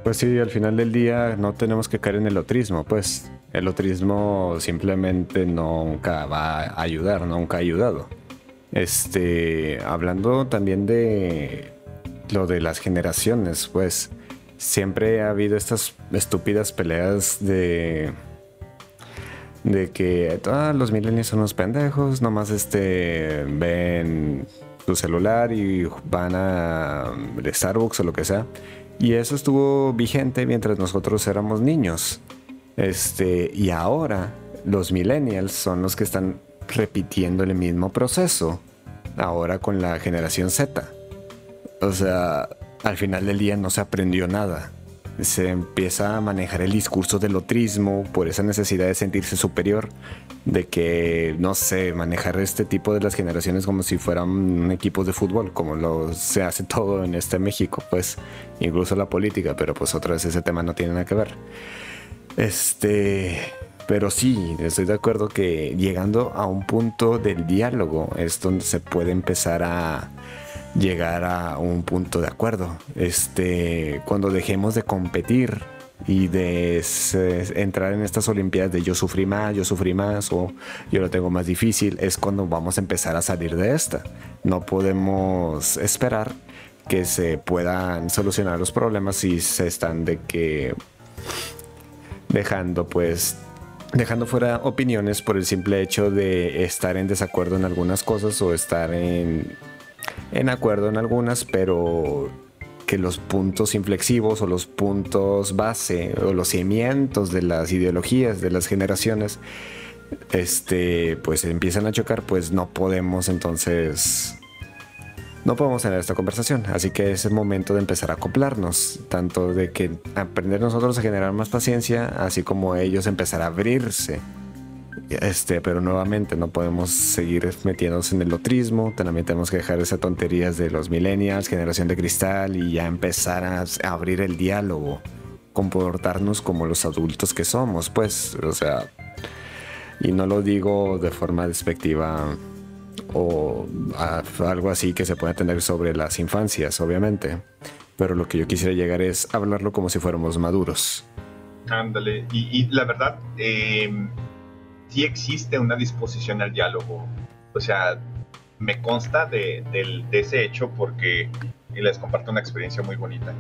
Speaker 1: Pues sí, al final del día no tenemos que caer en el otrismo, pues el otrismo simplemente nunca va a ayudar, nunca ha ayudado. Este, hablando también de lo de las generaciones, pues siempre ha habido estas estúpidas peleas de de que ah, los millennials son unos pendejos, nomás este ven su celular y van a Starbucks o lo que sea. Y eso estuvo vigente mientras nosotros éramos niños. Este, y ahora los millennials son los que están repitiendo el mismo proceso. Ahora con la generación Z. O sea, al final del día no se aprendió nada. Se empieza a manejar el discurso del otrismo por esa necesidad de sentirse superior, de que, no sé, manejar este tipo de las generaciones como si fueran equipos de fútbol, como lo se hace [LAUGHS] todo en este México, pues, incluso la política, pero pues otra vez ese tema no tiene nada que ver. Este, pero sí, estoy de acuerdo que llegando a un punto del diálogo es donde se puede empezar a llegar a un punto de acuerdo. Este, cuando dejemos de competir y de entrar en estas olimpiadas de yo sufrí más, yo sufrí más o yo lo tengo más difícil, es cuando vamos a empezar a salir de esta. No podemos esperar que se puedan solucionar los problemas si se están de que dejando pues dejando fuera opiniones por el simple hecho de estar en desacuerdo en algunas cosas o estar en, en acuerdo en algunas, pero que los puntos inflexivos o los puntos base o los cimientos de las ideologías de las generaciones este pues empiezan a chocar, pues no podemos entonces no podemos tener esta conversación. Así que es el momento de empezar a acoplarnos, tanto de que aprender nosotros a generar más paciencia, así como ellos empezar a abrirse. Este, pero nuevamente no podemos seguir metiéndonos en el otrismo, también tenemos que dejar esas tonterías de los millennials, generación de cristal y ya empezar a abrir el diálogo, comportarnos como los adultos que somos, pues, o sea, y no lo digo de forma despectiva o algo así que se puede tener sobre las infancias, obviamente. Pero lo que yo quisiera llegar es hablarlo como si fuéramos maduros.
Speaker 3: Ándale, y, la verdad, eh, sí existe una disposición al diálogo. O sea, me consta de, ese hecho porque les comparto una experiencia muy bonita.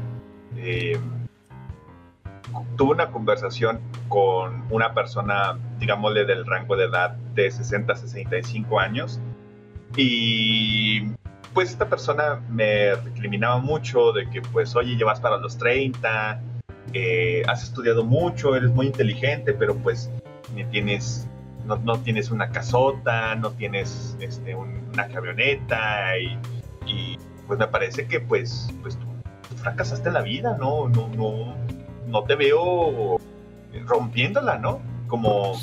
Speaker 3: Eh, tuve una conversación con una persona, digámosle, del rango de edad de 60 a 65 años y pues esta persona me recriminaba mucho de que pues oye, llevas para los 30, eh, has estudiado mucho, eres muy inteligente, pero pues ni tienes, no, no tienes una casota, no tienes este, una camioneta y, pues me parece que pues, pues tú, fracasaste en la vida, ¿no? No, no, no te veo rompiéndola, ¿no? Como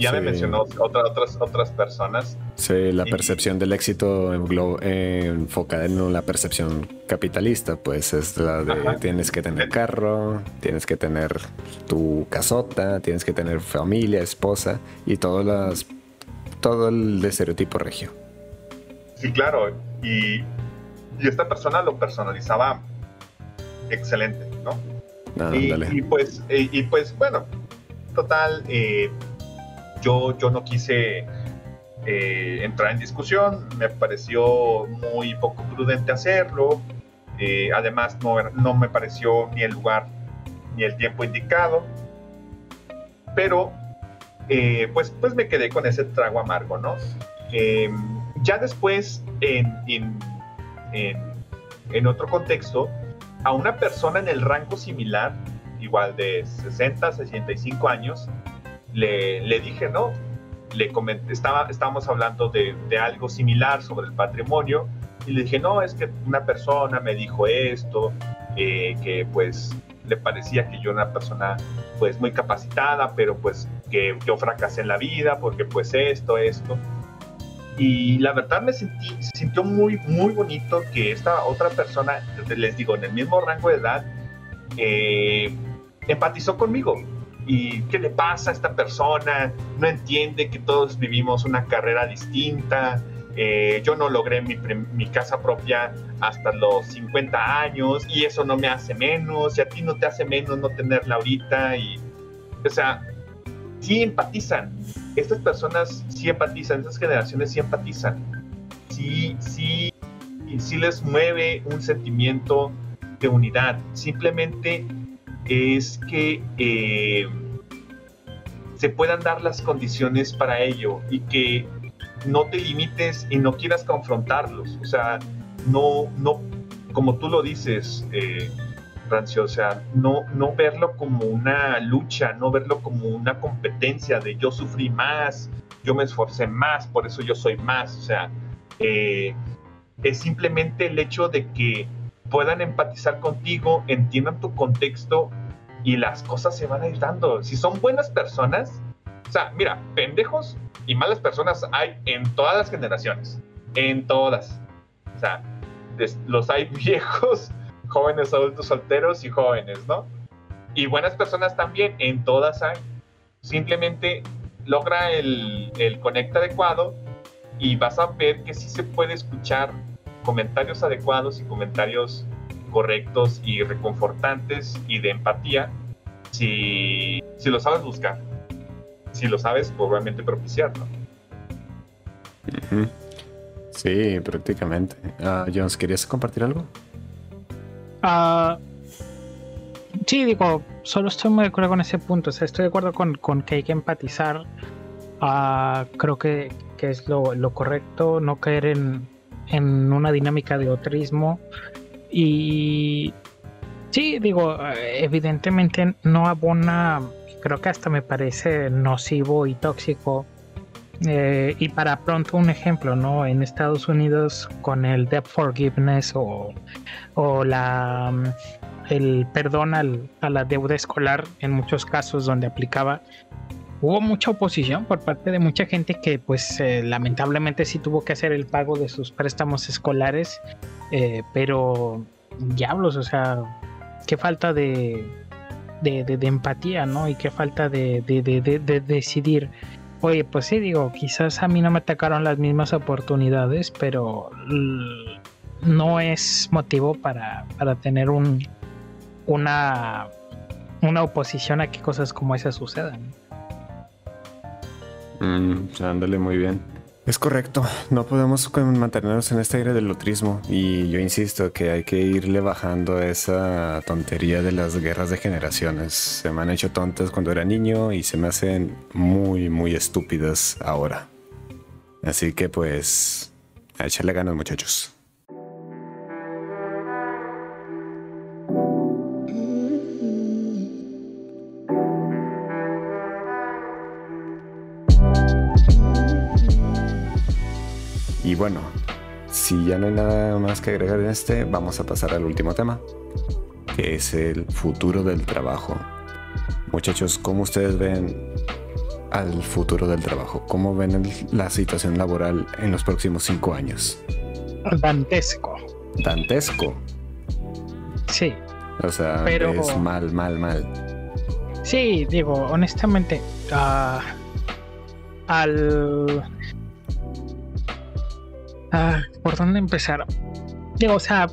Speaker 3: ya me mencionó otras, otras personas.
Speaker 1: Sí, la percepción del éxito enfocada en la percepción capitalista, pues es la de tienes que tener carro, tienes que tener tu casota, tienes que tener familia, esposa y todas las, todo el estereotipo regio.
Speaker 3: Sí, claro. Y, y esta persona lo personalizaba excelente, ¿no? Ah, y, pues, y, pues, bueno, total, eh, yo, yo no quise eh, entrar en discusión, me pareció muy poco prudente hacerlo, eh, además no, no, me pareció ni el lugar ni el tiempo indicado, pero eh, pues, pues me quedé con ese trago amargo, ¿no? Em, ya después, en, en, otro contexto, a una persona en el rango similar, igual de 60, 65 años, le, dije, no, le comenté, estaba, estábamos hablando de, de, algo similar sobre el patrimonio y le dije, no, es que una persona me dijo esto, eh, que pues le parecía que yo era una persona pues muy capacitada, pero pues que yo fracasé en la vida porque pues esto, esto. Y la verdad me sentí, sintió muy, muy bonito que esta otra persona, les digo, en el mismo rango de edad, eh, empatizó conmigo. ¿Y qué le pasa a esta persona? No entiende que todos vivimos una carrera distinta, eh, yo no logré mi, casa propia hasta los 50 años y eso no me hace menos y a ti no te hace menos no tenerla ahorita y o sea sí empatizan estas personas sí empatizan estas generaciones sí empatizan sí sí sí les mueve un sentimiento de unidad simplemente es que eh, se puedan dar las condiciones para ello y que no te limites y no quieras confrontarlos. O sea, no, no, como tú lo dices, eh, Rancio, o sea, no, no verlo como una lucha, no verlo como una competencia de yo sufrí más, yo me esforcé más, por eso yo soy más. O sea, eh, es simplemente el hecho de que puedan empatizar contigo, entiendan tu contexto y las cosas se van a ir dando. Si son buenas personas, o sea, mira, pendejos y malas personas hay en todas las generaciones. En todas. O sea, los hay [LAUGHS] viejos, jóvenes, adultos, solteros y jóvenes, ¿no? Y buenas personas también, en todas hay. Simplemente logra el, el conecta adecuado y vas a ver que sí se puede escuchar comentarios adecuados y comentarios correctos y reconfortantes y de empatía si, si lo sabes buscar si lo sabes, probablemente propiciarlo.
Speaker 1: Sí, prácticamente. Uh, Jones, ¿querías compartir algo?
Speaker 2: Uh, sí, digo, solo estoy muy de acuerdo con ese punto. O sea, estoy de acuerdo con, con que hay que empatizar. Uh, creo que, que es lo, lo, correcto, no caer en, en una dinámica de otrismo. Y sí, digo, evidentemente no abona creo que hasta me parece nocivo y tóxico. Eh, y para pronto un ejemplo, ¿no? En Estados Unidos con el debt forgiveness o, o la mm, el perdón al, a la deuda escolar en muchos casos donde aplicaba hubo mucha oposición por parte de mucha gente que pues eh, lamentablemente sí tuvo que hacer el pago de sus préstamos escolares eh, pero diablos o sea qué falta de de, empatía, ¿no? Y qué falta de, de, decidir. Oye, pues sí, digo, quizás a mí no me atacaron las mismas oportunidades, pero no es motivo para, para tener un, una, una oposición a que cosas como esas sucedan.
Speaker 1: Mm, ándale muy bien. Es correcto, no podemos mantenernos en este aire del lotrismo y yo insisto que hay que irle bajando esa tontería de las guerras de generaciones. Se me han hecho tontas cuando era niño y se me hacen muy, muy estúpidas ahora. Así que pues, a echarle ganas muchachos. Y bueno, si ya no hay nada más que agregar en este, vamos a pasar al último tema, que es el futuro del trabajo. Muchachos, ¿cómo ustedes ven al futuro del trabajo? ¿Cómo ven la situación laboral en los próximos cinco años?
Speaker 2: Dantesco.
Speaker 1: Dantesco.
Speaker 2: Sí.
Speaker 1: O sea, es mal, mal, mal.
Speaker 2: Sí, digo, honestamente, uh, al Ah, ¿Por dónde empezar? O sea,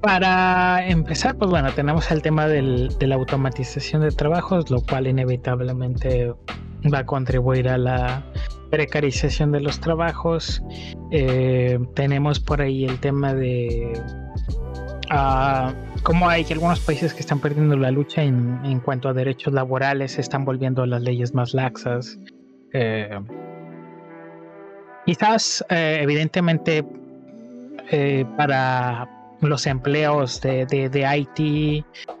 Speaker 2: para empezar, pues bueno, tenemos el tema de la automatización de trabajos, lo cual inevitablemente va a contribuir a la precarización de los trabajos. Eh, tenemos por ahí el tema de, uh, como hay algunos países que están perdiendo la lucha en, en cuanto a derechos laborales, están volviendo las leyes más laxas. Eh, quizás, eh, evidentemente, eh, para los empleos de, de, IT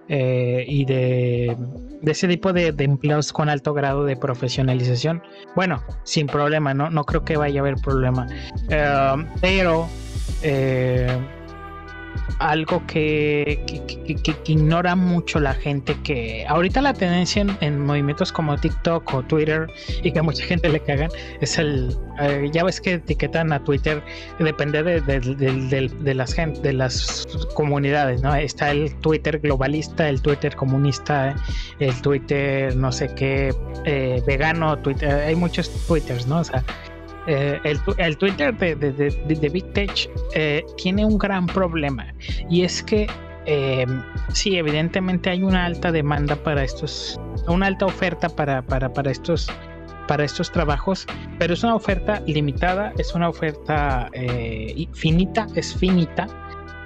Speaker 2: y de, de, ese tipo de, empleos con alto grado de profesionalización, bueno, sin problema, no, no creo que vaya a haber problema. pero algo que, ignora mucho la gente que ahorita la tendencia en, movimientos como TikTok o Twitter y que a mucha gente le cagan es el eh, ya ves que etiquetan a Twitter depende de, las gente de las comunidades no está el Twitter globalista el Twitter comunista el Twitter no sé qué eh, vegano Twitter hay muchos Twitters no o sea eh, el, Twitter de, Big Tech eh, tiene un gran problema y es que eh, sí, evidentemente hay una alta demanda para estos, una alta oferta para, para, para estos para estos trabajos, pero es una oferta limitada, es una oferta finita, es finita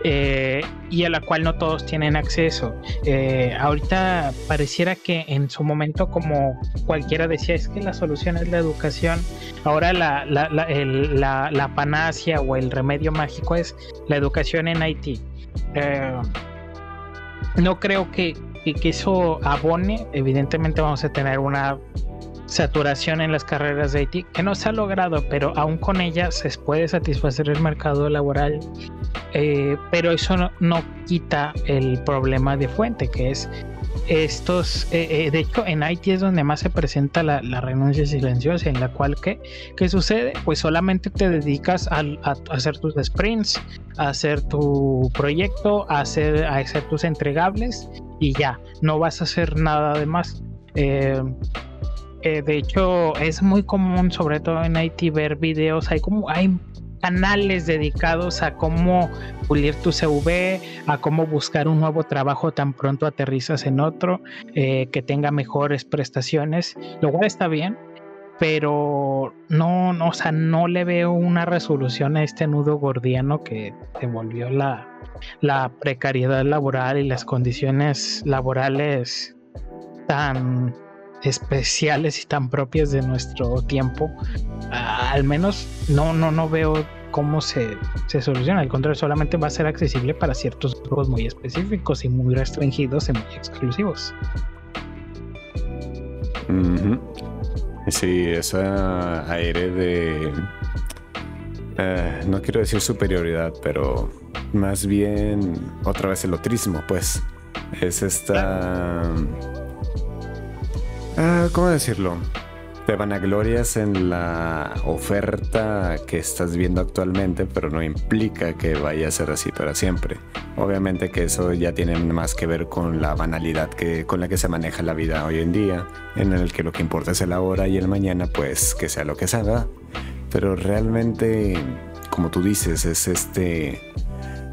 Speaker 2: eh, y a la cual no todos tienen acceso. Eh, ahorita pareciera que en su momento, como cualquiera decía, es que la solución es la educación. Ahora la, la, la, la, panacia o el remedio mágico es la educación en Haití. Eh, no creo que, que, eso abone. Evidentemente vamos a tener una saturación en las carreras de IT que no se ha logrado, pero aún con ella se puede satisfacer el mercado laboral eh, pero eso no, quita el problema de fuente, que es estos, eh, eh, de hecho en Haití es donde más se presenta la, renuncia silenciosa, en la cual ¿qué, ¿qué, sucede? Pues solamente te dedicas a, hacer tus sprints, a hacer tu proyecto, a hacer, a hacer tus entregables y ya, no vas a hacer nada de más. de hecho, es muy común, sobre todo en Haití, ver videos, hay como, hay canales dedicados a cómo pulir tu CV, a cómo buscar un nuevo trabajo tan pronto aterrizas en otro, eh, que tenga mejores prestaciones, lo cual está bien, pero no, no, o sea, no le veo una resolución a este nudo gordiano que se volvió la, la precariedad laboral y las condiciones laborales tan especiales y tan propias de nuestro tiempo, al menos no, no, no veo cómo se, se, soluciona. Al contrario, solamente va a ser accesible para ciertos grupos muy específicos y muy restringidos y muy exclusivos.
Speaker 1: Sí, esa aire de... Eh, no quiero decir superioridad, pero más bien otra vez el otrismo, pues. Es esta... Ah, ¿Cómo decirlo? Te vanaglorias en la oferta que estás viendo actualmente, pero no implica que vaya a ser así para siempre. Obviamente que eso ya tiene más que ver con la banalidad que, con la que se maneja la vida hoy en día, en el que lo que importa es el ahora y el mañana, pues que sea lo que sea. Pero realmente, como tú dices, es este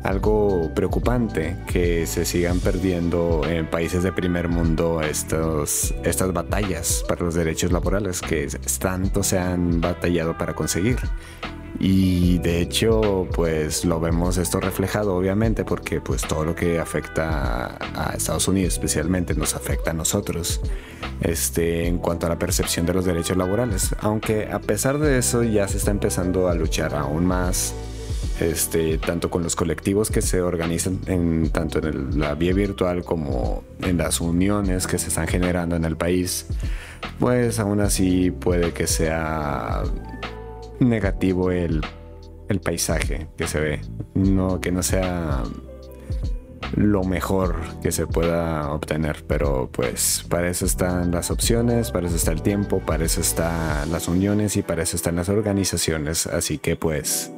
Speaker 1: algo preocupante que se sigan perdiendo en países de primer mundo estos, estas batallas para los derechos laborales que tanto se han batallado para conseguir. Y de hecho, pues lo vemos esto reflejado obviamente porque pues todo lo que afecta a Estados Unidos especialmente nos afecta a nosotros este, en cuanto a la percepción de los derechos laborales. Aunque a pesar de eso ya se está empezando a luchar aún más este, tanto con los colectivos que se organizan en, tanto en la vía virtual como en las uniones que se están generando en el país, pues aún así puede que sea negativo el, el paisaje que se ve, no que no sea lo mejor que se pueda obtener, pero pues para eso están las opciones, para eso está el tiempo, para eso están las uniones y para eso están las organizaciones, así que pues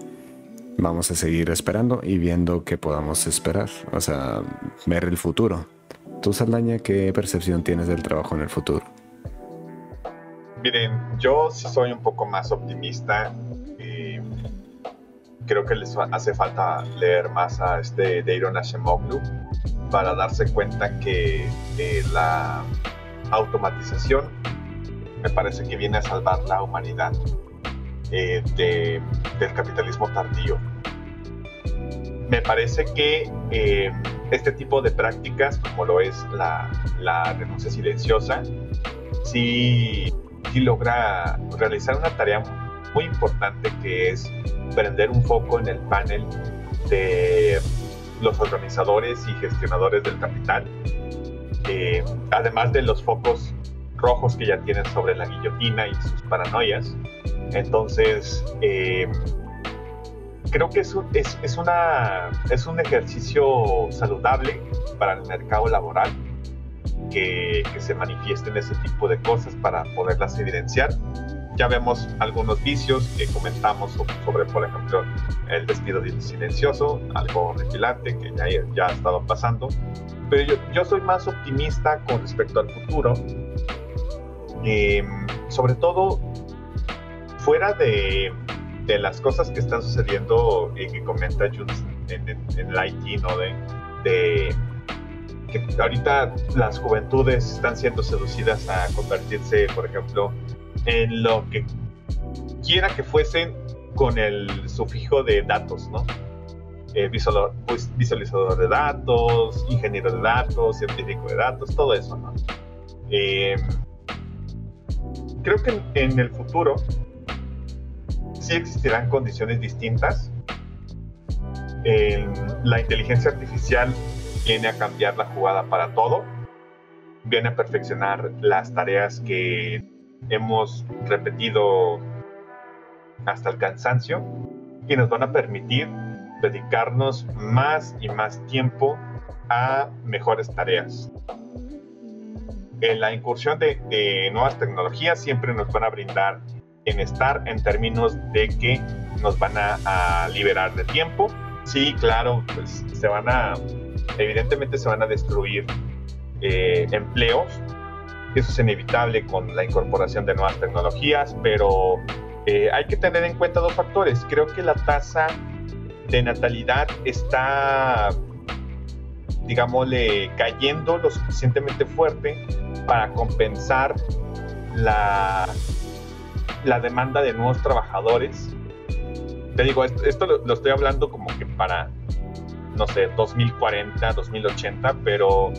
Speaker 1: vamos a seguir esperando y viendo qué podamos esperar, o sea, ver el futuro. ¿Tú, Saldaña, qué percepción tienes del trabajo en el futuro?
Speaker 3: Miren, yo sí soy un poco más optimista. y creo que les hace falta leer más a este Deiron Hashemoglu para darse cuenta que eh, la automatización me parece que viene a salvar la humanidad. Eh, del capitalismo tardío. me parece que eh, este tipo de prácticas, como lo es la, renuncia silenciosa, sí, sí logra realizar una tarea muy importante que es prender un foco en el panel de los organizadores y gestionadores del capital, eh, además de los focos rojos que ya tienen sobre la guillotina y sus paranoias. Entonces, eh, creo que es un, es, una, es un ejercicio saludable para el mercado laboral que, que se manifiesten ese tipo de cosas para poderlas evidenciar ya vemos algunos vicios que comentamos sobre, por ejemplo, el despido silencioso, algo vigilante que ya, ya ha estado pasando. Pero yo, yo soy más optimista con respecto al futuro. Em, sobre todo, fuera de, de, las cosas que están sucediendo y que comenta Jules en, en, el IT, ¿no? De, de que ahorita las juventudes están siendo seducidas a convertirse, por ejemplo, en lo que quiera que fuesen con el sufijo de datos, ¿no? Eh, pues, visualizador de datos, ingeniero de datos, científico de datos, todo eso, ¿no? Eh, creo que en, el futuro sí existirán condiciones distintas. la inteligencia artificial viene a cambiar la jugada para todo, viene a perfeccionar las tareas que hemos repetido hasta el cansancio y nos van a permitir dedicarnos más y más tiempo a mejores tareas. En la incursión de, nuevas tecnologías siempre nos van a brindar bienestar en términos de que nos van a, liberar de tiempo. Sí, claro, pues se van a, evidentemente se van a destruir eh, empleos, eso es inevitable con la incorporación de nuevas tecnologías, pero eh, hay que tener en cuenta dos factores. Creo que la tasa de natalidad está, digámosle, cayendo lo suficientemente fuerte para compensar la, la demanda de nuevos trabajadores. Te digo, esto, lo, estoy hablando como que para, no sé, 2040, 2080, pero...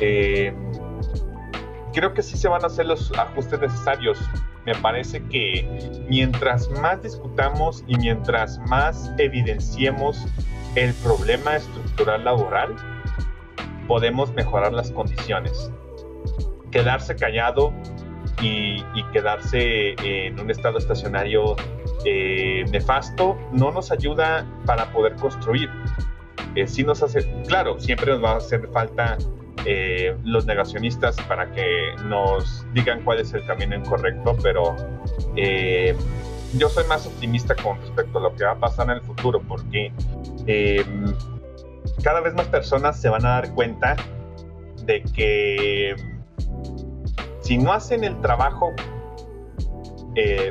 Speaker 3: Eh, creo que sí se van a hacer los ajustes necesarios. Me parece que mientras más discutamos y mientras más evidenciemos el problema estructural laboral, podemos mejorar las condiciones. Quedarse callado y, quedarse en un estado estacionario eh, nefasto no nos ayuda para poder construir. Eh, sí nos hace, claro, siempre nos va a hacer falta eh, los negacionistas para que nos digan cuál es el camino incorrecto, pero eh, yo soy más optimista con respecto a lo que va a pasar en el futuro, porque eh, cada vez más personas se van a dar cuenta de que si no hacen el trabajo,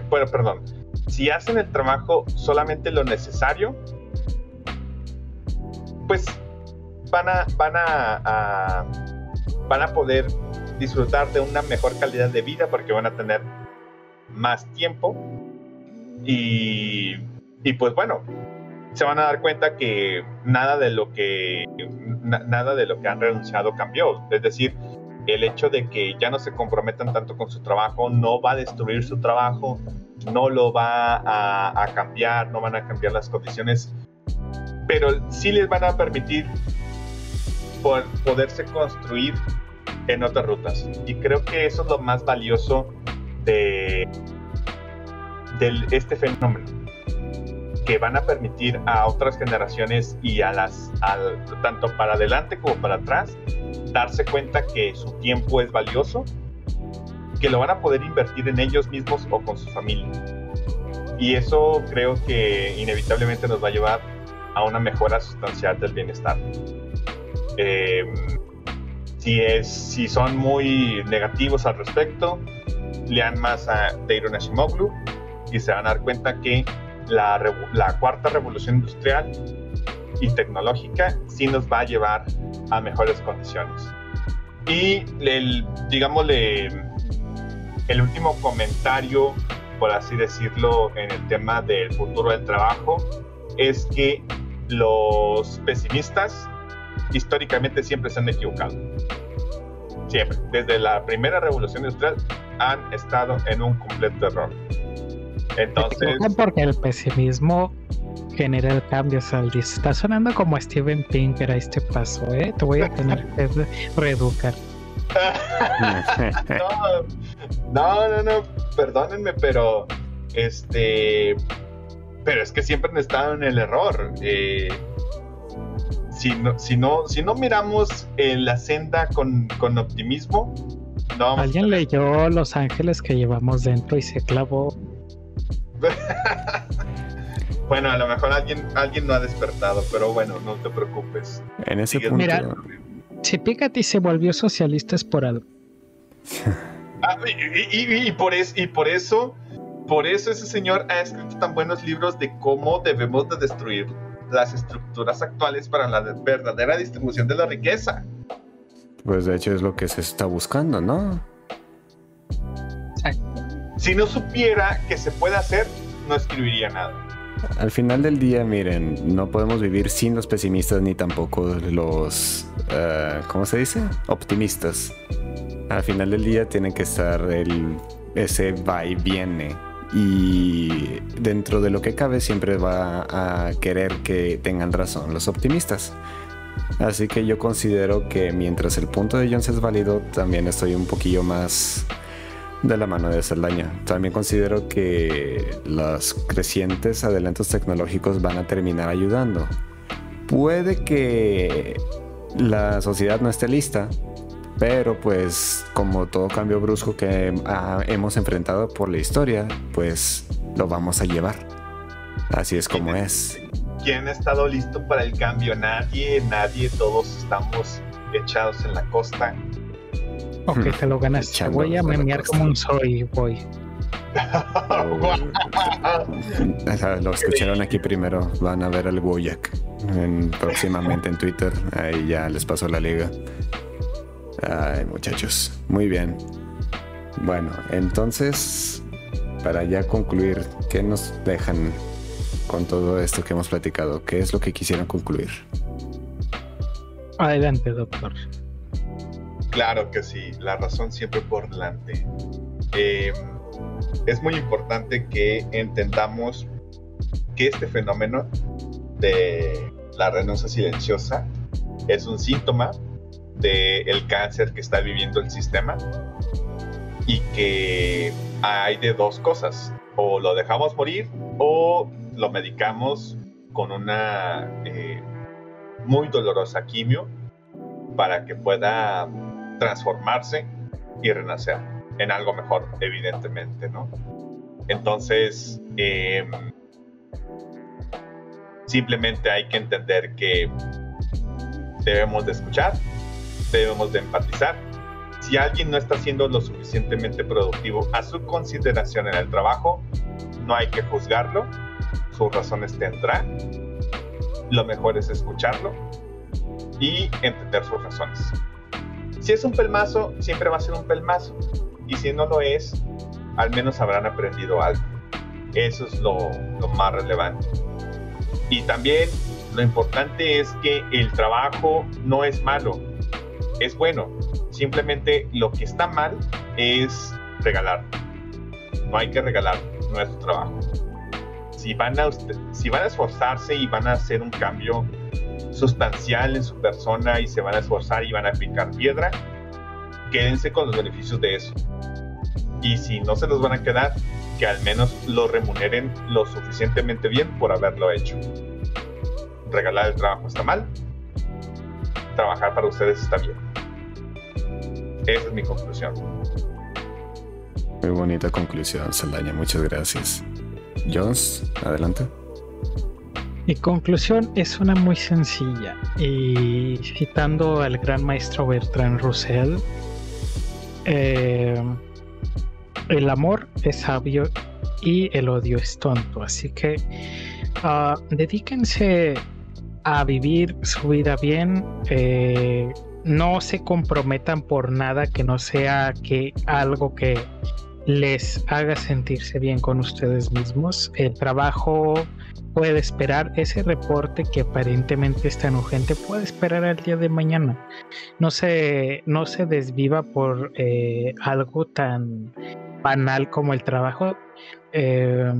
Speaker 3: bueno, perdón, si hacen el trabajo solamente lo necesario, pues van a, van a, van a poder disfrutar de una mejor calidad de vida porque van a tener más tiempo y, y pues bueno se van a dar cuenta que nada de lo que nada de lo que han renunciado cambió es decir el hecho de que ya no se comprometan tanto con su trabajo no va a destruir su trabajo no lo va a, cambiar no van a cambiar las condiciones pero sí les van a permitir poderse construir en otras rutas. Y creo que eso es lo más valioso de, este fenómeno, que van a permitir a otras generaciones y a las, al, tanto para adelante como para atrás, darse cuenta que su tiempo es valioso, que lo van a poder invertir en ellos mismos o con su familia. Y eso creo que inevitablemente nos va a llevar a una mejora sustancial del bienestar. Eh, si, es, si son muy negativos al respecto, lean más a Deiro Nashimoglu y se van a dar cuenta que la, cuarta revolución industrial y tecnológica sí nos va a llevar a mejores condiciones. Y el, digámosle, el último comentario, por así decirlo, en el tema del futuro del trabajo, es que los pesimistas históricamente siempre se han equivocado. Siempre. Desde la primera revolución industrial han estado en un completo error. Entonces.
Speaker 2: Porque el pesimismo genera el cambio, Saldi. Está sonando como Steven Pinker a este paso, ¿eh? Te voy a tener que reeducar. [LAUGHS]
Speaker 3: no, no, no, perdónenme, pero este. Pero es que siempre han estado en el error. Eh, si no, si no, si no miramos en la senda con, con optimismo, no
Speaker 2: Alguien leyó Los Ángeles que llevamos dentro y se clavó. [LAUGHS]
Speaker 3: bueno, a lo mejor alguien, alguien no ha despertado, pero bueno, no te preocupes.
Speaker 1: En ese punto.
Speaker 2: Mira, si Piketty se volvió socialista es por algo. [LAUGHS]
Speaker 3: Ah, y, por es, y por eso, por eso ese señor ha escrito tan buenos libros de cómo debemos de destruir las estructuras actuales para la verdadera distribución de la riqueza.
Speaker 1: Pues de hecho es lo que se está buscando, ¿no?
Speaker 3: Si no supiera que se puede hacer, no escribiría nada.
Speaker 1: Al final del día, miren, no podemos vivir sin los pesimistas ni tampoco los, uh, ¿cómo se dice? Optimistas. Al final del día tiene que estar el, ese va y viene y dentro de lo que cabe siempre va a querer que tengan razón los optimistas. Así que yo considero que mientras el punto de Jones es válido, también estoy un poquillo más de la mano de Saldaña. También considero que los crecientes adelantos tecnológicos van a terminar ayudando. Puede que la sociedad no esté lista, pero pues como todo cambio brusco que ah, hemos enfrentado por la historia, pues lo vamos a llevar. Así es como es.
Speaker 3: ¿Quién ha estado listo para el cambio? Nadie, nadie, todos estamos echados en la costa.
Speaker 2: Ok, te lo ganaste. Voy a memear como un soy boy.
Speaker 1: lo escucharon aquí primero. Van a ver al Woyak próximamente en Twitter. Ahí ya les pasó la liga. Ay, muchachos, muy bien. Bueno, entonces, para ya concluir, ¿qué nos dejan con todo esto que hemos platicado? ¿Qué es lo que quisieran concluir?
Speaker 2: Adelante, doctor.
Speaker 3: Claro que sí, la razón siempre por delante. Eh, es muy importante que entendamos que este fenómeno de la renuncia silenciosa es un síntoma del cáncer que está viviendo el sistema y que hay de dos cosas, o lo dejamos morir o lo medicamos con una eh, muy dolorosa quimio para que pueda transformarse y renacer en algo mejor, evidentemente, ¿no? Entonces, em, simplemente hay que entender que debemos de escuchar, debemos de empatizar. Si alguien no está siendo lo suficientemente productivo a su consideración en el trabajo, no hay que juzgarlo, sus razones tendrán. Lo mejor es escucharlo y entender sus razones. Si es un pelmazo, siempre va a ser un pelmazo. Y si no lo es, al menos habrán aprendido algo. Eso es lo, más relevante. Y también lo importante es que el trabajo no es malo, es bueno. Simplemente lo que está mal es regalar. No hay que regalar nuestro trabajo. Si van a, si van a esforzarse y van a hacer un cambio sustancial en su persona y se van a esforzar y van a picar piedra, quédense con los beneficios de eso. Y si no se los van a quedar, que al menos lo remuneren lo suficientemente bien por haberlo hecho. Regalar el trabajo está mal, trabajar para ustedes está bien. Esa es mi conclusión.
Speaker 1: Muy bonita conclusión, Saldaña. Muchas gracias. Jones, adelante.
Speaker 2: Mi conclusión es una muy sencilla. Y citando al gran maestro Bertrand Russell, eh, el amor es sabio y el odio es tonto. Así que uh, dedíquense a vivir su vida bien. Eh, no se comprometan por nada que no sea que algo que les haga sentirse bien con ustedes mismos. El trabajo puede esperar ese reporte que aparentemente es tan urgente, puede esperar al día de mañana. No se, no se desviva por eh, algo tan banal como el trabajo. Eh,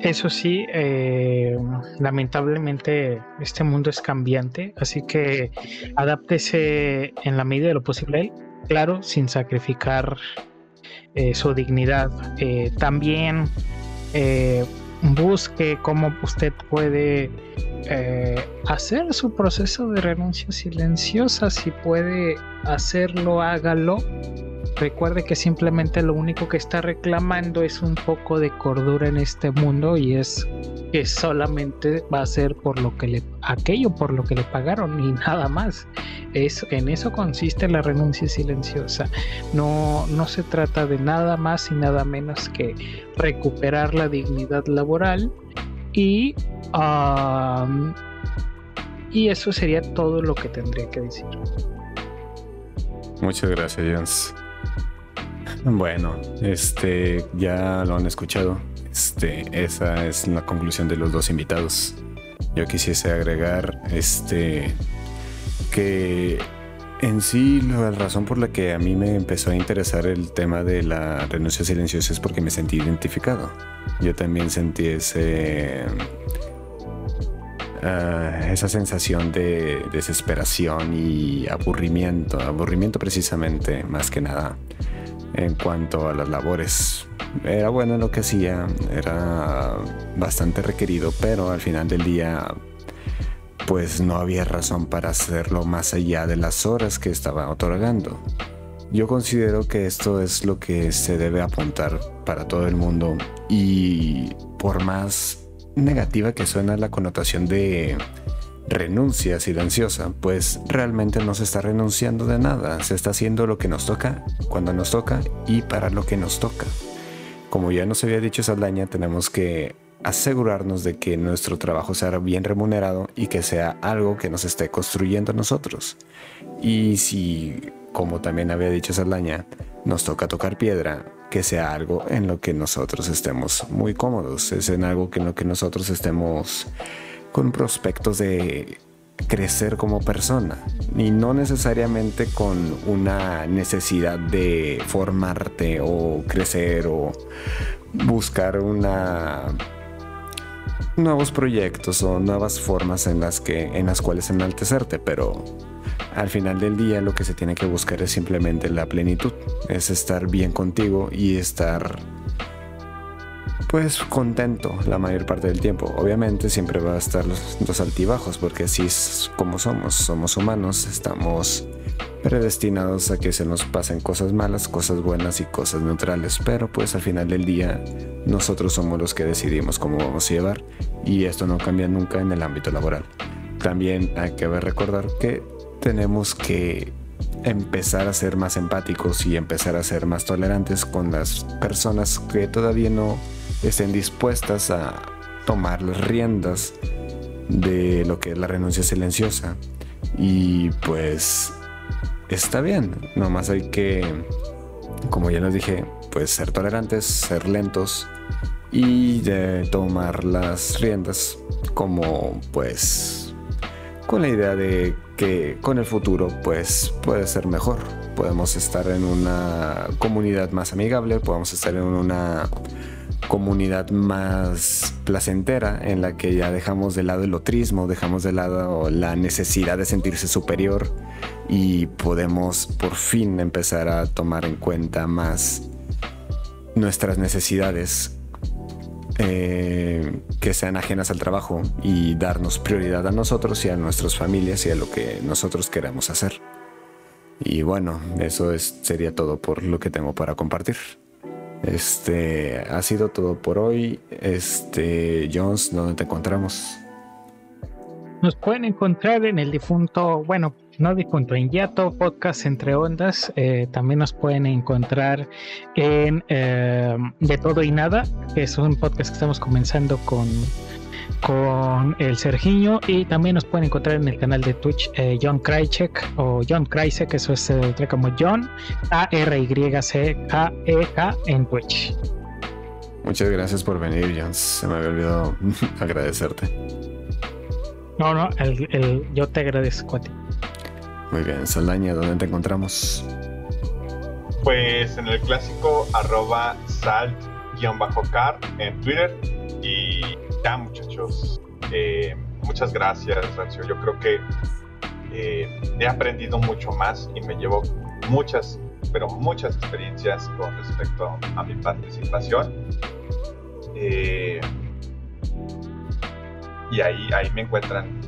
Speaker 2: eso sí, eh, lamentablemente este mundo es cambiante, así que adáptese en la medida de lo posible, claro, sin sacrificar eh, su dignidad. Eh, también busque cómo usted puede hacer su proceso de renuncia silenciosa, si puede hacerlo, hágalo recuerde que simplemente lo único que está reclamando es un poco de cordura en este mundo y es que solamente va a ser por lo que le aquello por lo que le pagaron y nada más. Es, en eso consiste la renuncia silenciosa. No, no se trata de nada más y nada menos que recuperar la dignidad laboral y y eso sería todo lo que tendría que decir.
Speaker 1: Muchas gracias, Jens. Bueno, este ya lo han escuchado. Este, esa es la conclusión de los dos invitados. Yo quisiese agregar este que en sí la razón por la que a mí me empezó a interesar el tema de la renuncia silenciosa es porque me sentí identificado. Yo también sentí ese ah, esa sensación de desesperación y aburrimiento, aburrimiento precisamente más que nada en cuanto a las labores. Era bueno en lo que hacía, era bastante requerido, pero al final del día pues no había razón para hacerlo más allá de las horas que estaba otorgando. Yo considero que esto es lo que se debe apuntar para todo el mundo y por más negativa que suena la connotación de renuncia silenciosa, pues realmente no se está renunciando de nada, se está haciendo lo que nos toca, cuando nos toca y para lo que nos toca. Como ya nos había dicho Saldaña, tenemos que asegurarnos de que nuestro trabajo sea bien remunerado y que sea algo que nos esté construyendo a nosotros. Y si, como también había dicho Saldaña, nos toca tocar piedra, que sea algo en lo que nosotros estemos muy cómodos, es en algo que en lo que nosotros estemos con prospectos de crecer como persona y no necesariamente con una necesidad de formarte o crecer o buscar una nuevos proyectos o nuevas formas en las que en las cuales enaltecerte, pero al final del día lo que se tiene que buscar es simplemente la plenitud, es estar bien contigo y estar pues contento la mayor parte del tiempo. Obviamente siempre va a estar los, altibajos porque así es como somos, somos humanos, estamos predestinados a que se nos pasen cosas malas, cosas buenas y cosas neutrales, pero pues al final del día nosotros somos los que decidimos cómo vamos a llevar y esto no cambia nunca en el ámbito laboral. También hay que recordar que tenemos que empezar a ser más empáticos y empezar a ser más tolerantes con las personas que todavía no estén dispuestas a tomar las riendas de lo que es la renuncia silenciosa. Y pues está bien, nomás hay que, como ya les dije, pues ser tolerantes, ser lentos y de tomar las riendas como pues con la idea de que con el futuro pues puede ser mejor. Podemos estar en una comunidad más amigable, podemos estar en una comunidad más placentera en la que ya dejamos de lado el otrismo, dejamos de lado la necesidad de sentirse superior y podemos por fin empezar a tomar en cuenta más nuestras necesidades eh, que sean ajenas al trabajo y darnos prioridad a nosotros y a nuestras familias y a lo que nosotros queramos hacer. Y bueno, eso es, sería todo por lo que tengo para compartir. Este ha sido todo por hoy. Este, Jones, ¿dónde te encontramos?
Speaker 2: Nos pueden encontrar en el difunto, bueno, no difunto, en Yato Podcast Entre Ondas. Eh, también nos pueden encontrar en eh, De Todo y Nada, que es un podcast que estamos comenzando con con el Sergiño y también nos pueden encontrar en el canal de Twitch eh, John Krajcek o John Krajcek, eso es eh, como John A R Y C K E K en Twitch.
Speaker 1: Muchas gracias por venir, Jans. Se me había olvidado [LAUGHS] agradecerte.
Speaker 2: No, no, el, yo te agradezco a ti.
Speaker 1: Muy bien, Saldaña, ¿dónde te encontramos?
Speaker 3: Pues en el clásico arroba salt-car en Twitter. Y ya muchachos, eh, muchas gracias, Rancio. Yo creo que eh, he aprendido mucho más y me llevo muchas, pero muchas experiencias con respecto a mi participación. Eh, y ahí, ahí me encuentran.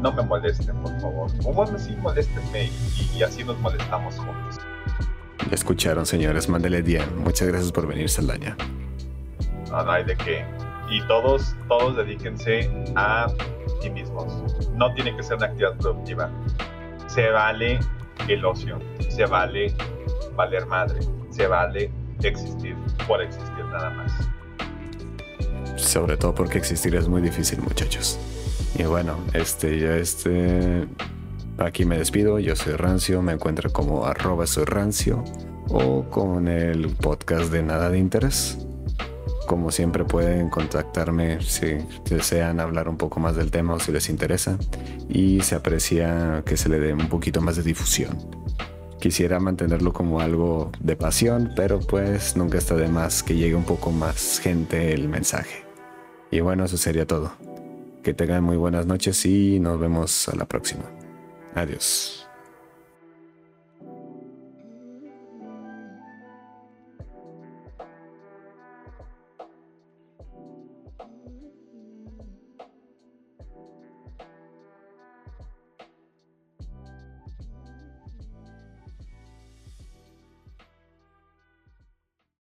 Speaker 3: No me molesten, por favor. O bueno, sí, moléstenme y, y así nos molestamos juntos.
Speaker 1: Escucharon, señores. Mándele 10. Muchas gracias por venir, Saldaña.
Speaker 3: No, no hay de qué. Y todos, todos dedíquense a sí mismos. No tiene que ser una actividad productiva. Se vale el ocio. Se vale valer madre. Se vale existir por existir nada más.
Speaker 1: Sobre todo porque existir es muy difícil, muchachos. Y bueno, este, yo este Aquí me despido, yo soy Rancio, me encuentro como arroba soy Rancio o con el podcast de Nada de Interés. Como siempre pueden contactarme si desean hablar un poco más del tema o si les interesa y se aprecia que se le dé un poquito más de difusión. Quisiera mantenerlo como algo de pasión, pero pues nunca está de más que llegue un poco más gente el mensaje. Y bueno, eso sería todo. Que tengan muy buenas noches y nos vemos a la próxima. Adiós.